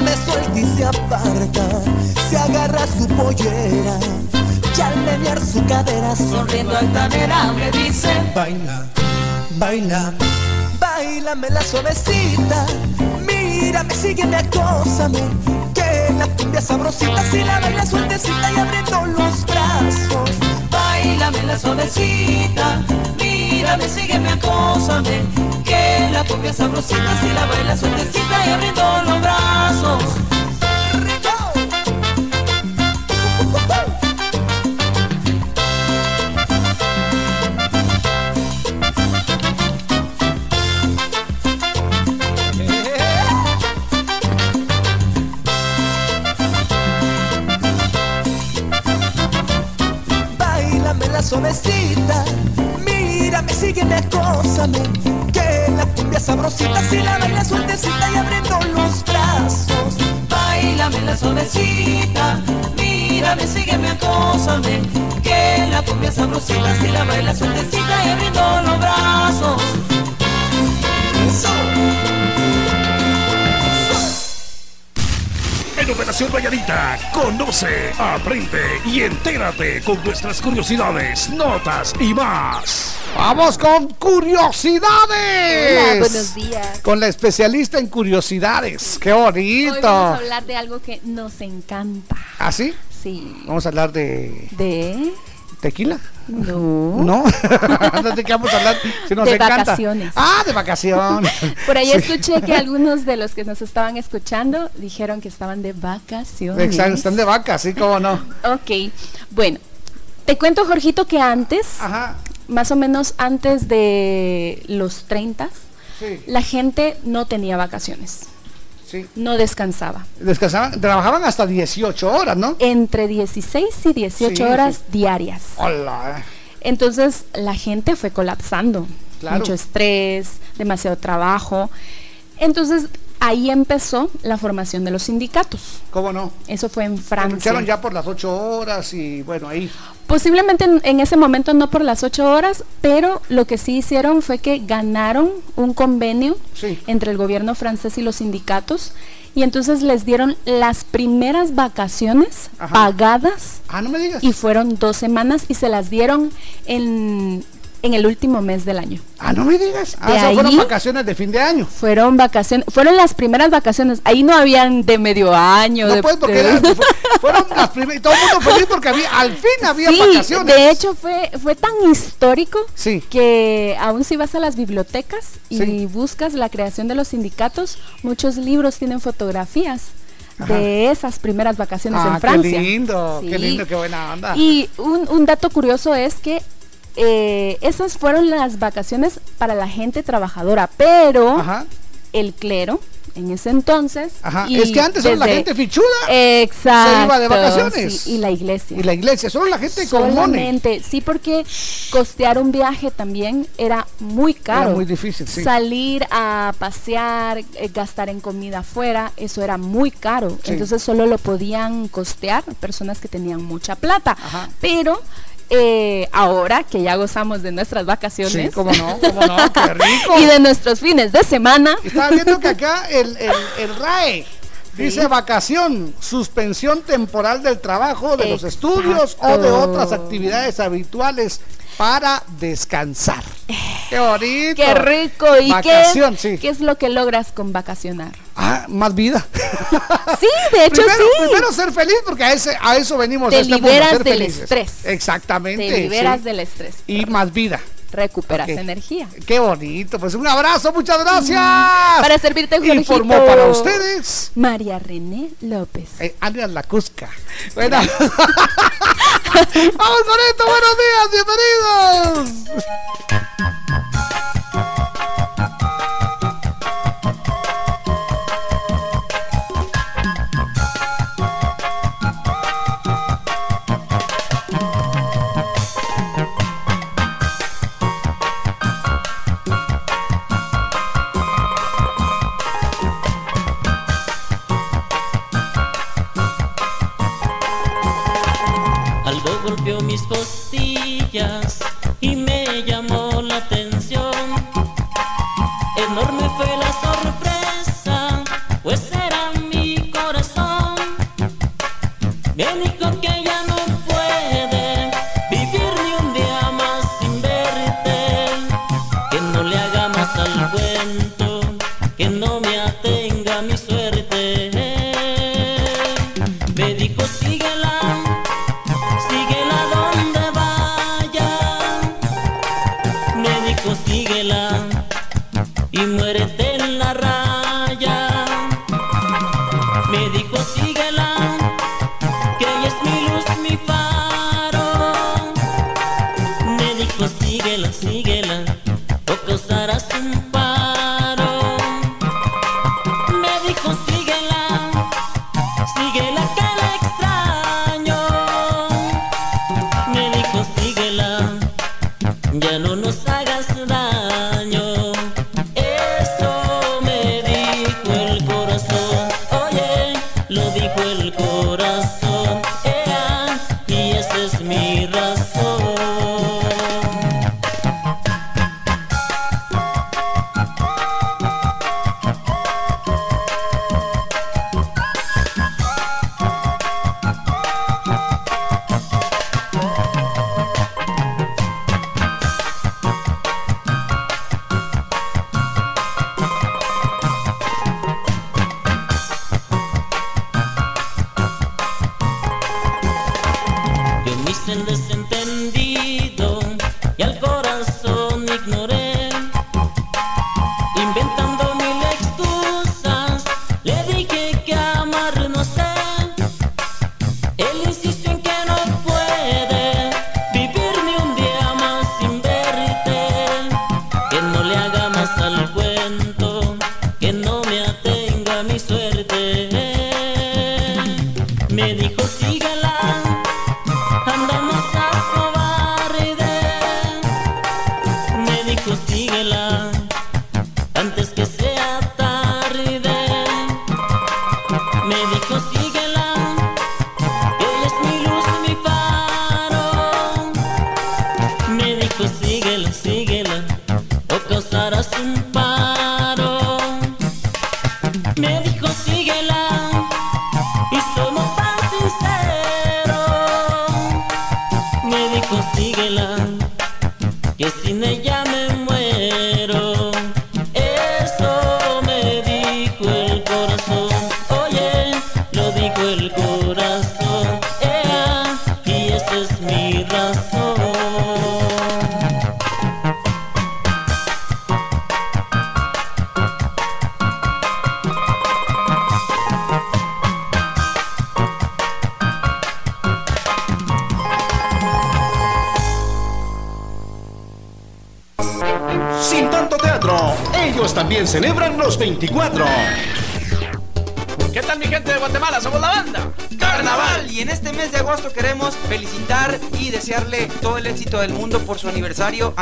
Me suelta y se aparta, se agarra su pollera, y al menear su cadera, Sonriendo altanera me dice baila, baila, bailame la suavecita, mírame, sígueme, acósame, que la cumbia sabrosita, si la baila sueltecita y abriendo los brazos, Bailame la suavecita, mírame, sígueme, acósame. La cumbia sabrosita, si la baila sueltecita y abriendo los brazos. Bailame la suavecita, mírame, sígueme, acósame, la cumbia sabrosita, si la baila sueltecita y abriendo los brazos, Bailame la suavecita, mírame, sígueme, acósame. Que la cumbia sabrosita, si la baila sueltecita y abriendo los brazos. En Operación Valladita, conoce, aprende y entérate con nuestras curiosidades, notas y más. Vamos con curiosidades. Hola, buenos días. Con la especialista en curiosidades. Qué Hoy bonito. vamos a hablar de algo que nos encanta. ¿Ah, sí? Sí. Vamos a hablar de De. tequila. No. ¿No? ¿De qué vamos a hablar? Si nos De encanta. vacaciones. Ah, de vacaciones. Por ahí Sí. escuché que algunos de los que nos estaban escuchando dijeron que estaban de vacaciones. Exacto, están de vaca, sí, cómo no. Ok, bueno, te cuento, Jorgito, que antes, más o menos antes de los 30, Sí. la gente no tenía vacaciones. Sí. No descansaba. Descansaban, trabajaban hasta 18 horas, ¿no? Entre 16 y 18 Sí, horas diarias. Hola. eh. Entonces la gente fue colapsando. Claro. Mucho estrés, demasiado trabajo. Entonces ahí empezó la formación de los sindicatos. ¿Cómo no? Eso fue en Francia. Lucharon ya por las 8 horas y bueno, ahí. Posiblemente en, en ese momento no por las ocho horas, pero lo que sí hicieron fue que ganaron un convenio Sí. entre el gobierno francés y los sindicatos y entonces les dieron las primeras vacaciones Ajá. pagadas Ah, no me digas. y fueron dos semanas y se las dieron en, en el último mes del año. Ah, no me digas. Ah, De o sea, fueron ahí- vacaciones de fin de año. Fueron vacaciones, fueron las primeras vacaciones. Ahí no habían de medio año. No de, puedes porque de- era- fueron las primeras. Todo el mundo feliz porque había, al fin había Sí, vacaciones. de hecho fue, fue tan histórico Sí. que aún si vas a las bibliotecas y Sí. buscas la creación de los sindicatos, muchos libros tienen fotografías Ajá. de esas primeras vacaciones Ah, en Francia. qué lindo, qué Sí. lindo, qué buena onda. Y un, un dato curioso es que eh, esas fueron las vacaciones para la gente trabajadora, pero Ajá. el clero en ese entonces. Ajá, y es que antes solo la gente fichuda Exacto. se iba de vacaciones. sí, y la iglesia. Y la iglesia, solo la gente con money. Solamente, sí, porque costear un viaje también era muy caro. Era muy difícil, sí. Salir a pasear, eh, gastar en comida afuera, eso era muy caro. Sí. Entonces solo lo podían costear personas que tenían mucha plata. Ajá. Pero eh, ahora que ya gozamos de nuestras vacaciones. Sí, cómo no, cómo no, qué rico. y de nuestros fines de semana, Estaba viendo que acá el, el, el RAE dice vacación, suspensión temporal del trabajo, de los estudios o de otras actividades habituales para descansar. Qué bonito. qué rico. ¿Y Vacación, qué, sí. qué es lo que logras con vacacionar? Ah, más vida. Sí, de hecho primero, sí. primero ser feliz porque a, ese, a eso venimos Te a este mundo, liberas ser del felices. estrés. Exactamente. Te liberas sí. del estrés. Y más vida. Recuperas energía. Qué bonito. Pues un abrazo, muchas gracias. Para servirte, Jorgito. Informó para ustedes. María René López. Eh, alias la Cusca. Bueno. Vamos con esto, buenos días, bienvenidos. Golpeó mis costillas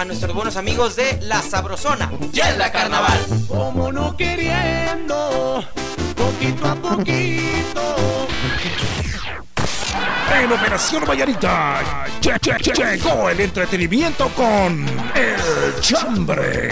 a nuestros buenos amigos de La Sabrosona. Ya la Carnaval. Como no queriendo, poquito a poquito. En Operación Vallarita che- che- che- llegó el entretenimiento con El Chambre.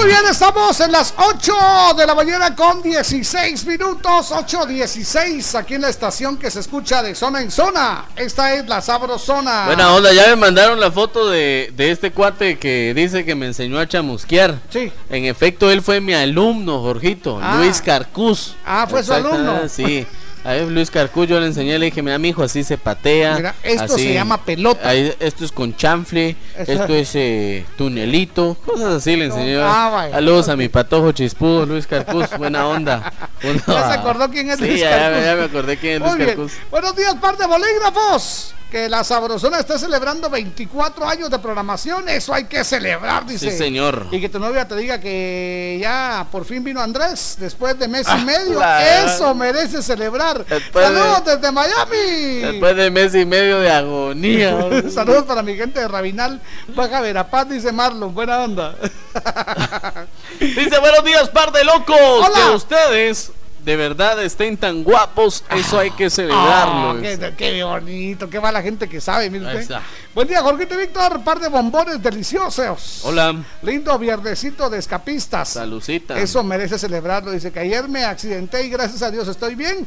Muy bien, estamos en las 8 de la mañana con 16 minutos, 8.16 aquí en la estación que se escucha de zona en zona. Esta es la Sabrosona. Buena onda, ya me mandaron la foto de, de este cuate que dice que me enseñó a chamusquear. Sí. En efecto, él fue mi alumno, Jorgito, Ah. Luis Carcús. Ah, fue su alumno. Sí. A ver, Luis Carcús, yo le enseñé, le dije, mira, mi hijo, así se patea. Mira, esto así. se llama pelota. Ahí, esto es con chanfle, esto es eh, tunelito, cosas así le enseñé. yo. Ah, vaya. Saludos a mi patojo chispudo, Luis Carcús, buena onda. Buena- ¿Ya se acordó quién es Sí, Luis ya, Carcús? ya me acordé quién es Muy Luis bien. Carcús. Buenos días, par de bolígrafos. Que la Sabrosona está celebrando 24 años de programación. Eso hay que celebrar, dice. Sí, señor. Y que tu novia te diga que ya por fin vino Andrés después de mes y Ah, medio. la- Eso merece celebrar. Después de- Saludos desde Miami. Después de mes y medio de agonía. Saludos para mi gente de Rabinal, Baja Verapaz, dice Marlon, buena onda. Dice buenos días, par de locos. Hola. Que ustedes de verdad estén tan guapos, eso hay que celebrarlo. Ah, qué, qué bonito, qué mala gente que sabe, mire usted. Buen día, Jorgito Víctor, par de bombones deliciosos. Hola. Lindo viernesito de escapistas. Salucita. Eso merece celebrarlo. Dice que ayer me accidenté y gracias a Dios estoy bien.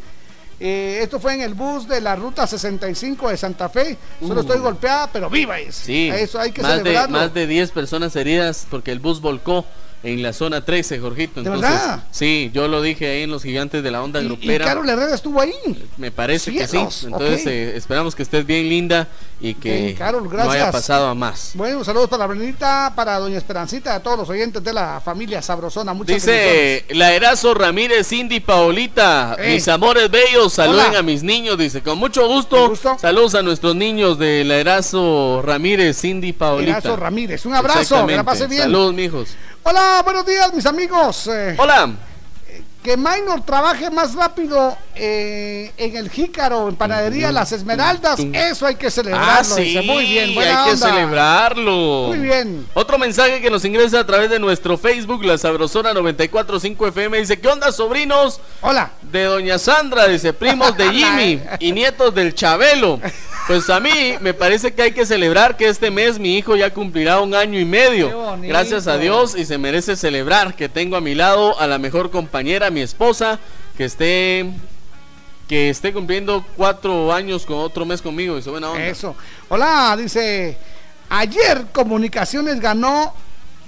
Eh, esto fue en el bus de la ruta 65 de Santa Fe. Solo Uh. estoy golpeada, pero viva es. Sí, Eso hay que más de, celebrarlo. más de 10 personas heridas porque el bus volcó en la zona 13, Jorgito. ¿De Entonces, verdad? sí, yo lo dije ahí en los gigantes de la onda Y grupera. Carol Herrera estuvo ahí. Me parece que sí. Entonces, eh, esperamos que estés bien linda y que Bien, Carol, no haya pasado a más. Bueno, saludos para Brenita, para Doña Esperancita, a todos los oyentes de la familia Sabrosona. Muchas. Dice Laerazo Ramírez, Cindy Paolita, mis amores bellos, saluden Hola. a mis niños, dice, con mucho gusto, saludos a nuestros niños de Laerazo Ramírez, Cindy Paolita. Erazo Ramírez, un abrazo, que la pase bien. Saludos, mijos. Hola, buenos días, mis amigos. Eh, Hola. Que Minor trabaje más rápido eh, en el Jícaro, en Panadería Las Esmeraldas, eso hay que celebrarlo. Ah, sí, dice. Muy bien, buena hay que celebrarlo. Muy bien. Otro mensaje que nos ingresa a través de nuestro Facebook, La Sabrosona 945 FM, dice, ¿qué onda, sobrinos? Hola. De Doña Sandra, dice, primos de Jimmy y nietos del Chabelo. Pues a mí me parece que hay que celebrar que este mes mi hijo ya cumplirá un año y medio. Gracias a Dios y se merece celebrar que tengo a mi lado a la mejor compañera, mi esposa, que esté que esté cumpliendo cuatro años con otro mes conmigo. Dice, buena onda. Eso. Hola, dice, ayer Comunicaciones ganó,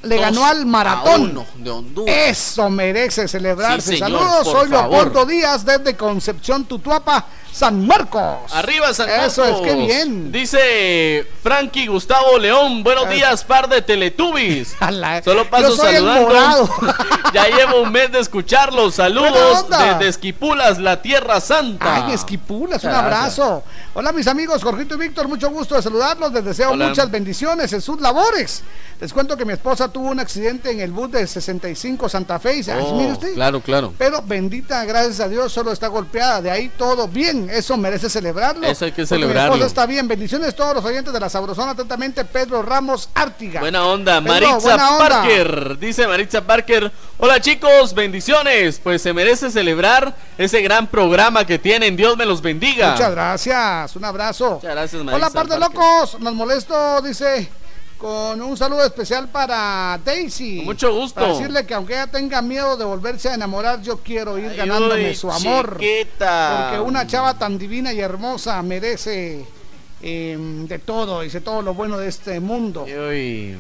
le Dos ganó al maratón. de Honduras. Eso merece celebrarse. Sí, señor, Saludos, soy Leopoldo favor. Díaz desde Concepción, Tutuapa, San Marcos. Arriba San Eso es, Marcos. qué bien. Dice Frankie Gustavo León, buenos días, par de Teletubbies. Solo paso Yo soy saludando. ya llevo un mes de escucharlos. Saludos desde Esquipulas, la Tierra Santa. Ay, Esquipulas, un abrazo. Hola, mis amigos, Jorgito y Víctor, mucho gusto de saludarlos. Les deseo Hola. muchas bendiciones en sus labores. Les cuento que mi esposa tuvo un accidente en el bus de 65 Santa Fe. Y ay, Oh, mire usted. claro, claro. Pero bendita, gracias a Dios, solo está golpeada. De ahí todo bien. Eso merece celebrarlo. Eso hay que celebrarlo. Esposa está bien. Bendiciones a todos los oyentes de la Sabrosona. Atentamente, Pedro Ramos Ártiga. Buena onda, Pedro, Maritza buena onda. Parker. Dice Maritza Parker. Hola chicos, bendiciones. Pues se merece celebrar ese gran programa que tienen. Dios me los bendiga. Muchas gracias, un abrazo. Muchas gracias, Maritza Hola, par de locos. Nos molesto, dice, con un saludo especial para Daisy. Con mucho gusto. Para decirle que aunque ella tenga miedo de volverse a enamorar, yo quiero ir Ay, ganándome uy, su amor. chiquita. Porque una chava tan divina y hermosa merece eh, de todo, dice todo lo bueno de este mundo. Y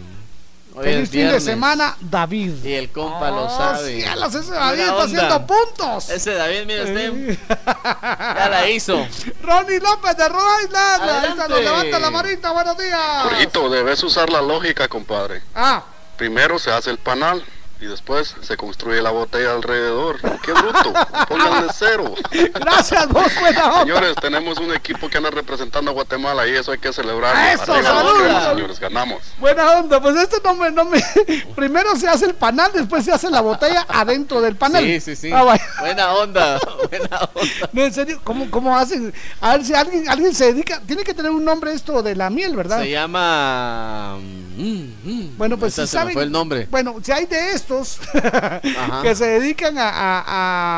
hoy, Feliz fin de semana, David. Y el compa lo Oh, sabe. cielos, ese David está onda. haciendo puntos. Ese David, mire usted. ya la hizo. Ronnie López de Rhode Island. Nos levanta la manita, buenos días. Jorgito, debes usar la lógica, compadre. Ah, Primero se hace el panal y después se construye la botella alrededor. ¡Qué bruto! Pónganle cero. gracias, vos, buena onda. Señores, tenemos un equipo que anda representando a Guatemala y eso hay que celebrarlo. ¡Eso, Arriba los salud! cremas, señores, ganamos. Buena onda, pues esto no me, no me. Primero se hace el panal, después se hace la botella adentro del panal. Sí, sí, sí. Ah. Buena onda. Buena onda. No, en serio, ¿cómo, cómo hacen? A ver si alguien, alguien se dedica. Tiene que tener un nombre esto de la miel, ¿verdad? Se llama. mm, mm. Bueno, pues si se me saben. fue el nombre. Bueno, si hay de que se dedican a. a-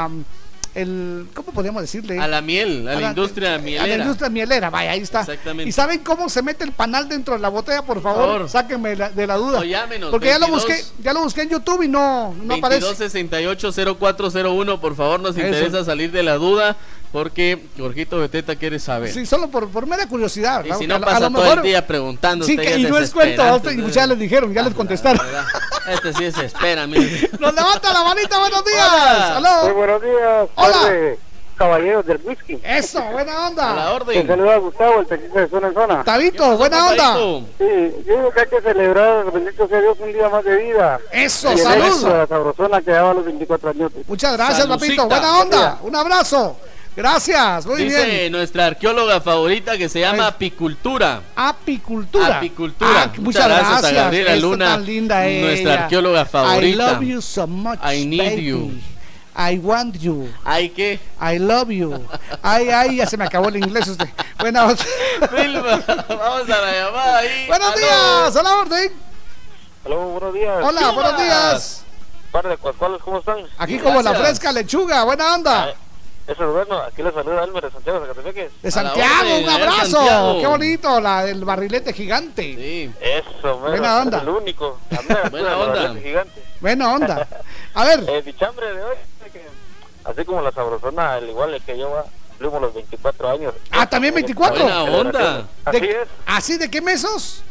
a, el, ¿Cómo podríamos decirle? A la miel, a la industria A mielera. la industria mielera, vaya, ahí está. Exactamente. ¿Y saben cómo se mete el panal dentro de la botella? Por favor, favor. sáquenme la- de la duda. O llámenos, Porque ya lo 22. busqué, ya lo busqué en YouTube y no, no aparece. 2268-0401, por favor, nos Eso. interesa salir de la duda porque Jorgito Beteta quiere saber. Sí, solo por, por mera curiosidad. y si no a lo- a pasa lo todo mejor- el día preguntando. Sí, que, y no es cuento, desesperante, y ya les dijeron, ya les contestaron. Este sí es espera, mire. Nos levanta la manita, buenos días. Hola. Muy buenos días, Hola. caballeros del whisky. Eso, buena onda. A la Te orden. saluda Gustavo, el taxista de zona en zona. Tabito, buena onda. Sí, yo digo que hay que celebrar, bendito sea Dios, un día más de vida. Eso, Y el salud. éxito de la sabrosona que daba a los 24 años. Muchas gracias, Salucita. papito. Buena onda. Un abrazo. Gracias, muy Dice bien. nuestra arqueóloga favorita que se llama apicultura. Apicultura. Apicultura. Ah, Muchas muchas gracias, gracias. a Gabriela Luna, tan linda nuestra ella. arqueóloga favorita. I love you so much. I need baby. you. I want you. ¿Ay qué? I love you. Ay, ay, ya se me acabó el inglés usted. Buena onda. Vilma, vamos a la llamada ahí. Buenos Aló. días, a la orden. Hola, buenos días. Hola, buenos días. par de cuascuales, ¿cómo están? Aquí como la fresca lechuga, buena onda. Eso es bueno, aquí les saluda Álvaro de Santiago, Zacatepeque. De Santiago, un abrazo. Qué bonito, la del barrilete gigante. Sí. Eso, mero, Buena onda. es el único. Buena onda. gigante. Buena onda. A ver. Eh, mi chambre de hoy, es que, así como la sabrosona, al igual que yo, va, cumplimos los 24 años. Ah, también 24. Buena onda. Así De- es. ¿Así de qué mesos?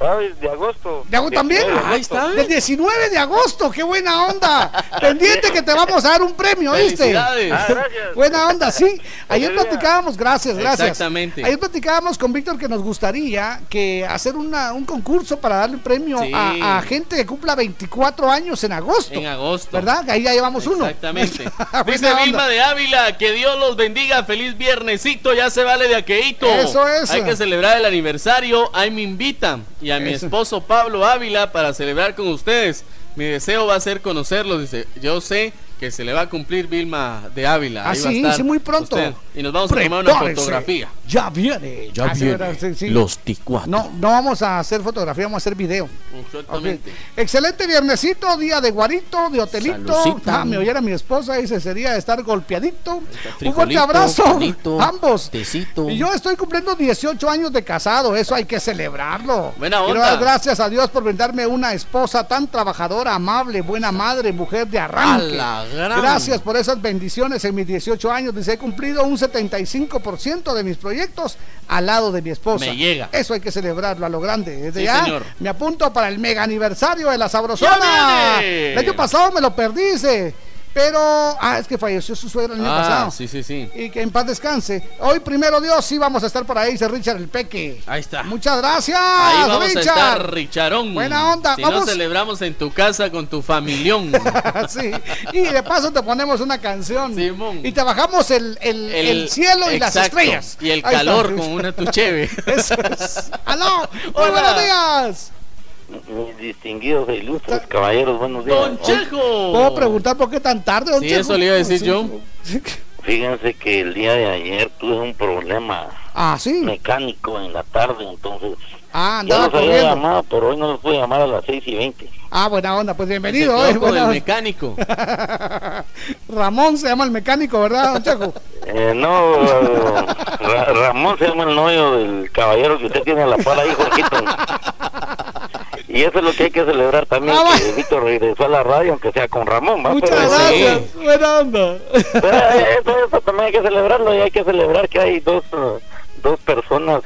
Ay, de agosto. ¿De agosto también? 19 de Ahí está. Del 19 de agosto, qué buena onda. Pendiente que te vamos a dar un premio, ¿viste? Ah, gracias. Buena onda, sí. Ayer platicábamos, gracias, gracias. Exactamente. Ayer platicábamos con Víctor que nos gustaría que hacer una, un concurso para darle un premio Sí. a, a gente que cumpla 24 años en agosto. En agosto. ¿Verdad? Que ahí ya llevamos uno. Exactamente. Dice. Vilma de Ávila, que Dios los bendiga, feliz viernesito, ya se vale de aqueito. Eso es. Hay que celebrar el aniversario, ahí me invitan. Y a mi esposo Pablo Ávila para celebrar con ustedes. Mi deseo va a ser conocerlos, dice. Yo sé que se le va a cumplir Vilma de Ávila. Ah, ahí va a sí, estar sí, muy pronto. usted. Y nos vamos a tomar una fotografía. Ya viene. Ya Ah, viene. Sí, sí. Los ticuanos. No, no vamos a hacer fotografía, vamos a hacer video. Exactamente. Excelente viernesito, día de guarito, de hotelito. Ah, me oyera mi esposa, dice, sería estar golpeadito. Un fuerte abrazo. panito, Ambos. tecito. Y yo estoy cumpliendo 18 años de casado, eso hay que celebrarlo. Buena Quiero onda. dar gracias a Dios por brindarme una esposa tan trabajadora, amable, buena madre, mujer de arranque. Gran. Gracias por esas bendiciones en mis 18 años. Dice, he cumplido un 75% de mis proyectos al lado de mi esposa. Me llega. Eso hay que celebrarlo a lo grande. Desde Sí, ya señor. me apunto para el mega aniversario de la Sabrosona. El año pasado me lo perdí, dice. Pero, ah, es que falleció su suegra el año Ah, pasado. sí, sí, sí. Y que en paz descanse. Hoy, primero Dios, sí vamos a estar por ahí, dice Richard el Peque. Ahí está. Muchas gracias, Ahí vamos Richard. a estar, Richarón. Buena onda, Si vamos. no celebramos en tu casa con tu familión. sí. Y de paso te ponemos una canción. Simón. Y te bajamos el, el, el cielo y las estrellas. Y el Ahí calor está. con una tucheve. Eso es. ¡Aló! ¡Muy Hola. buenos días! Mis distinguidos e ilustres caballeros, buenos días. Don Chejo. ¿Puedo preguntar por qué tan tarde, don Sí, Checo? eso le iba a decir Sí. yo. Fíjense que el día de ayer tuve un problema Ah, sí. mecánico en la tarde, entonces Ah, ya andaba los había corriendo. llamado, pero hoy no los pude llamar a las 6 y 20. Ah, buena onda, pues bienvenido. Se eh, buena el mecánico. Ramón se llama el mecánico, ¿verdad, don Checo? Eh, no, Ra- Ramón se llama el novio del caballero que usted tiene a la par ahí, Jorgito. Y eso es lo que hay que celebrar también, Ah, que Víctor regresó a la radio, aunque sea con Ramón, ¿va? Muchas Pero- gracias. Buena onda. Pero eso, eso también hay que celebrarlo y hay que celebrar que hay dos, dos personas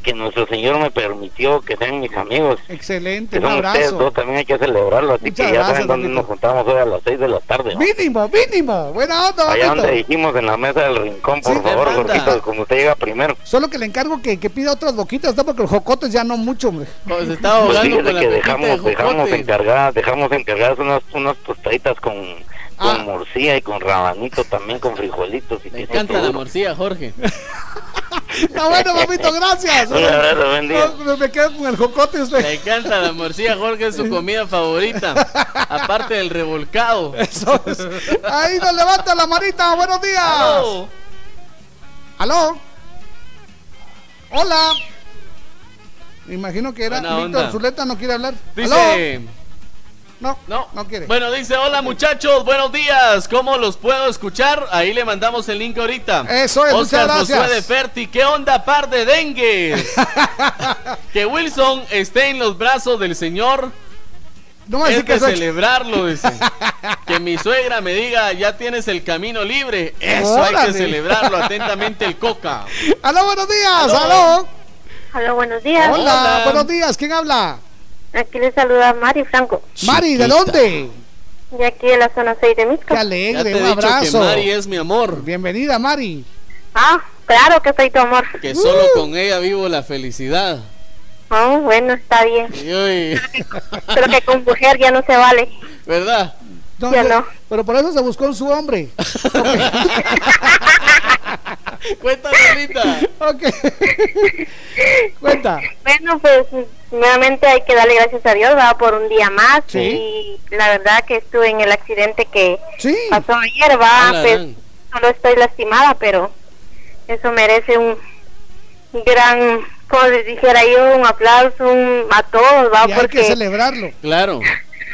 que nuestro Señor me permitió que sean mis amigos. Excelente, Que un son ustedes abrazo. dos, también hay que celebrarlo. Así Muchas que ya gracias, saben dónde nos juntamos hoy a las 6 de la tarde. ¿no? Mínimo, mínimo. Buena onda, Allá bonito. donde dijimos en la mesa del rincón, por Sí, favor. Jorgito, como usted llega primero. Solo que le encargo que, que pida otras boquitas, ¿no? Porque los jocotes ya no mucho, hombre. Pues ahogando fíjese con la que coquita de dejamos, dejamos jocote. encargadas, dejamos encargadas unas, unas tostaditas con, con Ah. morcilla y con rabanito también, con frijolitos. Y Me encanta la morcilla, Jorge. Está bueno, papito, gracias. Un abrazo, buen día. No, me quedo con el jocote usted. Me encanta la morcilla, Jorge, es su comida favorita. Aparte del revolcado. Eso es. Ahí nos levanta la manita. Buenos días. Aló. ¿Aló? Hola. Me imagino que era Buena Víctor onda. Zuleta, no quiere hablar. Dice. ¿Aló? No, No, no quiere. Bueno, dice, hola muchachos, buenos días. ¿Cómo los puedo escuchar? Ahí le mandamos el link ahorita. Eso es, Oscar muchas gracias. De Ferti, ¿qué onda, par de dengues? que Wilson esté en los brazos del Señor. No me es que soy- celebrarlo, dice. que mi suegra me diga, ya tienes el camino libre. Eso hay que celebrarlo. Atentamente el Coca. Aló, buenos días. Aló. Aló. Hola, buenos días. Hola, Hola. buenos días. ¿Quién habla? Aquí les saluda Mari Franco. Mari, ¿de dónde? De aquí de la zona 6 de Qué Misco. Ya te alegre, he un dicho que abrazo. Mari es mi amor. Bienvenida, Mari. Ah, claro que soy tu amor. Que solo Uh. con ella vivo la felicidad. Oh, bueno, está bien. Pero que con mujer ya no se vale. ¿verdad? No, Ya yo- no. Pero por eso se buscó en su hombre. Cuéntame, Rita. Ok. Cuenta. Bueno, pues nuevamente hay que darle gracias a Dios ¿verdad? por un día más. Sí. Y la verdad que estuve en el accidente que Sí. pasó ayer, va. Hola, Pues solo estoy lastimada, pero eso merece un gran, como les dijera yo, un aplauso un- a todos, va, Y hay que porque celebrarlo. Claro.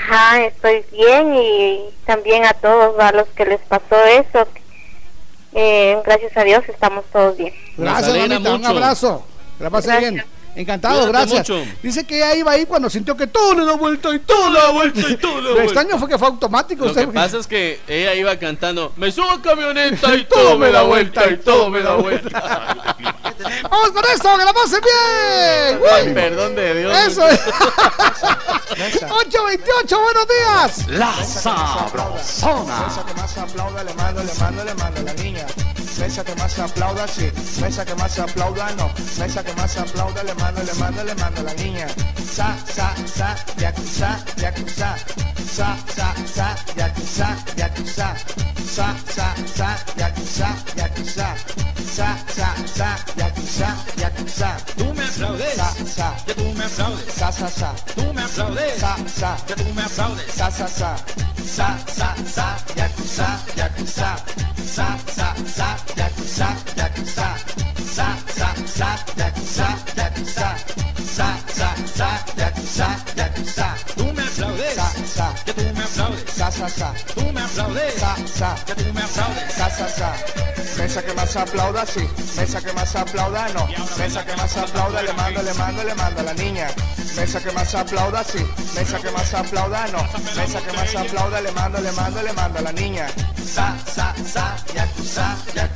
Ajá, estoy bien y también a todos a los que les pasó eso. Eh, gracias a Dios estamos todos bien. Gracias, mamita, un abrazo. Que la pase Gracias. bien. Encantado, Cuídate gracias. mucho. Dice que ella iba ahí cuando sintió que todo le da vuelta y todo le da vuelta y todo le da Lo vuelta. extraño fue que fue automático. Lo usted- que pasa es que ella iba cantando, me subo a camioneta y todo me da vuelta y todo me da vuelta. Vamos con esto, que la pase bien. Ay, perdón de Dios. Eso es. 828, buenos días. La Sabrosona. Mesa que más aplauda, le mando, le mando, le mando a la niña. Mesa que más aplauda, sí. Mesa que más aplauda, no. Mesa que más aplauda, le mando, le mando, le mando a la niña. Sa, sa, sa, yakuza, yakuza. Sa, sa, sa, yakuza, yakuza. Sa, sa, sa, yakuza, yakuza. Sa, sa, sa, yakuza, yakuza. Tú me aplaudes, Sa, sa. que tú me aplaudes. Sa, sa, sa. Tú me aplaudes, Sa, sa. que tú me aplaudes. Sa, sa, sa. Sa, sa, sa, yakuza, yakuza. Sa, sa, sa, yakuza, yakuza. Sa, sa, sa, yakuza, yakuza. Sa, sa, sa, yakuza, yakuza. Tú me aplaudes, Sa, sa. que tú me aplaudes. Sa, sa, sa. Tú me aplaudes, Sa, sa. que tú me aplaudes. Sa, sa, sa. Mesa que más aplauda, sí. Mesa que más aplauda, no. Mesa que más aplauda, le mando, le mando, le mando a la niña. Mesa que más aplauda, sí. Mesa que más aplauda, no. Mesa que más aplauda, le mando, le mando, le mando a la niña. Sa, sa, sa, yakuza, yakuza.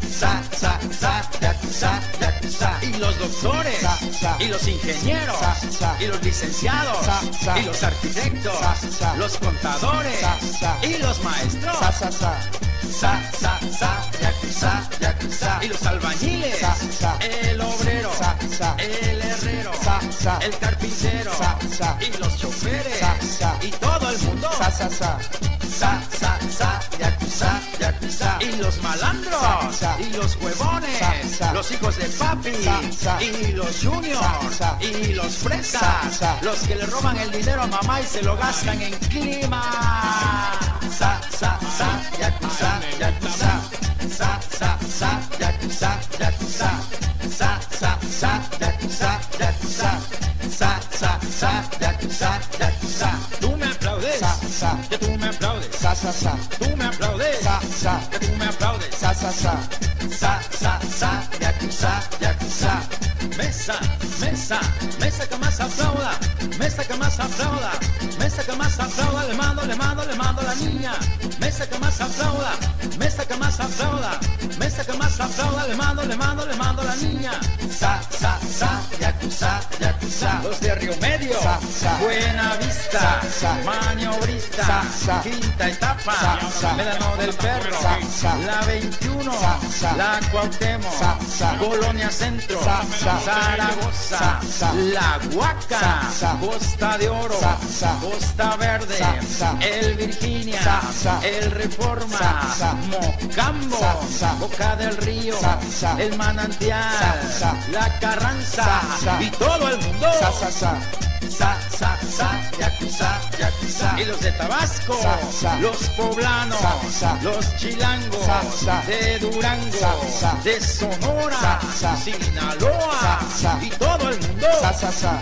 Sa, sa, sa, yakuza. Sa, sa, sa. Y los doctores, Sa, sa. y los ingenieros, Sa, sa. y los licenciados, Sa, sa. y los arquitectos, Sa, sa. los contadores, Sa, sa. y los maestros, Sa, sa, sa. Sa, sa, sa, yakuza, yakuza. y los albañiles, Sa, sa. el obrero, Sa, sa. el herrero, Sa, sa. el carpintero, Sa, sa. y los choferes, Sa, sa. y todo el mundo, Sa, sa, sa. Sa, sa, sa, yakuza, yakuza. y los malandros, Sa, sa. Y los huevones, los hijos de papi, y los juniors, y los fresas, Sa, sa. los que le roban el dinero a mamá y se lo gastan en clima. Sa, sa, sa, yakuza, yakuza. Sa, sa, sa, yakuza, yakuza. Sa, sa, sa, yakuza, yakuza. Sa, sa, sa, yakuza, yakuza. Tú me aplaudes, Sa, sa. que tú me aplaudes, Sa, sa, sa. tú me aplaudes, Sa, sa. que tú me aplaudes. Sa, sa, sa. Sa, sa, sa, yakuza, yakuza. Mesa, mesa, mesa que más aplauda, mesa que más aplauda, mesa que más aplauda, le mando, le mando, le mando a la niña. Mesa que más aplauda, mesa que más aplauda, mesa que más aplauda, le mando, le mando, le mando a la niña. Sa, sa, sa, yakuza, yakuza. Los de Río Medio, Sa, sa. Buena Vista, Sa, sa. Maniobrista, Sa, sa. Quinta Etapa, Sa, sa. Médano del Perro, Sa, sa. La 21, Sa, sa. La Cuauhtémoc, Sa, sa. Colonia Centro, Sa, sa. Zaragoza. La Huaca. Costa de Oro. Costa Verde. El Virginia. El Reforma. Mocambo. Boca del Río. El Manantial. La Carranza y todo el mundo. Sa, sa, yakuza, yakuza. Y los de Tabasco, los poblanos, los chilangos, de Durango, de Sonora. Sinaloa Sa, sa. y todo el mundo. Sa, sa, sa.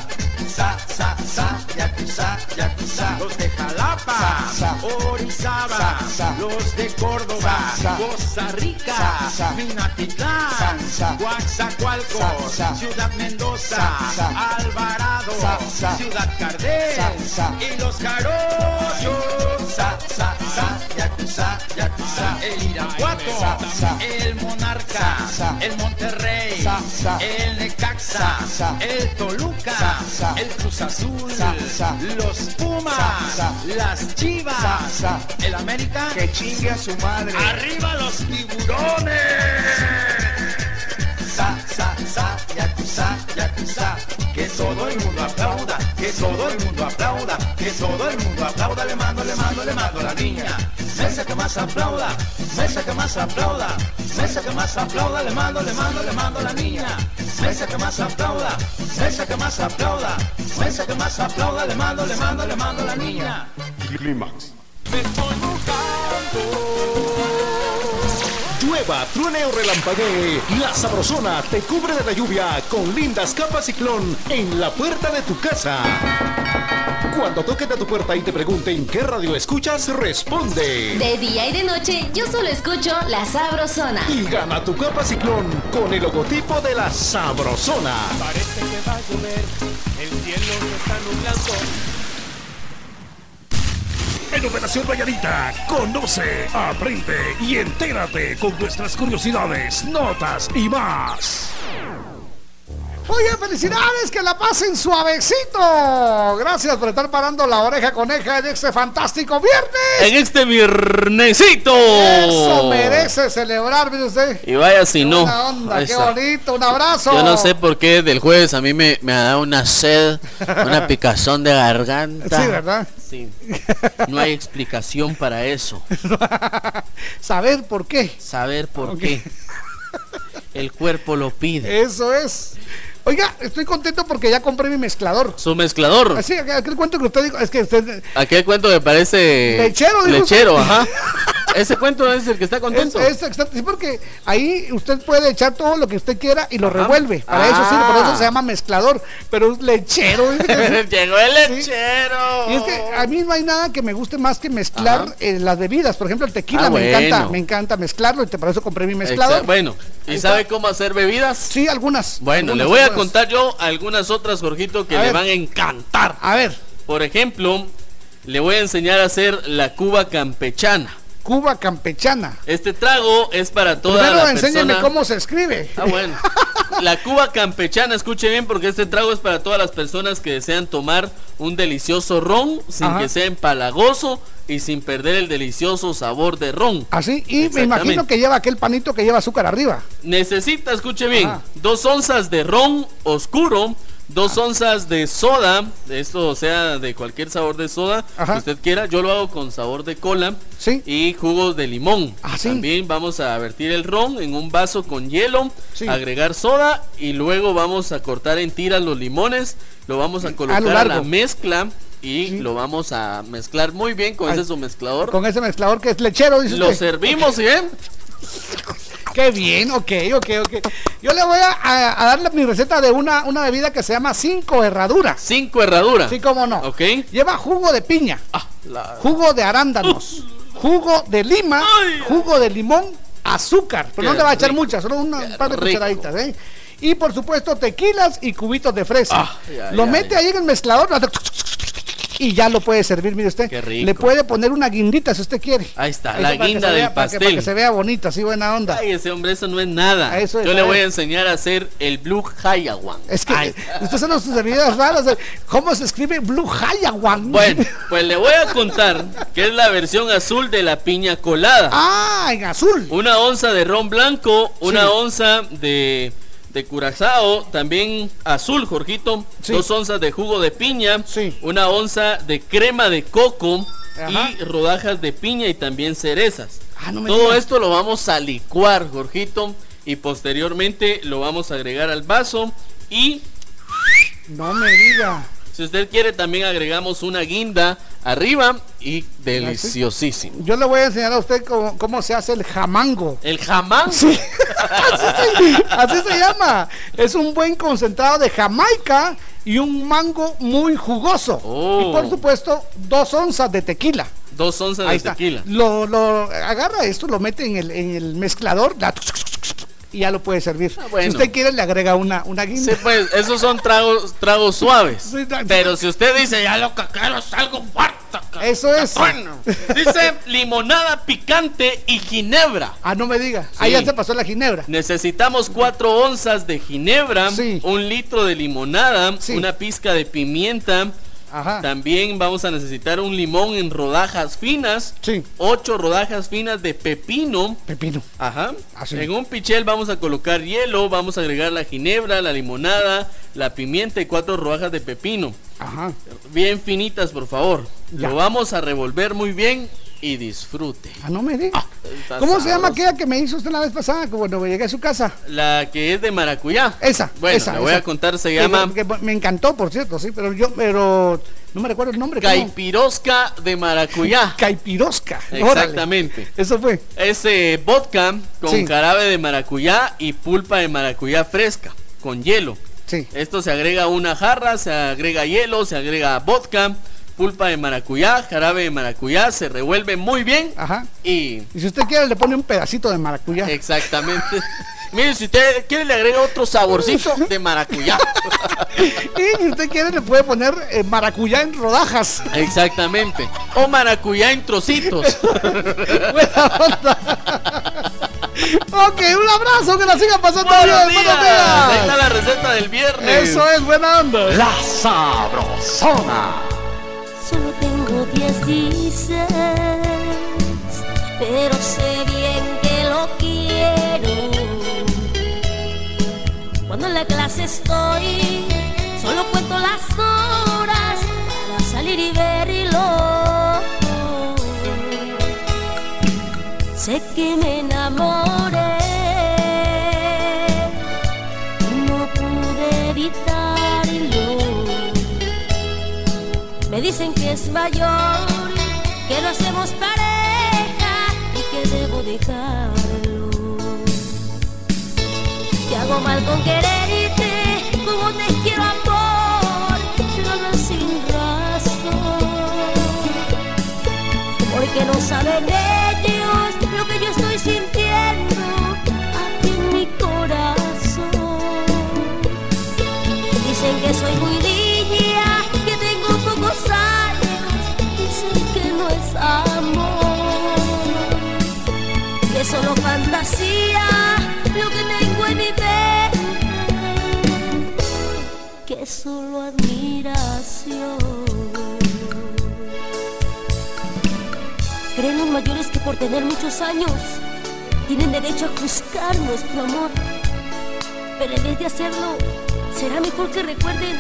Sa, sa, sa, yakuza, yakuza. Los de Jalapa, Sa, sa. Orizaba, Sa, sa. los de Córdoba, Sa, sa. Costa Rica, Sa, sa. Minatitlán, Sa, sa. Coaxacualcos, Sa, sa. Ciudad Mendoza, Sa, sa. Alvarado, Sa, sa. Ciudad Cardel Sa, sa. y los Jarochos. Sa, sa, sa, yakuza, yakuza. El Irapuato, Sa, sa. el Monarca, Sa, sa. el Monterrey, Sa, sa. el Necaxa, Sa. el Toluca, el Cruz Azul, los Pumas, las Chivas, el América. Que chingue a su madre. ¡Arriba los tiburones! Sa, sa, sa, yakuza, yakuza. Que todo el mundo aplauda, que todo el mundo aplauda, que todo el mundo aplauda, le mando, le mando, le mando a la niña. Mesa que más aplauda, mesa que más aplauda, mesa que más aplauda, le mando, le mando, le mando a la niña. Mesa que más aplauda, mesa que más aplauda, mesa que más aplauda, le mando, le mando, le mando a la niña. Clímax. Me estoy buscando. Llueva, truene o relampaguee, la Sabrosona te cubre de la lluvia con lindas capas ciclón en la puerta de tu casa. Cuando toquen a tu puerta y te pregunten qué radio escuchas, responde. De día y de noche, yo solo escucho La Sabrosona. Y gana tu capa ciclón con el logotipo de la Sabrosona. Parece que va a llover, el cielo se está nublando. En Operación Valladita, conoce, aprende y entérate con nuestras curiosidades, notas y más. Oye, felicidades, que la pasen suavecito. Gracias por estar parando la oreja coneja en este fantástico viernes. En este viernesito. Eso merece celebrar, mire usted. Y vaya si no. Onda, qué bonito, un abrazo. Yo no sé por qué del jueves a mí me, me ha dado una sed, una picazón de garganta. Sí, ¿verdad? Sí. No hay explicación para eso. Saber por qué. Saber por qué. El cuerpo lo pide. Eso es. Oiga, estoy contento porque ya compré mi mezclador. Su mezclador. Así, aquel aquel cuento que usted dijo, es que usted... Aquel cuento me parece. Lechero, dijo Lechero, usted. ajá. Ese cuento es el que está contento. Es, es exacto, sí, porque ahí usted puede echar todo lo que usted quiera y lo Ajá. revuelve. Para eso sirve, por eso Ah. se llama mezclador. Pero es lechero. sí. Llegó el Sí. lechero. Y es que a mí no hay nada que me guste más que mezclar eh, las bebidas. Por ejemplo, el tequila Ah, me encanta, me encanta mezclarlo y te- por eso compré mi mezclador. Exa- Bueno, ¿y Ahí sabe cómo hacer bebidas? Sí, algunas. Bueno, le voy a. contar yo algunas otras, Jorgito, que A le ver. van a encantar. A ver, Por ejemplo, le voy a enseñar a hacer la cuba campechana. Cuba campechana. Este trago es para toda Primero la enséñeme persona. cómo se escribe. Ah, bueno. La cuba campechana, escuche bien, porque este trago es para todas las personas que desean tomar un delicioso ron sin Ajá. que sea empalagoso y sin perder el delicioso sabor de ron. Así, y me imagino que lleva aquel panito que lleva azúcar arriba. Necesita, escuche bien, Ajá. dos onzas de ron oscuro, dos onzas de soda, esto sea de cualquier sabor de soda Ajá. que usted quiera. Yo lo hago con sabor de cola Sí. y jugo de limón. Ah, sí. También vamos a vertir el ron en un vaso con hielo, Sí. agregar soda y luego vamos a cortar en tiras los limones. Lo vamos a colocar a, la mezcla y lo vamos a mezclar muy bien con Ay, ese su mezclador. Con ese mezclador que es lechero, dice Lo usted. servimos, ¿sí? ven? Qué bien, ok, ok, ok. Yo le voy a, a- darle mi receta de una, una bebida que se llama cinco herraduras. Cinco herraduras. Sí, cómo no. Ok. Lleva jugo de piña, Ah, la- jugo de arándanos, jugo de lima, jugo de limón, azúcar. Pero no le va a echar rico, mucha, solo una- un par de cucharaditas, ¿eh? Y por supuesto tequilas y cubitos de fresa. Ah, ya, lo ya, mete ya. ahí en el mezclador y ya lo puede servir, mire usted. Qué rico. Le puede poner una guindita si usted quiere. Ahí está, la guinda se del vea- para que- pastel. Para que se vea bonita, así buena onda. Ay, ese hombre, eso no es nada. A eso es, Yo le voy a enseñar a hacer el Blue Hayawan. Es que Ay. usted son sus bebidas raras. eh. ¿Cómo se escribe Blue Hayawan? Bueno, pues le voy a contar que es la versión azul de la piña colada. Ah, en azul. Una onza de ron blanco, una Sí. onza de, de curazao, también azul, Jorgito. Sí. Dos onzas de jugo de piña, Sí. una onza de crema de coco Ajá. y rodajas de piña y también cerezas. Ah, no Todo diga. esto lo vamos a licuar, Jorgito, y posteriormente lo vamos a agregar al vaso y No me diga. Si usted quiere también agregamos una guinda arriba y deliciosísimo. Yo le voy a enseñar a usted cómo, cómo se hace el jamango. El jamán. Sí. así, se, así se llama. Es un buen concentrado de Jamaica y un mango muy jugoso. Oh. Y por supuesto, dos onzas de tequila. Dos onzas Ahí de está. tequila. Lo, lo agarra esto, lo mete en el, en el mezclador la- y ya lo puede servir. Ah, bueno. Si usted quiere, le agrega una, una guinda. Sí, pues esos son tragos, tragos suaves. Sí, Pero si usted dice, ya lo que quiero es algo fuerte. Eso es. Bueno, dice limonada picante y ginebra. Ah, no me diga. Ahí ya se pasó la ginebra. Necesitamos cuatro onzas de ginebra, Sí. un litro de limonada, una pizca de pimienta. Ajá. También vamos a necesitar un limón en rodajas finas, Sí. ocho rodajas finas de pepino. Pepino. Ajá. Así. En un pichel vamos a colocar hielo, vamos a agregar la ginebra, la limonada, la pimienta y cuatro rodajas de pepino. Ajá. Bien finitas, por favor. Ya. Lo vamos a revolver muy bien y disfrute. Ah, no me diga. ¿Cómo se llama aquella que me hizo usted la vez pasada cuando llegué a su casa? La que es de maracuyá. Esa. Bueno, esa, le voy esa. a contar, se llama que me encantó, por cierto, sí, pero yo, pero no me recuerdo el nombre. ¿cómo? Caipirosca de maracuyá. Caipirosca. Exactamente. Eso fue. Es eh, vodka con Sí. jarabe de maracuyá y pulpa de maracuyá fresca, con hielo. Sí. Esto se agrega a una jarra, se agrega hielo, se agrega vodka, pulpa de maracuyá, jarabe de maracuyá, se revuelve muy bien. Ajá. Y Y si usted quiere, le pone un pedacito de maracuyá. exactamente. Mire, si usted quiere le agrega otro saborcito de maracuyá. Y si usted quiere, le puede poner eh, maracuyá en rodajas. Exactamente. O maracuyá en trocitos. Ok, un abrazo, que la sigan pasando Buenos bien. días. Ahí está la receta del viernes. Eso es buena onda. La Sabrosona. Solo tengo 16, pero sé bien que lo quiero. Cuando en la clase estoy, solo cuento las horas para salir y verlo. Sé que me dicen que es mayor, que no hacemos pareja y que debo dejarlo. Que hago mal con quererte, como te quiero amor, pero no sin razón. Porque no saben por tener muchos años tienen derecho a juzgar nuestro amor. Pero en vez de hacerlo, será mejor que recuerden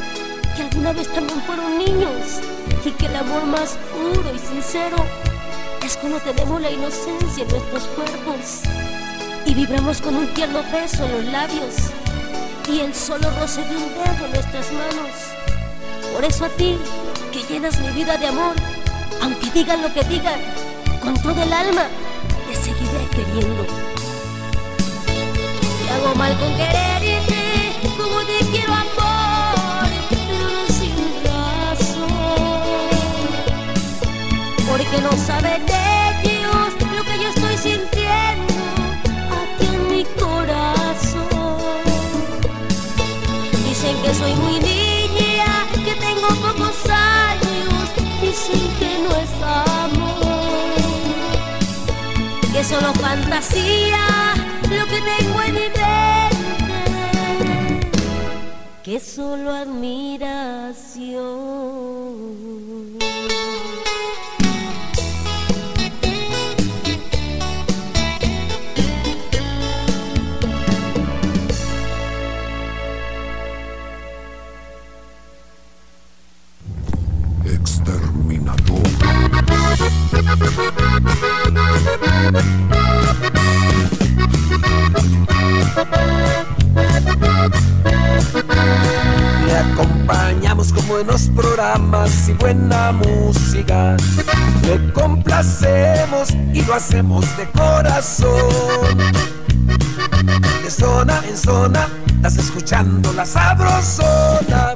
que alguna vez también fueron niños y que el amor más puro y sincero es cuando tenemos la inocencia en nuestros cuerpos y vibramos con un tierno beso en los labios y el solo roce de un dedo en nuestras manos. Por eso a ti, que llenas mi vida de amor, aunque digan lo que digan, con todo el alma te seguiré queriendo. Y hago mal con quererte, como te quiero amor, pero no sin razón. Porque no saben ellos lo que yo estoy sintiendo aquí en mi corazón. Dicen que soy muy que solo fantasía lo que tengo en mi mente, que solo admiración. Exterminador. Le acompañamos con buenos programas y buena música. Le complacemos y lo hacemos de corazón. De zona en zona, estás escuchando la sabrosona.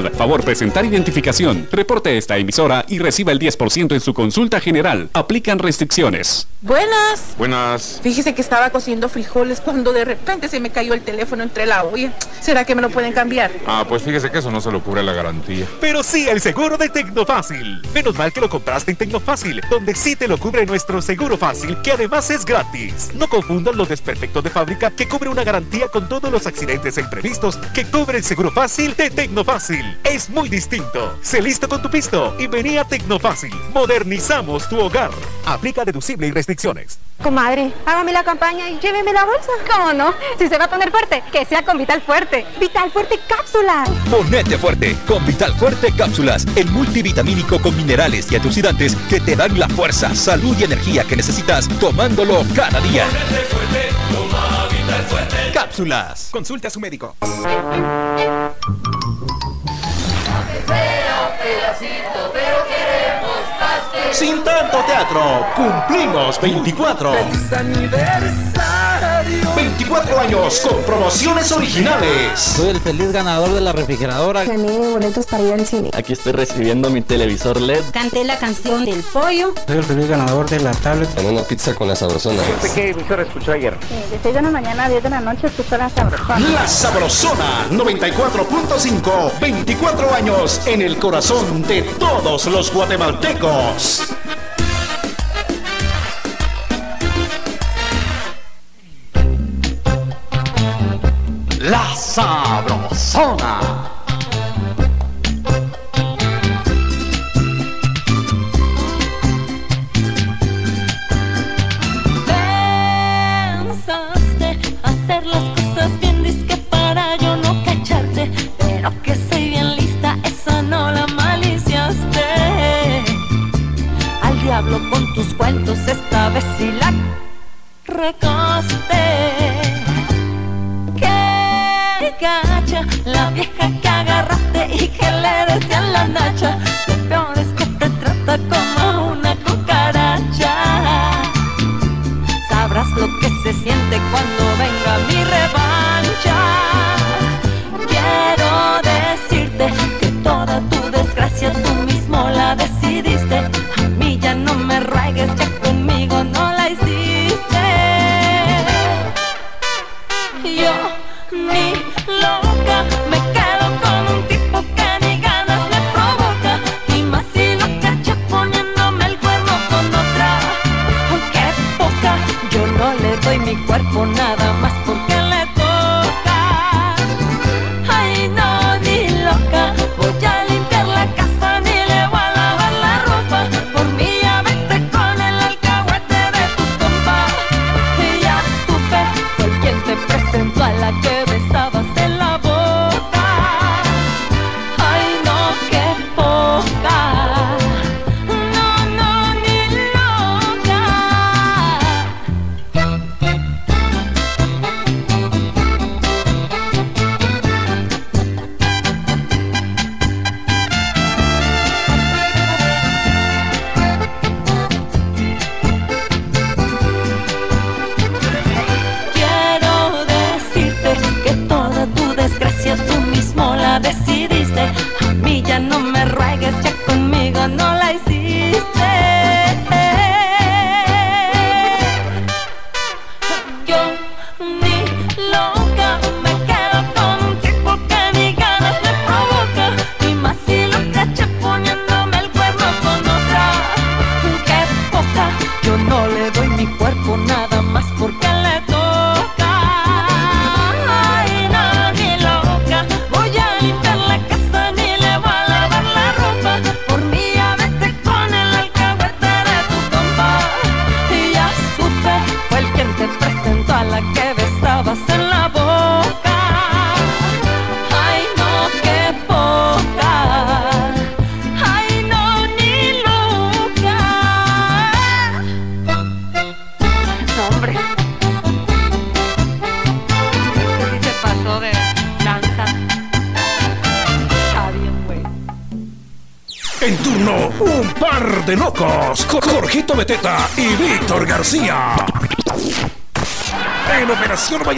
seguridad. Favor presentar identificación. Reporte esta emisora y reciba el 10% en su consulta general. Aplican restricciones. Buenas. Buenas. Fíjese que estaba cociendo frijoles cuando de repente se me cayó el teléfono entre la olla. ¿Será que me lo pueden cambiar? Ah, pues fíjese que eso no se lo cubre la garantía. Pero sí el seguro de Tecnofácil. Menos mal que lo compraste en Tecnofácil, donde sí te lo cubre nuestro seguro fácil, que además es gratis. No confundan los desperfectos de fábrica que cubre una garantía con todos los accidentes e imprevistos que cubre el seguro fácil de Tecnofácil. Es muy distinto. Sé listo con tu pisto y vení a Tecnofácil. Modernizamos tu hogar. Aplica deducible y restricciones. Comadre, hágame la campaña y lléveme la bolsa. ¿Cómo no? Si se va a poner fuerte, que sea con Vital Fuerte. Vital Fuerte Cápsulas. Ponete fuerte con Vital Fuerte Cápsulas, el multivitamínico con minerales y antioxidantes que te dan la fuerza, salud y energía que necesitas tomándolo cada día. Cápsulas. Consulte a su médico. Sin tanto teatro, cumplimos 24. 24 años con promociones originales. Soy el feliz ganador de la refrigeradora. Gané boletos para ir al cine. Aquí estoy recibiendo mi televisor LED. Canté la canción del pollo. Soy el feliz ganador de la tablet. Con una pizza con la sabrosona. ¿Qué emisora escuchó ayer? de 6 de la mañana a 10 de la noche escucho la sabrosona. La Sabrosona 94.5. 24 años en el corazón de todos los guatemaltecos. La Sabrosona. Pensaste hacer las cosas bien, disque para yo no cacharte. Pero que soy bien lista, esa no la maliciaste. Al diablo con tus cuentos, esta vez sí la recaste. La vieja que agarraste y que le decían la nacha. Lo peor es que te trata como una cucaracha. Sabrás lo que se siente cuando venga mi revancha.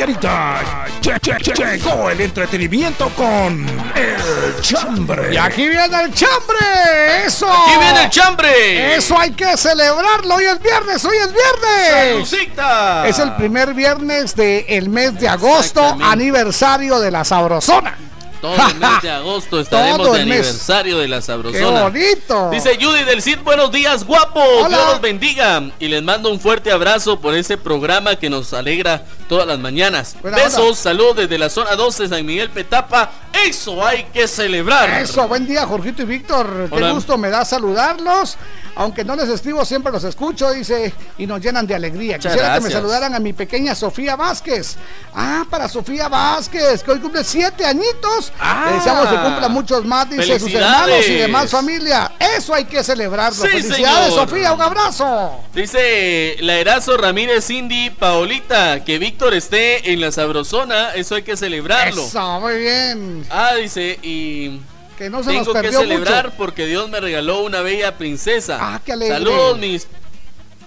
Che- che- che- llegó el entretenimiento con El Chambre. Y aquí viene el chambre. Eso. Aquí viene el chambre. Eso hay que celebrarlo. Hoy es viernes. Hoy es viernes. ¡Salucita! Es el primer viernes del mes de agosto, aniversario de la Sabrosona. Todo el mes de agosto estaremos Todo de aniversario de la ¡Qué Sabrosona. bonito! Dice Judy del Cid, buenos días, guapo. Hola. Dios los bendiga. Y les mando un fuerte abrazo por ese programa que nos alegra todas las mañanas. Buena Besos, onda. saludos desde la zona 12, San Miguel Petapa. Eso hay que celebrar. Eso, buen día, Jorgito y Víctor. Qué Hola. gusto me da saludarlos. Aunque no les escribo, siempre los escucho, dice, y nos llenan de alegría. Muchas Quisiera que me saludaran a mi pequeña Sofía Vázquez. Ah, para Sofía Vázquez, que hoy cumple siete añitos. Ah. Le deseamos que cumpla muchos más, dice sus hermanos y demás familia. Eso hay que celebrarlo. Sí, Felicidades, señor. Sofía, un abrazo. Dice la Erazo Ramírez Cindy Paolita que Víctor esté en la Sabrosona. Eso hay que celebrarlo. Eso, muy bien. Ah, dice, y Que no se nos tengo que celebrar mucho. porque Dios me regaló una bella princesa. Ah, qué alegre. Saludos, mis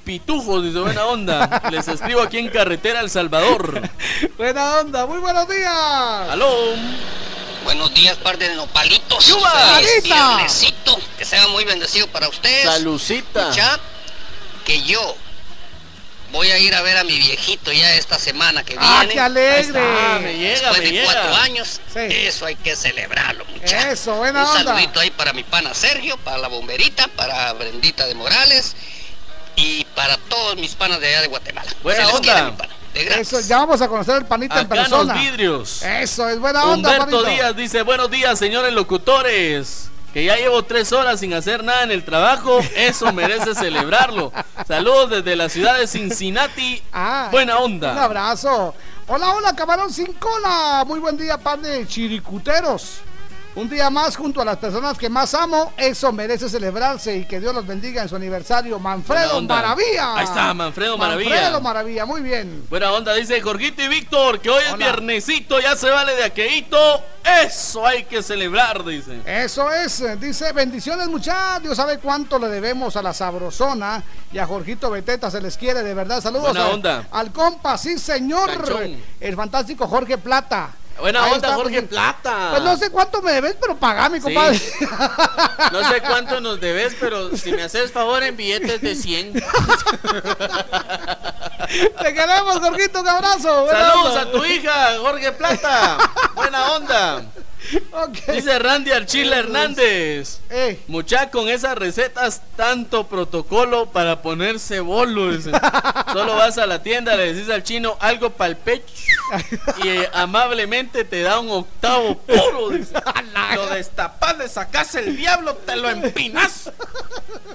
pitujos, dice buena onda. Les escribo aquí en Carretera El Salvador. Buena onda, muy buenos días. Aló. Buenos días, par de nopalitos. ¡Yuba! Que sea muy bendecido para ustedes. Salucita. Escucha, que yo voy a ir a ver a mi viejito ya esta semana que Ah, viene. qué alegre. Está, Me Después llega, me de llega. cuatro años. Sí. Eso hay que celebrarlo, muchachos. Eso, buena Un onda. saludito ahí para mi pana Sergio, para la bomberita, para Brendita de Morales y para todos mis panas de allá de Guatemala. Buena onda. quiere, mi pana. De gratis. Eso, ya vamos a conocer el panita en Acá en persona. los vidrios. Eso, es buena onda, Humberto panito. Díaz dice, buenos días, señores locutores. Que ya llevo tres horas sin hacer nada en el trabajo. Eso merece celebrarlo. Saludos desde la ciudad de Cincinnati. Ah, Buena Un onda. abrazo. Hola, hola, camarón sin cola. Muy buen día, par de chiricuteros. Un día más junto a las personas que más amo. Eso merece celebrarse y que Dios los bendiga en su aniversario. Manfredo. Maravilla. Ahí está, Manfredo Maravilla. Manfredo Maravilla, muy bien. Buena onda, dice Jorgito y Víctor, que hoy es viernesito, ya se vale de aqueíto. Eso hay que celebrar, dice. Eso es, dice, bendiciones muchachos, Dios sabe cuánto le debemos a la Sabrosona y a Jorgito Beteta, se les quiere de verdad, saludos Buena a- onda. al compa, sí señor, el fantástico Jorge Plata. Buena Ahí onda, está, Jorge pues, Plata. Pues no sé cuánto me debes, pero pagame, compadre. No sé cuánto nos debes, pero si me haces favor en billetes de 100. Te queremos, Jorgito, un abrazo. Saludos onda. a tu hija, Jorge Plata. Buena onda. Dice Randy Archila Hernández. Mucha con esas recetas, tanto protocolo para ponerse bolo. Solo vas a la tienda, le decís al chino algo para el pecho y eh, amablemente te da un octavo puro. Dice. Lo destapas, le sacas el diablo, te lo empinas.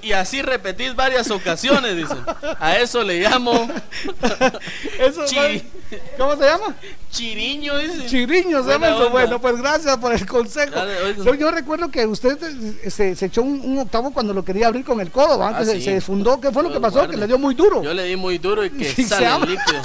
Y así repetís varias ocasiones, dice. A eso le llamo. Eso, ¿Cómo se llama? Chiriño, dice. Chiriño, se llama eso. Bueno, pues gracias por el consejo. Dale. Yo, yo recuerdo que usted eh, se, se echó un, un octavo cuando lo quería abrir con el codo, ¿va? Ah, se, sí. se desfundó. ¿Qué fue lo que pasó? guarde. Que le dio muy duro. Yo le di muy duro y que Sí, se sale el líquido.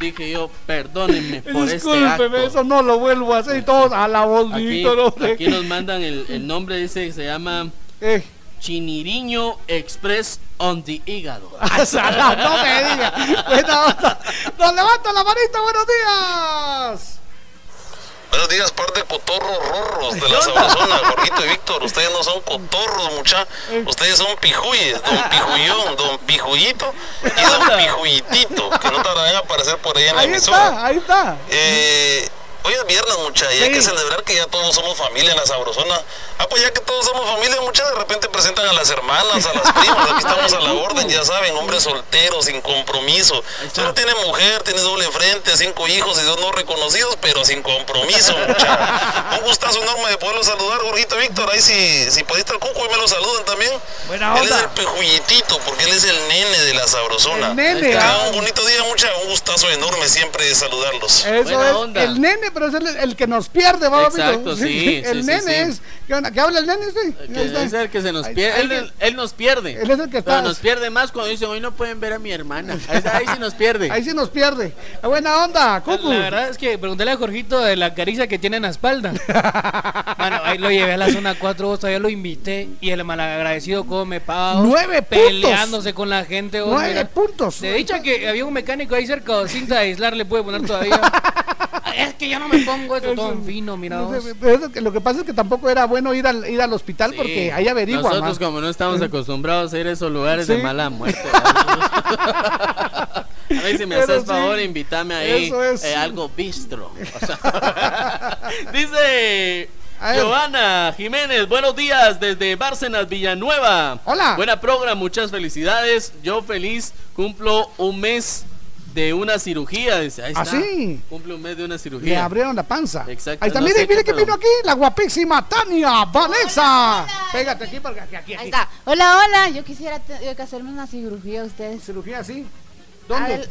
Dije yo, perdónenme por este acto. eso no lo vuelvo a hacer y todos a la voz, Aquí, aquí nos mandan el, el nombre, dice que se llama Eh. Chiniriño Express on the hígado. Salado, no me diga. Buena onda. Nos levanta la manita, buenos días. Buenos días, par de cotorros rorros de la sabrosona, Jorgito y Víctor. Ustedes no son cotorros, mucha. Ustedes son pijuyes, don Pijuyón, don Pijuyito y don Pijuyitito, que no tardarán a aparecer por ahí en la Ahí emisora. está, ahí está. Eh, hoy es viernes, mucha, y hay que celebrar que ya todos somos familia en la sabrosona. Ah, pues ya que todos somos familia, mucha, de repente presentan a las hermanas, a las primas, aquí estamos a la orden, ya saben, hombres solteros, sin compromiso. Solo tiene mujer, tiene doble frente, cinco hijos y dos no reconocidos, pero sin compromiso, mucha. Un gustazo enorme de poderlos saludar, Jorgito Víctor, ahí si, si podiste al cuco y me lo saludan también. Buena Él es onda. el pejuyitito, porque él es el nene de la sabrosona. El nene, Que ah. un bonito día, mucha, un gustazo enorme siempre de saludarlos. Eso es el nene pero es el, el que nos pierde, ¿va? Exacto, sí, El sí, sí, nene sí. es. ¿Qué, onda? ¿Qué habla el nene? Es el que se nos pierde. Él, que- él nos pierde. Él es el que Pero está- nos pierde más cuando dicen, hoy no pueden ver a mi hermana. Ahí, ahí sí nos pierde. Ahí sí nos pierde. Buena onda, Cucu. La verdad es que preguntéle a Jorgito de la caricia que tiene en la espalda. Bueno, ahí lo llevé a la zona 4, vos todavía lo invité y el malagradecido como me paga. vos, Nueve puntos. Peleándose con la gente. vos, Nueve mira. puntos. De dicha que había un mecánico ahí cerca, cinta de aislar le puede poner todavía. es que yo no me pongo esto todo en fino, mira vos. pero Lo que pasa es que tampoco era bueno ir al, ir al hospital porque ahí averiguan. Nosotros más. como no estamos acostumbrados a ir a esos lugares Sí. de mala muerte. a ver si me Pero haces favor, invítame ahí es. eh, algo bistro. O sea, dice. Giovanna Jiménez, buenos días desde Bárcenas, Villanueva. Hola. Buena program, muchas felicidades. Yo feliz cumplo un mes de una cirugía. Dice, ahí ¿Ah, está. sí? Cumple un mes de una Le cirugía. abrieron la panza. Exacto, Ahí está, no mire, sé mire qué, que pero- vino aquí la guapísima Tania Vanessa. Pégate aquí porque aquí, aquí, aquí. Ahí está. Hola, hola. Yo quisiera que hacerme una cirugía a ustedes. ¿Cirugía así? ¿Dónde?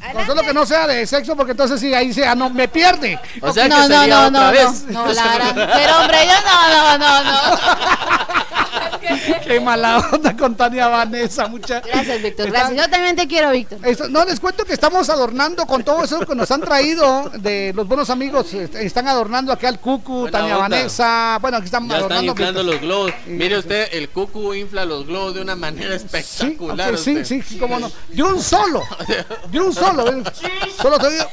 Adel- Con solo que no sea de sexo, porque entonces sí, ahí sea, no, me pierde. O sea no, que no, sería no, otra no, vez. no, no, Lara. Pero hombre, yo no, no, no, no. Qué mala onda con Tania Vanessa, mucha. Gracias, Víctor. Gracias. Yo también te quiero, Víctor. Esto- no, les cuento que estamos adornando con todo eso que nos han traído de los buenos amigos. est- Están adornando acá al Cucu, Buena Tania onda. Vanessa. Bueno, aquí están Ya están adornando. inflando los globos. Mire usted, el cucu infla los globos de una manera espectacular. Sí, usted. sí, cómo no. De un solo. De un solo. ¿eh? Solo te digo.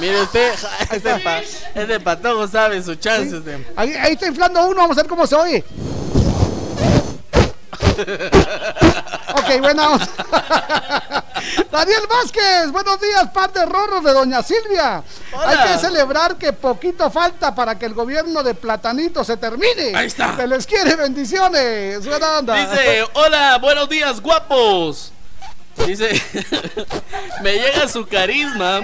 Mire usted, ese, pa, ese patojo sabe sus chances. de- Ahí, ahí está inflando uno, vamos a ver cómo se oye. ok, buena onda. Daniel Vázquez, buenos días, par de rorros de Doña Silvia. Hola. Hay que celebrar que poquito falta para que el gobierno de Platanito se termine. Ahí está. Se les quiere, bendiciones. Buena onda. Dice, hola, buenos días, guapos. Dice, me llega su carisma,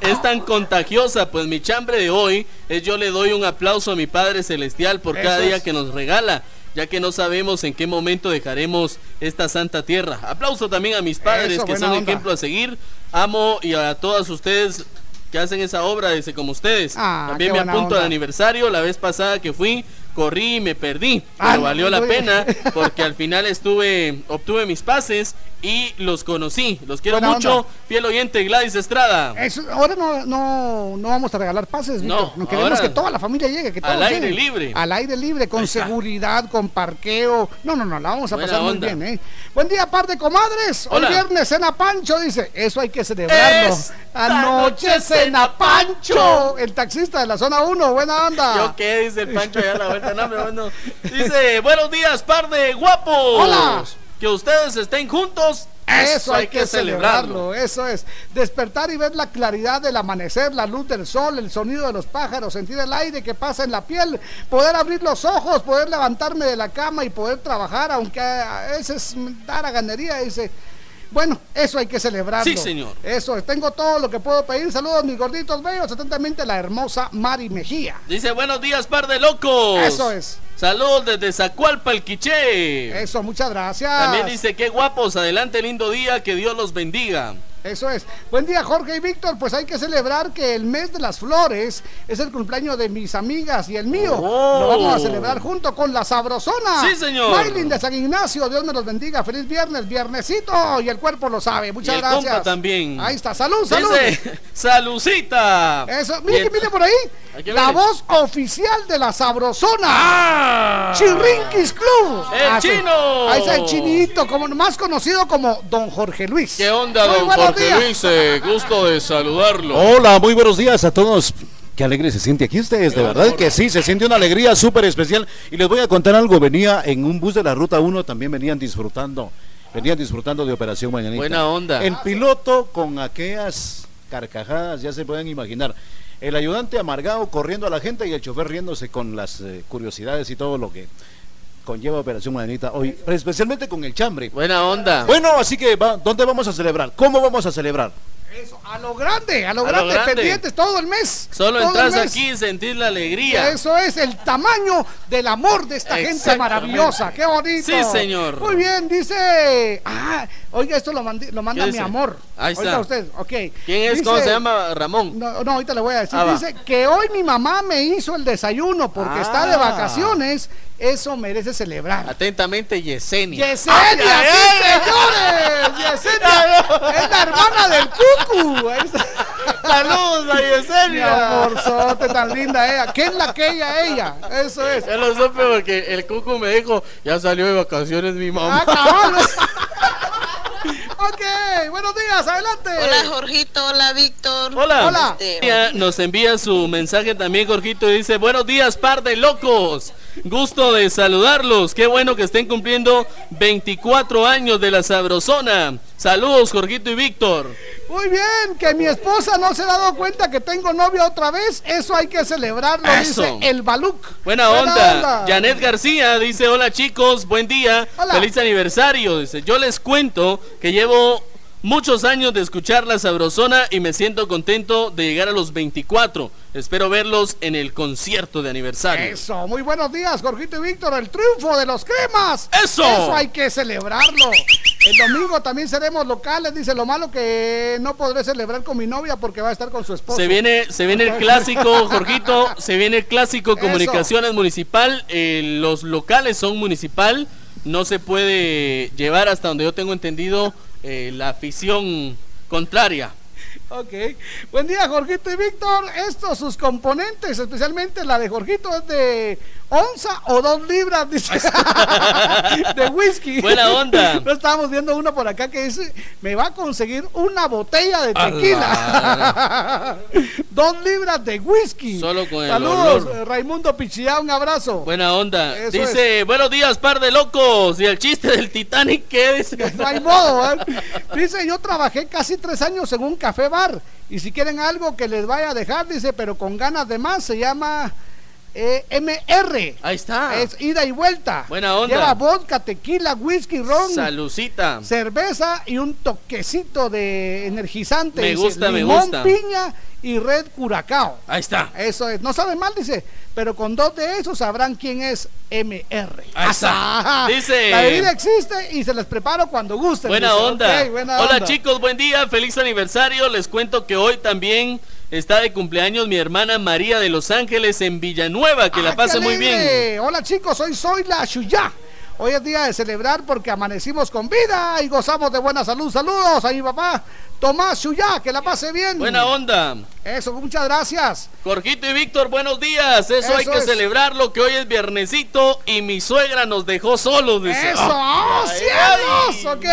es. tan contagiosa, pues mi chambre de hoy es yo le doy un aplauso a mi Padre Celestial por cada Eso día es. que nos regala, ya que no sabemos en qué momento dejaremos esta santa tierra. Aplauso también a mis padres Eso, que son onda. ejemplo a seguir. Amo y a todas ustedes que hacen esa obra, dice como ustedes. Ah, también me apunto al aniversario, la vez pasada que fui, corrí y me perdí, Ah, pero valió la pena porque al final estuve, obtuve mis pases y los conocí. Los quiero Buena mucho, onda. fiel oyente Gladys Estrada. Eso, ahora no, no, no vamos a regalar pases, No, queremos que toda la familia llegue, que Al aire lleguen. libre. Al aire libre, con seguridad, con parqueo. No, no, no, la vamos a Buena pasar onda. muy bien, ¿eh? Buen día, par de comadres. Hola. Hoy viernes cena Pancho, dice. Eso hay que celebrarlo. Esta Anoche noche cena Pancho. El taxista de la zona 1, buena onda. ¿Yo qué? Dice el Pancho allá la bueno. Dice, buenos días, par de guapos. Hola. Que ustedes estén juntos. Eso hay que celebrarlo, eso es. Despertar y ver la claridad del amanecer, la luz del sol, el sonido de los pájaros, sentir el aire que pasa en la piel, poder abrir los ojos, poder levantarme de la cama y poder trabajar, aunque a veces dar a ganería, dice. Bueno, eso hay que celebrarlo. Sí, señor. Eso es. Tengo todo lo que puedo pedir. Saludos, mis gorditos bellos. Atentamente, la hermosa Mari Mejía. Dice, buenos días, par de locos. Eso es. Saludos desde Zacualpa, el Quiché. Eso, muchas gracias. También dice, qué guapos, adelante, lindo día, que Dios los bendiga. Eso es. Buen día, Jorge y Víctor. Pues hay que celebrar que el mes de las flores es el cumpleaños de mis amigas y el mío. Oh. Lo vamos a celebrar junto con la Sabrosona. Sí, señor. Maylin de San Ignacio. Dios me los bendiga. Feliz viernes, viernesito. Y el cuerpo lo sabe. Muchas y el gracias. compa también. Ahí está. Salud, salud. Dice, salucita. Eso, mire, el- mire por ahí. La viene. voz oficial de la Sabrosona. ¡Ah! Chirrinquis Club. ¡El sí. chino! Ahí está el chinito, como, más conocido como Don Jorge Luis. ¿Qué onda, Muy don buenos Jorge días. Luis? Eh, gusto de saludarlo. Hola, muy buenos días a todos. Qué alegre se siente aquí ustedes, de verdad que sí, se siente una alegría súper especial. Y les voy a contar algo, venía en un bus de la Ruta 1, también venían disfrutando, venían disfrutando de Operación Mañanita. Buena onda. El piloto con aquellas carcajadas, ya se pueden imaginar. El ayudante amargado corriendo a la gente y el chofer riéndose con las eh, curiosidades y todo lo que conlleva Operación Mañanita hoy, especialmente con el chambre. Buena onda. Bueno, así que, va- ¿dónde vamos a celebrar? ¿Cómo vamos a celebrar? Eso, a lo grande, a lo, A grande, grande. pendientes todo el mes. Solo entras aquí y sentís la alegría. Eso es el tamaño del amor de esta gente maravillosa. Qué bonito. Sí, señor. Muy bien, dice. Ah, oiga, esto lo, mandi- lo manda ¿Qué mi dice? amor. Ahí está. Ahorita usted, ok. ¿Quién es? Dice- ¿Cómo se llama? Ramón. No, no, ahorita le voy a decir. Ah, dice que hoy mi mamá me hizo el desayuno porque está de Ah. vacaciones. Eso merece celebrar. Atentamente, Yesenia. Yesenia, sí, señores. Yesenia es la hermana del cucu. Ahí está. Saludos a Yesenia. amorzote tan linda ella. ¿Qué es la que ella, ella? Eso es. Ya lo supe porque el cucu me dijo, ya salió de vacaciones mi mamá. Ah, ok, buenos días, adelante. Hola Jorgito, hola Víctor. Hola. Hola. Ella Nos envía su mensaje también, Jorgito, y dice, buenos días, par de locos. Gusto de saludarlos. Qué bueno que estén cumpliendo 24 años de la Sabrosona. Saludos, Jorgito y Víctor. Muy bien, que mi esposa no se ha dado cuenta que tengo novia otra vez. Eso hay que celebrarlo, Eso. dice el Baluc. Buena, onda. Janet García dice, hola chicos, buen día, Hola. feliz aniversario. Dice, yo les cuento que llevo muchos años de escuchar la Sabrosona y me siento contento de llegar a los 24. Espero verlos en el concierto de aniversario. Eso, muy buenos días, Jorgito y Víctor. El triunfo de los cremas. Eso. Eso hay que celebrarlo. El domingo también seremos locales. Dice lo malo que no podré celebrar con mi novia porque va a estar con su esposo. Se viene, se viene el clásico, Jorgito, se viene el clásico Eso. comunicaciones municipal, eh, los locales son municipal, no se puede llevar hasta donde yo tengo entendido eh, la afición contraria. Ok. Buen día, Jorgito y Víctor. Estos sus componentes, especialmente la de Jorgito, es de onza o dos libras, dice. de whisky. Buena onda. No estábamos viendo uno por acá que dice, me va a conseguir una botella de tequila. dos libras de whisky. Solo con el Saludos, olor. Raimundo Pichillá, un abrazo. Buena onda. Eso Dice, buenos días, par de locos. Y el chiste del Titanic, ¿qué dice? No hay modo, ¿eh? Dice, yo trabajé casi tres años en un café bar. Y si quieren algo que les vaya a dejar, dice, pero con ganas de más, se llama eh, MR. Ahí está. Es ida y vuelta. Buena onda. Lleva vodka, tequila, whisky, ron. Salucita. Cerveza y un toquecito de energizante. Me dice, gusta, me limón, gusta. piña y red curacao. Ahí está. Eso es. No sabe mal, dice. Pero con dos de esos sabrán quién es MR. Ahí está. Dice- La bebida existe y se les preparo cuando gusten. Buena dice. onda. Buena Hola onda. chicos, buen día, feliz aniversario. Les cuento que hoy también está de cumpleaños mi hermana María de Los Ángeles en Villanueva. Que la Ah, pase muy bien. Hola chicos, hoy soy la Shuyá. Hoy es día de celebrar porque amanecimos con vida y gozamos de buena salud. Saludos a mi papá Tomás Shuyá, que la pase bien. Buena onda. Eso, muchas gracias. Jorgito y Víctor, buenos días. Eso, hay que es. celebrarlo, que hoy es viernesito y mi suegra nos dejó solos. Dice. Eso, Ah, ¡oh, ay, cielos! Ok.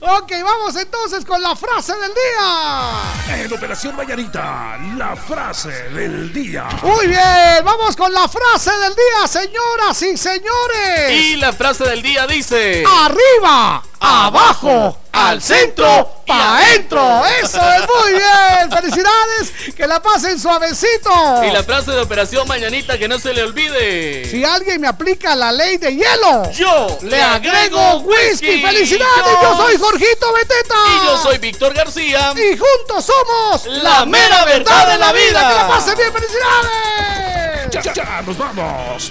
ok, vamos entonces con la frase del día. En Operación Mañanita, la frase del día. Muy bien, vamos con la frase del día, señoras y señores. Y la frase del día dice: Arriba, abajo, al centro, pa' adentro. Eso es muy bien. Felicidades, que la pasen suavecito. Y la frase de Operación Mañanita, que no se le olvide. Si alguien me aplica la ley de hielo, Yo le agrego whisky. ¡Felicidades! Yo- Yo soy Jorgito Beteta. Y yo soy Víctor García. Y juntos somos La mera verdad de la vida. ¡Que la pasen bien! ¡Felicidades! Ya, ya, ya, nos vamos.